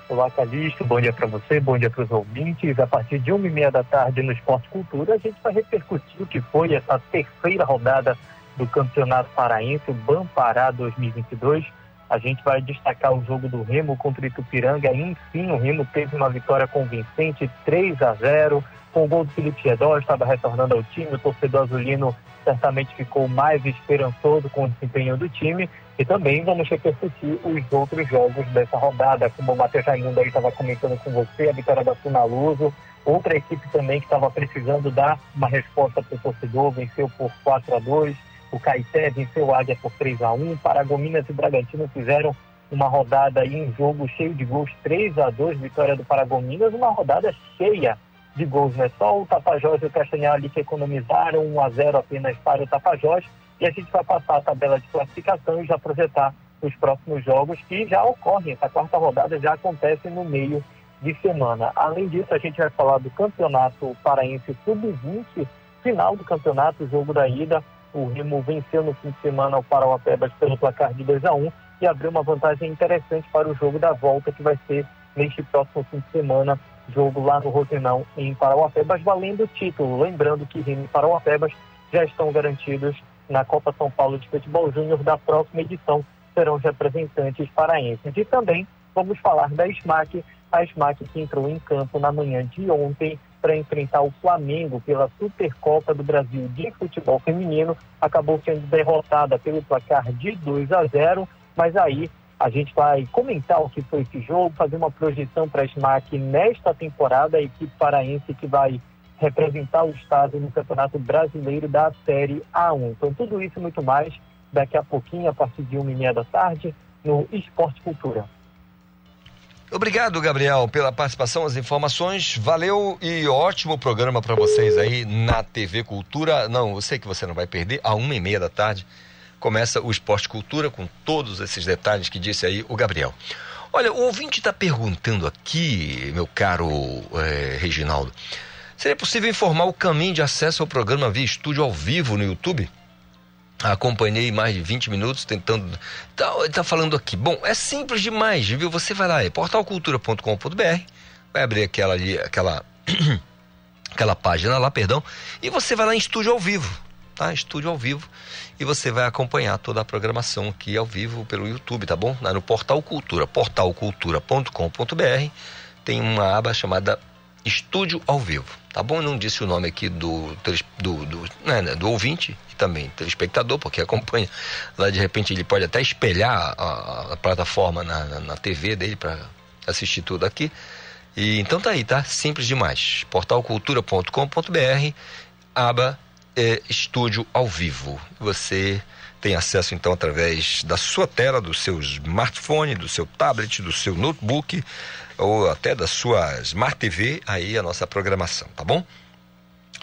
Olá, Calixto. Bom dia para você, bom dia para os ouvintes. A partir de uma e meia da tarde no Esporte Cultura, a gente vai repercutir o que foi essa terceira rodada do Campeonato Paraense, o Bampará 2022. A gente vai destacar o jogo do Remo contra o Itupiranga. Enfim, o Remo teve uma vitória convincente, 3 a 0 com o gol do Felipe Gedó, estava retornando ao time, o torcedor azulino certamente ficou mais esperançoso com o desempenho do time e também vamos repercutir os outros jogos dessa rodada, como o Matheus Raimundo aí estava comentando com você, a vitória da Tunaluso, outra equipe também que estava precisando dar uma resposta para o torcedor, venceu por 4 a 2 o Caeté venceu o Águia por 3 a 1 Paragominas e Bragantino fizeram uma rodada e um jogo cheio de gols, 3 a 2 vitória do Paragominas, uma rodada cheia de gols, né? Só o Tapajós e o Castanhal ali que economizaram 1 a 0 apenas para o Tapajós. E a gente vai passar a tabela de classificação e já projetar os próximos jogos que já ocorrem. Essa quarta rodada já acontece no meio de semana. Além disso, a gente vai falar do Campeonato Paraense Sub-20, final do campeonato, jogo da ida. O Remo venceu no fim de semana o Parauapebas pelo placar de 2 a 1 e abriu uma vantagem interessante para o jogo da volta, que vai ser neste próximo fim de semana jogo lá no Rotenão, em Parauapebas, valendo o título. Lembrando que Remo e Parauapebas já estão garantidos na Copa São Paulo de Futebol Júnior da próxima edição, serão os representantes paraenses. E também vamos falar da SMAC, a SMAC que entrou em campo na manhã de ontem para enfrentar o Flamengo pela Supercopa do Brasil de Futebol Feminino, acabou sendo derrotada pelo placar de 2 a 0, mas aí a gente vai comentar o que foi esse jogo, fazer uma projeção para a SMAC nesta temporada, a equipe paraense que vai representar o estado no Campeonato Brasileiro da Série A1. Então, tudo isso e muito mais daqui a pouquinho, a partir de uma e meia da tarde, no Esporte Cultura. Obrigado, Gabriel, pela participação, as informações. Valeu e ótimo programa para vocês aí na TV Cultura. Não, eu sei que você não vai perder. A uma e meia da tarde começa o Esporte Cultura com todos esses detalhes que disse aí o Gabriel. Olha, o ouvinte está perguntando aqui, meu caro é, Reginaldo, seria possível informar o caminho de acesso ao programa via estúdio ao vivo no YouTube? Acompanhei mais de 20 minutos tentando. Tá, ele tá falando aqui. Bom, é simples demais, viu? Você vai lá, é portalcultura.com.br, vai abrir aquela ali, aquela. aquela página lá, perdão, e você vai lá em estúdio ao vivo, tá? Estúdio ao vivo. E você vai acompanhar toda a programação aqui ao vivo pelo YouTube, tá bom? No Portal Cultura, portalcultura.com.br, tem uma aba chamada Estúdio ao Vivo, tá bom? Eu não disse o nome aqui do, do, do, né, né, do ouvinte, e também telespectador, porque acompanha. Lá de repente ele pode até espelhar a, a plataforma na, na, na TV dele para assistir tudo aqui. E então tá aí, tá? Simples demais. portalcultura.com.br, aba é, Estúdio ao Vivo. Você tem acesso então através da sua tela, do seu smartphone, do seu tablet, do seu notebook ou até da sua Smart TV, aí a nossa programação, tá bom?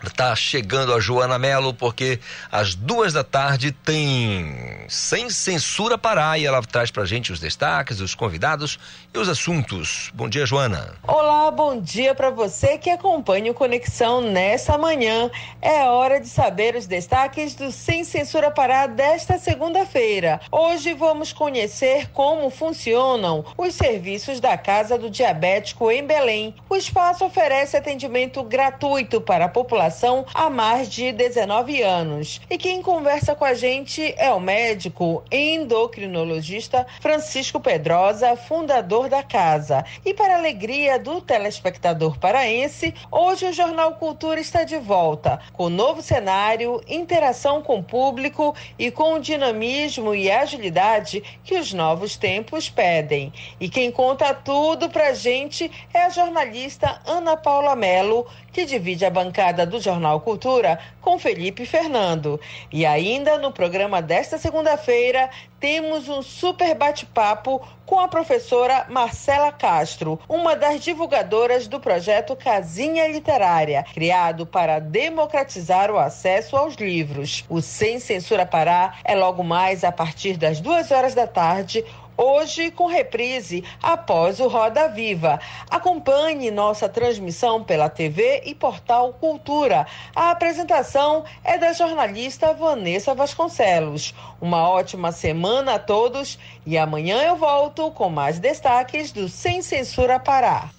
Tá chegando a Joana Melo, porque às duas da tarde tem Sem Censura Pará e ela traz pra gente os destaques, os convidados e os assuntos. Bom dia, Joana. Olá, bom dia para você que acompanha o Conexão nessa manhã. É hora de saber os destaques do Sem Censura Pará desta segunda-feira. Hoje vamos conhecer como funcionam os serviços da Casa do Diabético em Belém. O espaço oferece atendimento gratuito para a população população há mais de 19 anos. E quem conversa com a gente é o médico endocrinologista Francisco Pedrosa, fundador da casa. E para alegria do telespectador paraense, hoje o Jornal Cultura está de volta, com novo cenário, interação com o público e com o dinamismo e agilidade que os novos tempos pedem. E quem conta tudo pra gente é a jornalista Ana Paula Melo, que divide a bancada do Jornal Cultura com Felipe Fernando. E ainda no programa desta segunda-feira, temos um super bate-papo com a professora Marcela Castro, uma das divulgadoras do projeto Casinha Literária, criado para democratizar o acesso aos livros. O Sem Censura Pará é logo mais a partir das duas horas da tarde hoje com reprise após o Roda Viva. Acompanhe nossa transmissão pela TV e portal Cultura. A apresentação é da jornalista Vanessa Vasconcelos. Uma ótima semana a todos e amanhã eu volto com mais destaques do Sem Censura Pará.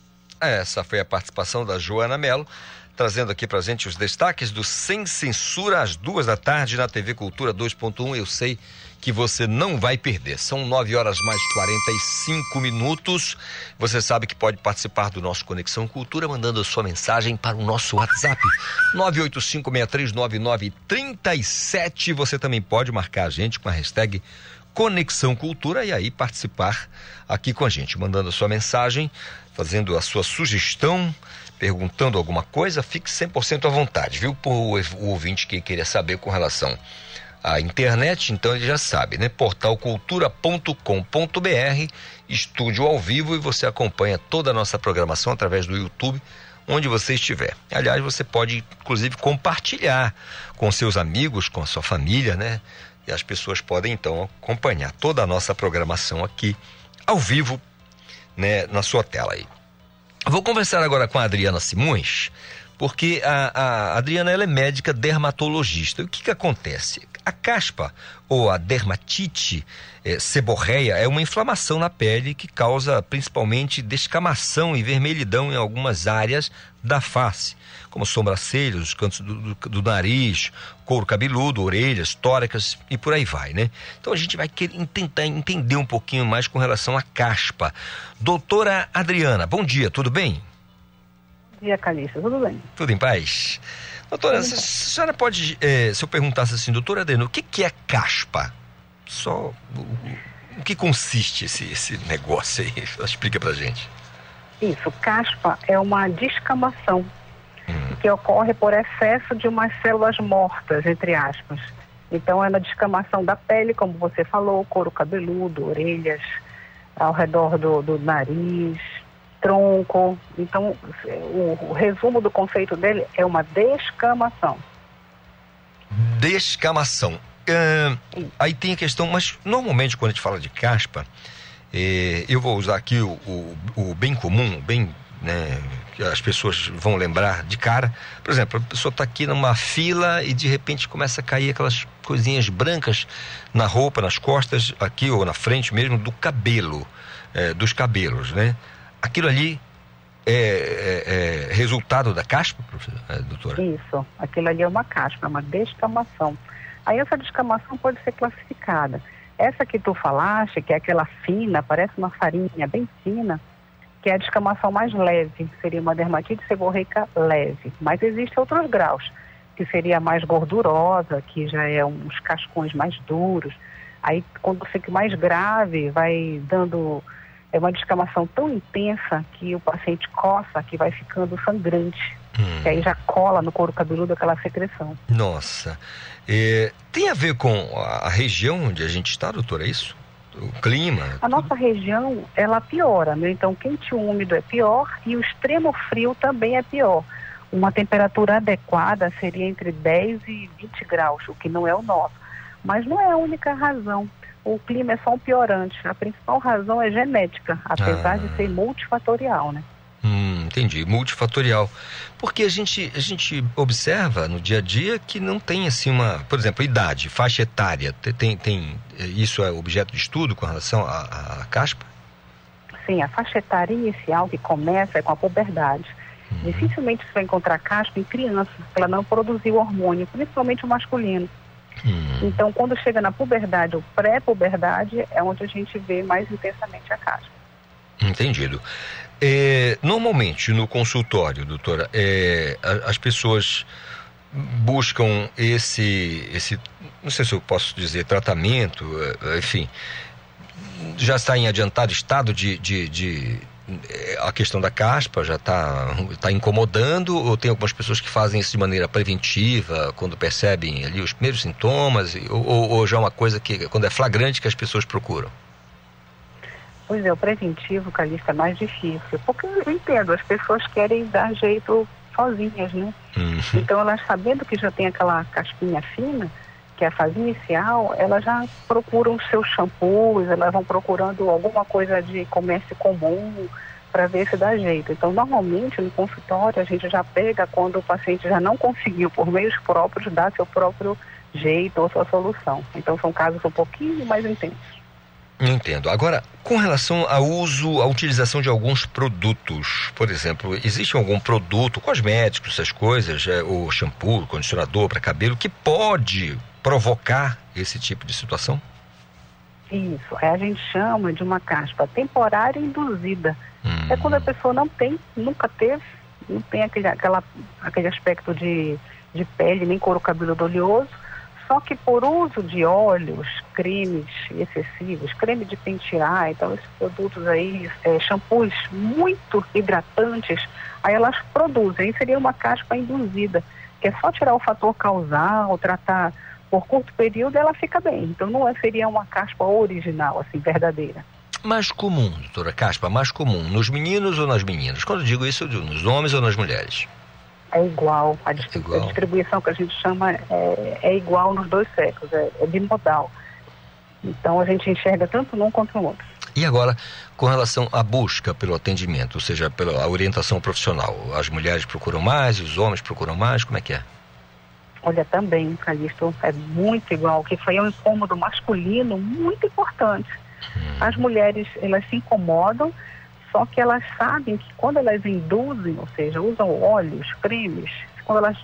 Essa foi a participação da Joana Mello trazendo aqui pra gente os destaques do Sem Censura às duas da tarde na TV Cultura 2.1. Eu sei que você não vai perder. São 9 horas mais 45 minutos. Você sabe que pode participar do nosso Conexão Cultura mandando a sua mensagem para o nosso WhatsApp 985639937. Você também pode marcar a gente com a hashtag Conexão Cultura e aí participar aqui com a gente, mandando a sua mensagem, fazendo a sua sugestão, perguntando alguma coisa, fique 100% à vontade, viu? Por o ouvinte que queria saber com relação a internet, então ele já sabe, né? portalcultura.com.br, estúdio ao vivo e você acompanha toda a nossa programação através do YouTube, onde você estiver. Aliás, você pode inclusive compartilhar com seus amigos, com a sua família, né? E as pessoas podem então acompanhar toda a nossa programação aqui ao vivo, né, na sua tela aí. Vou conversar agora com a Adriana Simões, porque a, a Adriana ela é médica dermatologista. O que que acontece? A caspa ou a dermatite eh, seborreia é uma inflamação na pele que causa principalmente descamação e vermelhidão em algumas áreas da face, como sobrancelhas, os cantos do, do, do, nariz, couro cabeludo, orelhas, tórax e por aí vai, né? Então a gente vai querer tentar entender um pouquinho mais com relação à caspa. Doutora Adriana, bom dia, tudo bem? Bom dia, Calista, tudo bem? Tudo em paz? Doutora, a senhora pode, eh, se eu perguntasse assim, doutora Adriana, o que, que é caspa? Só o, o que consiste esse, esse negócio aí? Explica pra gente. Isso, caspa é uma descamação hum. que ocorre por excesso de umas células mortas, entre aspas. Então é na descamação da pele, como você falou, couro cabeludo, orelhas, ao redor do, do nariz, tronco. Então o, o resumo do conceito dele é uma descamação. Descamação. Ah, aí tem a questão, mas normalmente quando a gente fala de caspa, eh, eu vou usar aqui o, o, o bem comum, bem né, que as pessoas vão lembrar de cara. Por exemplo, a pessoa está aqui numa fila e de repente começa a cair aquelas coisinhas brancas na roupa, nas costas, aqui ou na frente mesmo, do cabelo, eh, dos cabelos, né? Aquilo ali é, é- é resultado da caspa, eh, doutora? Isso, aquilo ali é uma caspa, é uma descamação. Aí essa descamação pode ser classificada. Essa que tu falaste, que é aquela fina, parece uma farinha bem fina, que é a descamação mais leve, seria uma dermatite seborreica leve. Mas existem outros graus, que seria mais gordurosa, que já é uns cascões mais duros. Aí quando fica mais grave, vai dando é uma descamação tão intensa que o paciente coça, que vai ficando sangrante. Que aí já cola no couro cabeludo aquela secreção. Nossa. Eh, tem a ver com a, região onde a gente está, doutora, é isso? O clima? A nossa região, ela piora, né? Então, quente e úmido é pior e o extremo frio também é pior. Uma temperatura adequada seria entre 10 e 20 graus, o que não é o nosso. Mas não é a única razão. O clima é só um piorante. A principal razão é genética, apesar Ah. de ser multifatorial, né? Hum, entendi. Multifatorial. Porque a gente, a gente observa no dia a dia que não tem assim uma. Por exemplo, idade, faixa etária. Te- Tem, tem, isso é objeto de estudo com relação à, caspa? Sim, a faixa etária inicial que começa é com a puberdade. Dificilmente você vai encontrar caspa em criança, ela não produziu hormônio, principalmente o masculino. Então, quando chega na puberdade ou pré-puberdade, é onde a gente vê mais intensamente a caspa. Entendido. É, normalmente no consultório, doutora, é, as pessoas buscam esse, esse, não sei se eu posso dizer, tratamento, é, enfim, já está em adiantado estado de, de, de- a questão da caspa já está tá incomodando ou tem algumas pessoas que fazem isso de maneira preventiva quando percebem ali os primeiros sintomas ou, ou- já é uma coisa que quando é flagrante que as pessoas procuram? Pois é, o preventivo, Calista, é mais difícil. Porque eu entendo, as pessoas querem dar jeito sozinhas, né? Então, elas sabendo que já tem aquela caspinha fina, que é a fase inicial, elas já procuram seus shampoos, elas vão procurando alguma coisa de comércio comum para ver se dá jeito. Então, normalmente, no consultório, a gente já pega quando o paciente já não conseguiu, por meios próprios, dar seu próprio jeito ou sua solução. Então, são casos um pouquinho mais intensos. Entendo. Agora, com relação ao uso, à utilização de alguns produtos, por exemplo, existe algum produto, cosméticos, essas coisas, é, o shampoo, condicionador para cabelo, que pode provocar esse tipo de situação? Isso, é, a gente chama de uma caspa temporária induzida. É quando a pessoa não tem, nunca teve, não tem aquele, aquela, aquele aspecto de, de pele, nem couro cabeludo oleoso, só que por uso de óleos, cremes excessivos, creme de pentear, então esses produtos aí, é, shampoos muito hidratantes, aí elas produzem, aí seria uma caspa induzida, que é só tirar o fator causal, tratar por curto período, ela fica bem. Então não é, seria uma caspa original, assim, verdadeira. Mais comum, doutora Caspa, mais comum, nos meninos ou nas meninas? Quando eu digo isso, eu digo nos homens ou nas mulheres? É igual. A, distri- a distribuição que a gente chama é, é igual nos dois sexos, é, é bimodal. Então a gente enxerga tanto num quanto no outro. E agora, com relação à busca pelo atendimento, ou seja, pela orientação profissional, as mulheres procuram mais, os homens procuram mais, como é que é? Olha, também, Calixto, é muito igual, que foi um incômodo masculino muito importante. As mulheres, elas se incomodam, só que elas sabem que quando elas induzem, ou seja, usam óleos, cremes, quando elas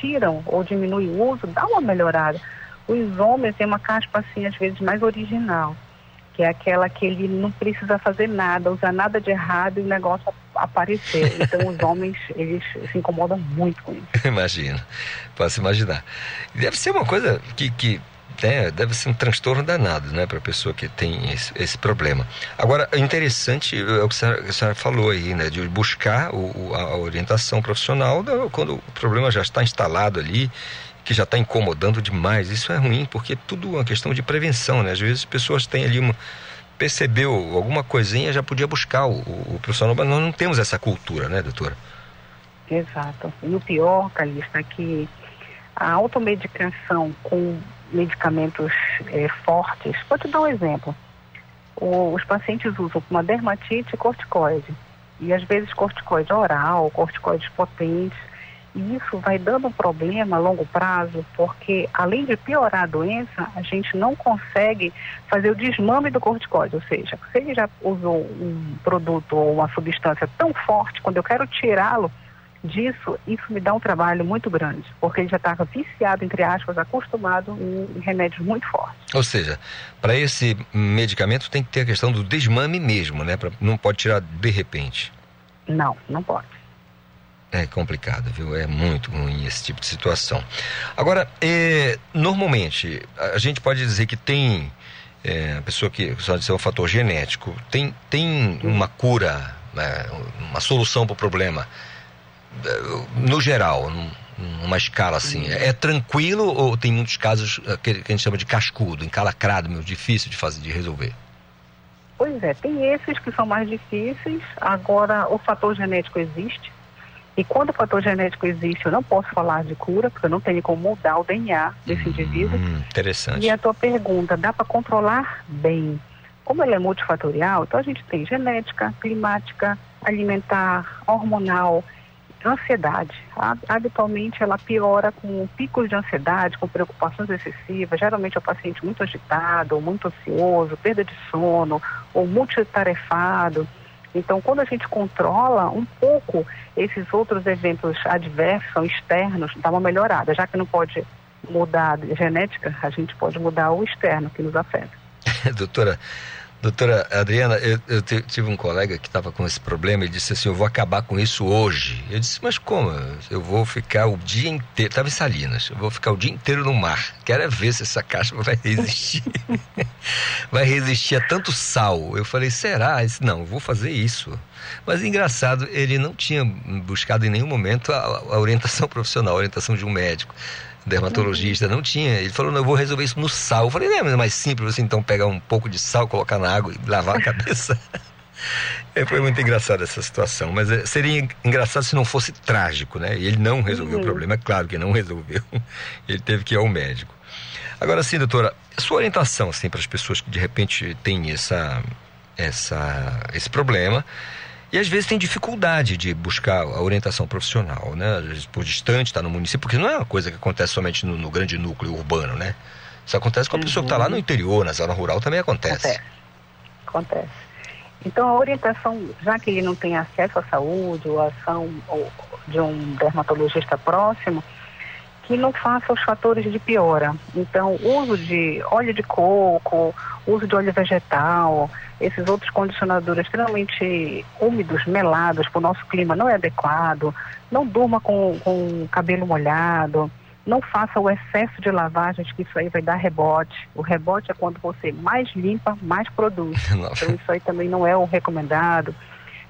tiram ou diminuem o uso, dá uma melhorada. Os homens têm uma caspa, assim, às vezes mais original, que é aquela que ele não precisa fazer nada, usar nada de errado e o negócio aparecer. Então, os homens, eles se incomodam muito com isso. Imagino, posso imaginar. Deve ser uma coisa que, que é, deve ser um transtorno danado, né, para a pessoa que tem esse, esse, problema. Agora, é interessante é o que a senhora, a senhora falou aí, né, de buscar o, a orientação profissional quando o problema já está instalado ali, que já está incomodando demais. Isso é ruim, porque tudo é uma questão de prevenção, né? Às vezes as pessoas têm ali uma percebeu alguma coisinha já podia buscar o, o profissional, mas nós não temos essa cultura, né, doutora? Exato. E o pior, Calista, é que a automedicação com medicamentos é, fortes, vou te dar um exemplo. O, os pacientes usam uma dermatite corticoide. E às vezes corticoide oral, corticoides potentes. E isso vai dando um problema a longo prazo, porque além de piorar a doença, a gente não consegue fazer o desmame do corticoide. Ou seja, se ele já usou um produto ou uma substância tão forte, quando eu quero tirá-lo, disso, isso me dá um trabalho muito grande, porque ele já estava viciado, entre aspas, acostumado em remédios muito fortes. Ou seja, para esse medicamento tem que ter a questão do desmame mesmo, né? Pra, não pode tirar de repente. Não, não pode. É complicado, viu? É muito ruim esse tipo de situação. Agora, é, normalmente, a gente pode dizer que tem. É, a pessoa que só dizer um fator genético, tem, tem uma cura, né, uma solução para o problema no geral, numa escala assim, é, é tranquilo ou tem muitos casos eh, que, a gente chama de cascudo, encalacrado, meu, difícil de fazer, de resolver? Pois é, tem esses que são mais difíceis. Agora, o fator genético existe. E quando o fator genético existe, eu não posso falar de cura, porque eu não tenho como mudar o DNA desse hum, indivíduo. Interessante. E a tua pergunta, dá para controlar bem? Como ele é multifatorial, então a gente tem genética, climática, alimentar, hormonal, ansiedade. Habitualmente ela piora com picos de ansiedade, com preocupações excessivas. Geralmente é o paciente muito agitado, ou muito ansioso, perda de sono, ou multitarefado. Então, quando a gente controla um pouco esses outros eventos adversos, externos, dá uma melhorada. Já que não pode mudar a genética, a gente pode mudar o externo que nos afeta. Doutora, Doutora Adriana, eu, eu tive um colega que estava com esse problema e disse assim: Eu vou acabar com isso hoje. Eu disse: Mas como? Eu vou ficar o dia inteiro. Estava em Salinas, eu vou ficar o dia inteiro no mar. Quero é ver se essa caixa vai resistir. vai resistir a tanto sal. Eu falei: Será? Disse, Não, vou fazer isso. Mas engraçado, ele não tinha buscado em nenhum momento a, a orientação profissional, a orientação de um médico dermatologista, não tinha. Ele falou, não, eu vou resolver isso no sal. Eu falei, não, é mais simples você então pegar um pouco de sal, colocar na água e lavar a cabeça. é, foi muito engraçado essa situação, mas é, seria engraçado se não fosse trágico, né? E ele não resolveu uhum. o problema, é claro que não resolveu. ele teve que ir ao médico. Agora sim, doutora, sua orientação assim para as pessoas que de repente têm essa essa esse problema e às vezes tem dificuldade de buscar a orientação profissional, né? Às vezes por distante, está no município, porque não é uma coisa que acontece somente no, no grande núcleo urbano, né? Isso acontece com a uhum. pessoa que está lá no interior, na zona rural, também acontece. Acontece. acontece. Então a orientação, já que ele não tem acesso à saúde ou ação de um dermatologista próximo, que não faça os fatores de piora. Então, uso de óleo de coco, uso de óleo vegetal, esses outros condicionadores extremamente úmidos, melados, para o nosso clima não é adequado. Não durma com, com cabelo molhado. Não faça o excesso de lavagens, que isso aí vai dar rebote. O rebote é quando você mais limpa, mais produz. Então, isso aí também não é o recomendado.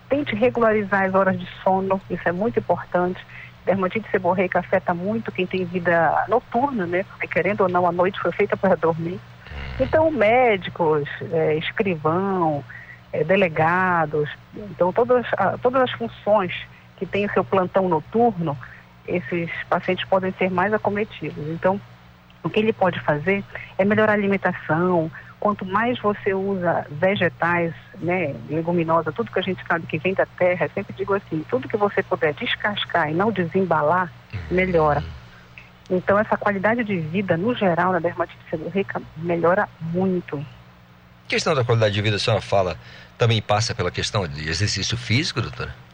Tente regularizar as horas de sono, isso é muito importante dermatite seborreica afeta muito quem tem vida noturna, né? Porque querendo ou não, a noite foi feita para dormir. Uhum. Então, médicos, é, escrivão, é, delegados, então todas, todas as funções que têm o seu plantão noturno, esses pacientes podem ser mais acometidos. Então, o que ele pode fazer é melhorar a alimentação, quanto mais você usa vegetais, né, leguminosa, tudo que a gente sabe que vem da terra, eu sempre digo assim, tudo que você puder descascar e não desembalar, melhora. Então essa qualidade de vida, no geral, na dermatite seborreica, melhora muito. A questão da qualidade de vida, a senhora fala, também passa pela questão de exercício físico, doutora?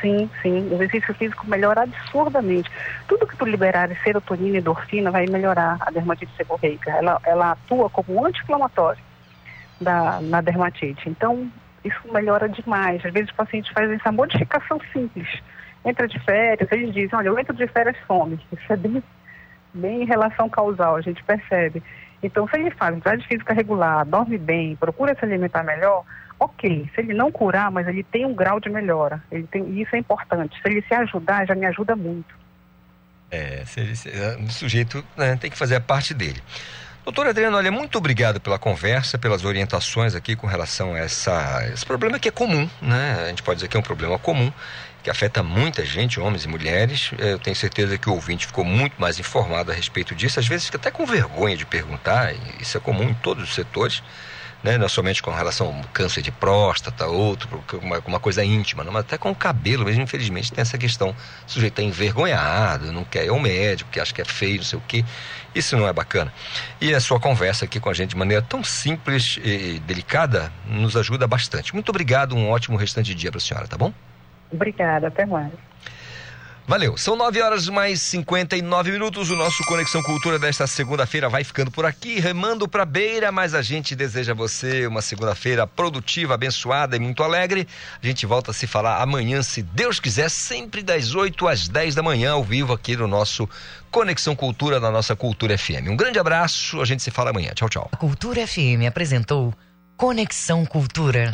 Sim, sim. O exercício físico melhora absurdamente. Tudo que tu liberar serotonina e endorfina vai melhorar a dermatite seborreica. Ela, ela atua como anti-inflamatório na dermatite. Então, isso melhora demais. Às vezes o paciente faz essa modificação simples. Entra de férias, eles dizem, olha, eu entro de férias fome. Isso é bem, bem relação causal, a gente percebe. Então, se ele faz atividade física regular, dorme bem, procura se alimentar melhor, ok. Se ele não curar, mas ele tem um grau de melhora. Ele tem, e isso é importante. Se ele se ajudar, já me ajuda muito. É, se se, o sujeito né, tem que fazer a parte dele. Doutor Adriano, olha, muito obrigado pela conversa, pelas orientações aqui com relação a essa, esse problema que é comum, né? A gente pode dizer que é um problema comum, que afeta muita gente, homens e mulheres. Eu tenho certeza que o ouvinte ficou muito mais informado a respeito disso, às vezes fica até com vergonha de perguntar, isso é comum em todos os setores né? não somente com relação ao câncer de próstata, outro, uma, uma coisa íntima, não, mas até com o cabelo mesmo, infelizmente, tem essa questão. O sujeito é envergonhado, não quer ir ao médico, que acha que é feio, não sei o quê. Isso não é bacana. E a sua conversa aqui com a gente de maneira tão simples e delicada nos ajuda bastante. Muito obrigado, um ótimo restante de dia para a senhora, tá bom? Obrigada, até mais. Valeu. São 9 horas mais 59 minutos. O nosso Conexão Cultura desta segunda-feira vai ficando por aqui, remando para beira, mas a gente deseja a você uma segunda-feira produtiva, abençoada e muito alegre. A gente volta a se falar amanhã, se Deus quiser, sempre das 8 às 10 da manhã, ao vivo aqui no nosso Conexão Cultura, na nossa Cultura FM. Um grande abraço, a gente se fala amanhã. Tchau, tchau. A Cultura FM apresentou Conexão Cultura.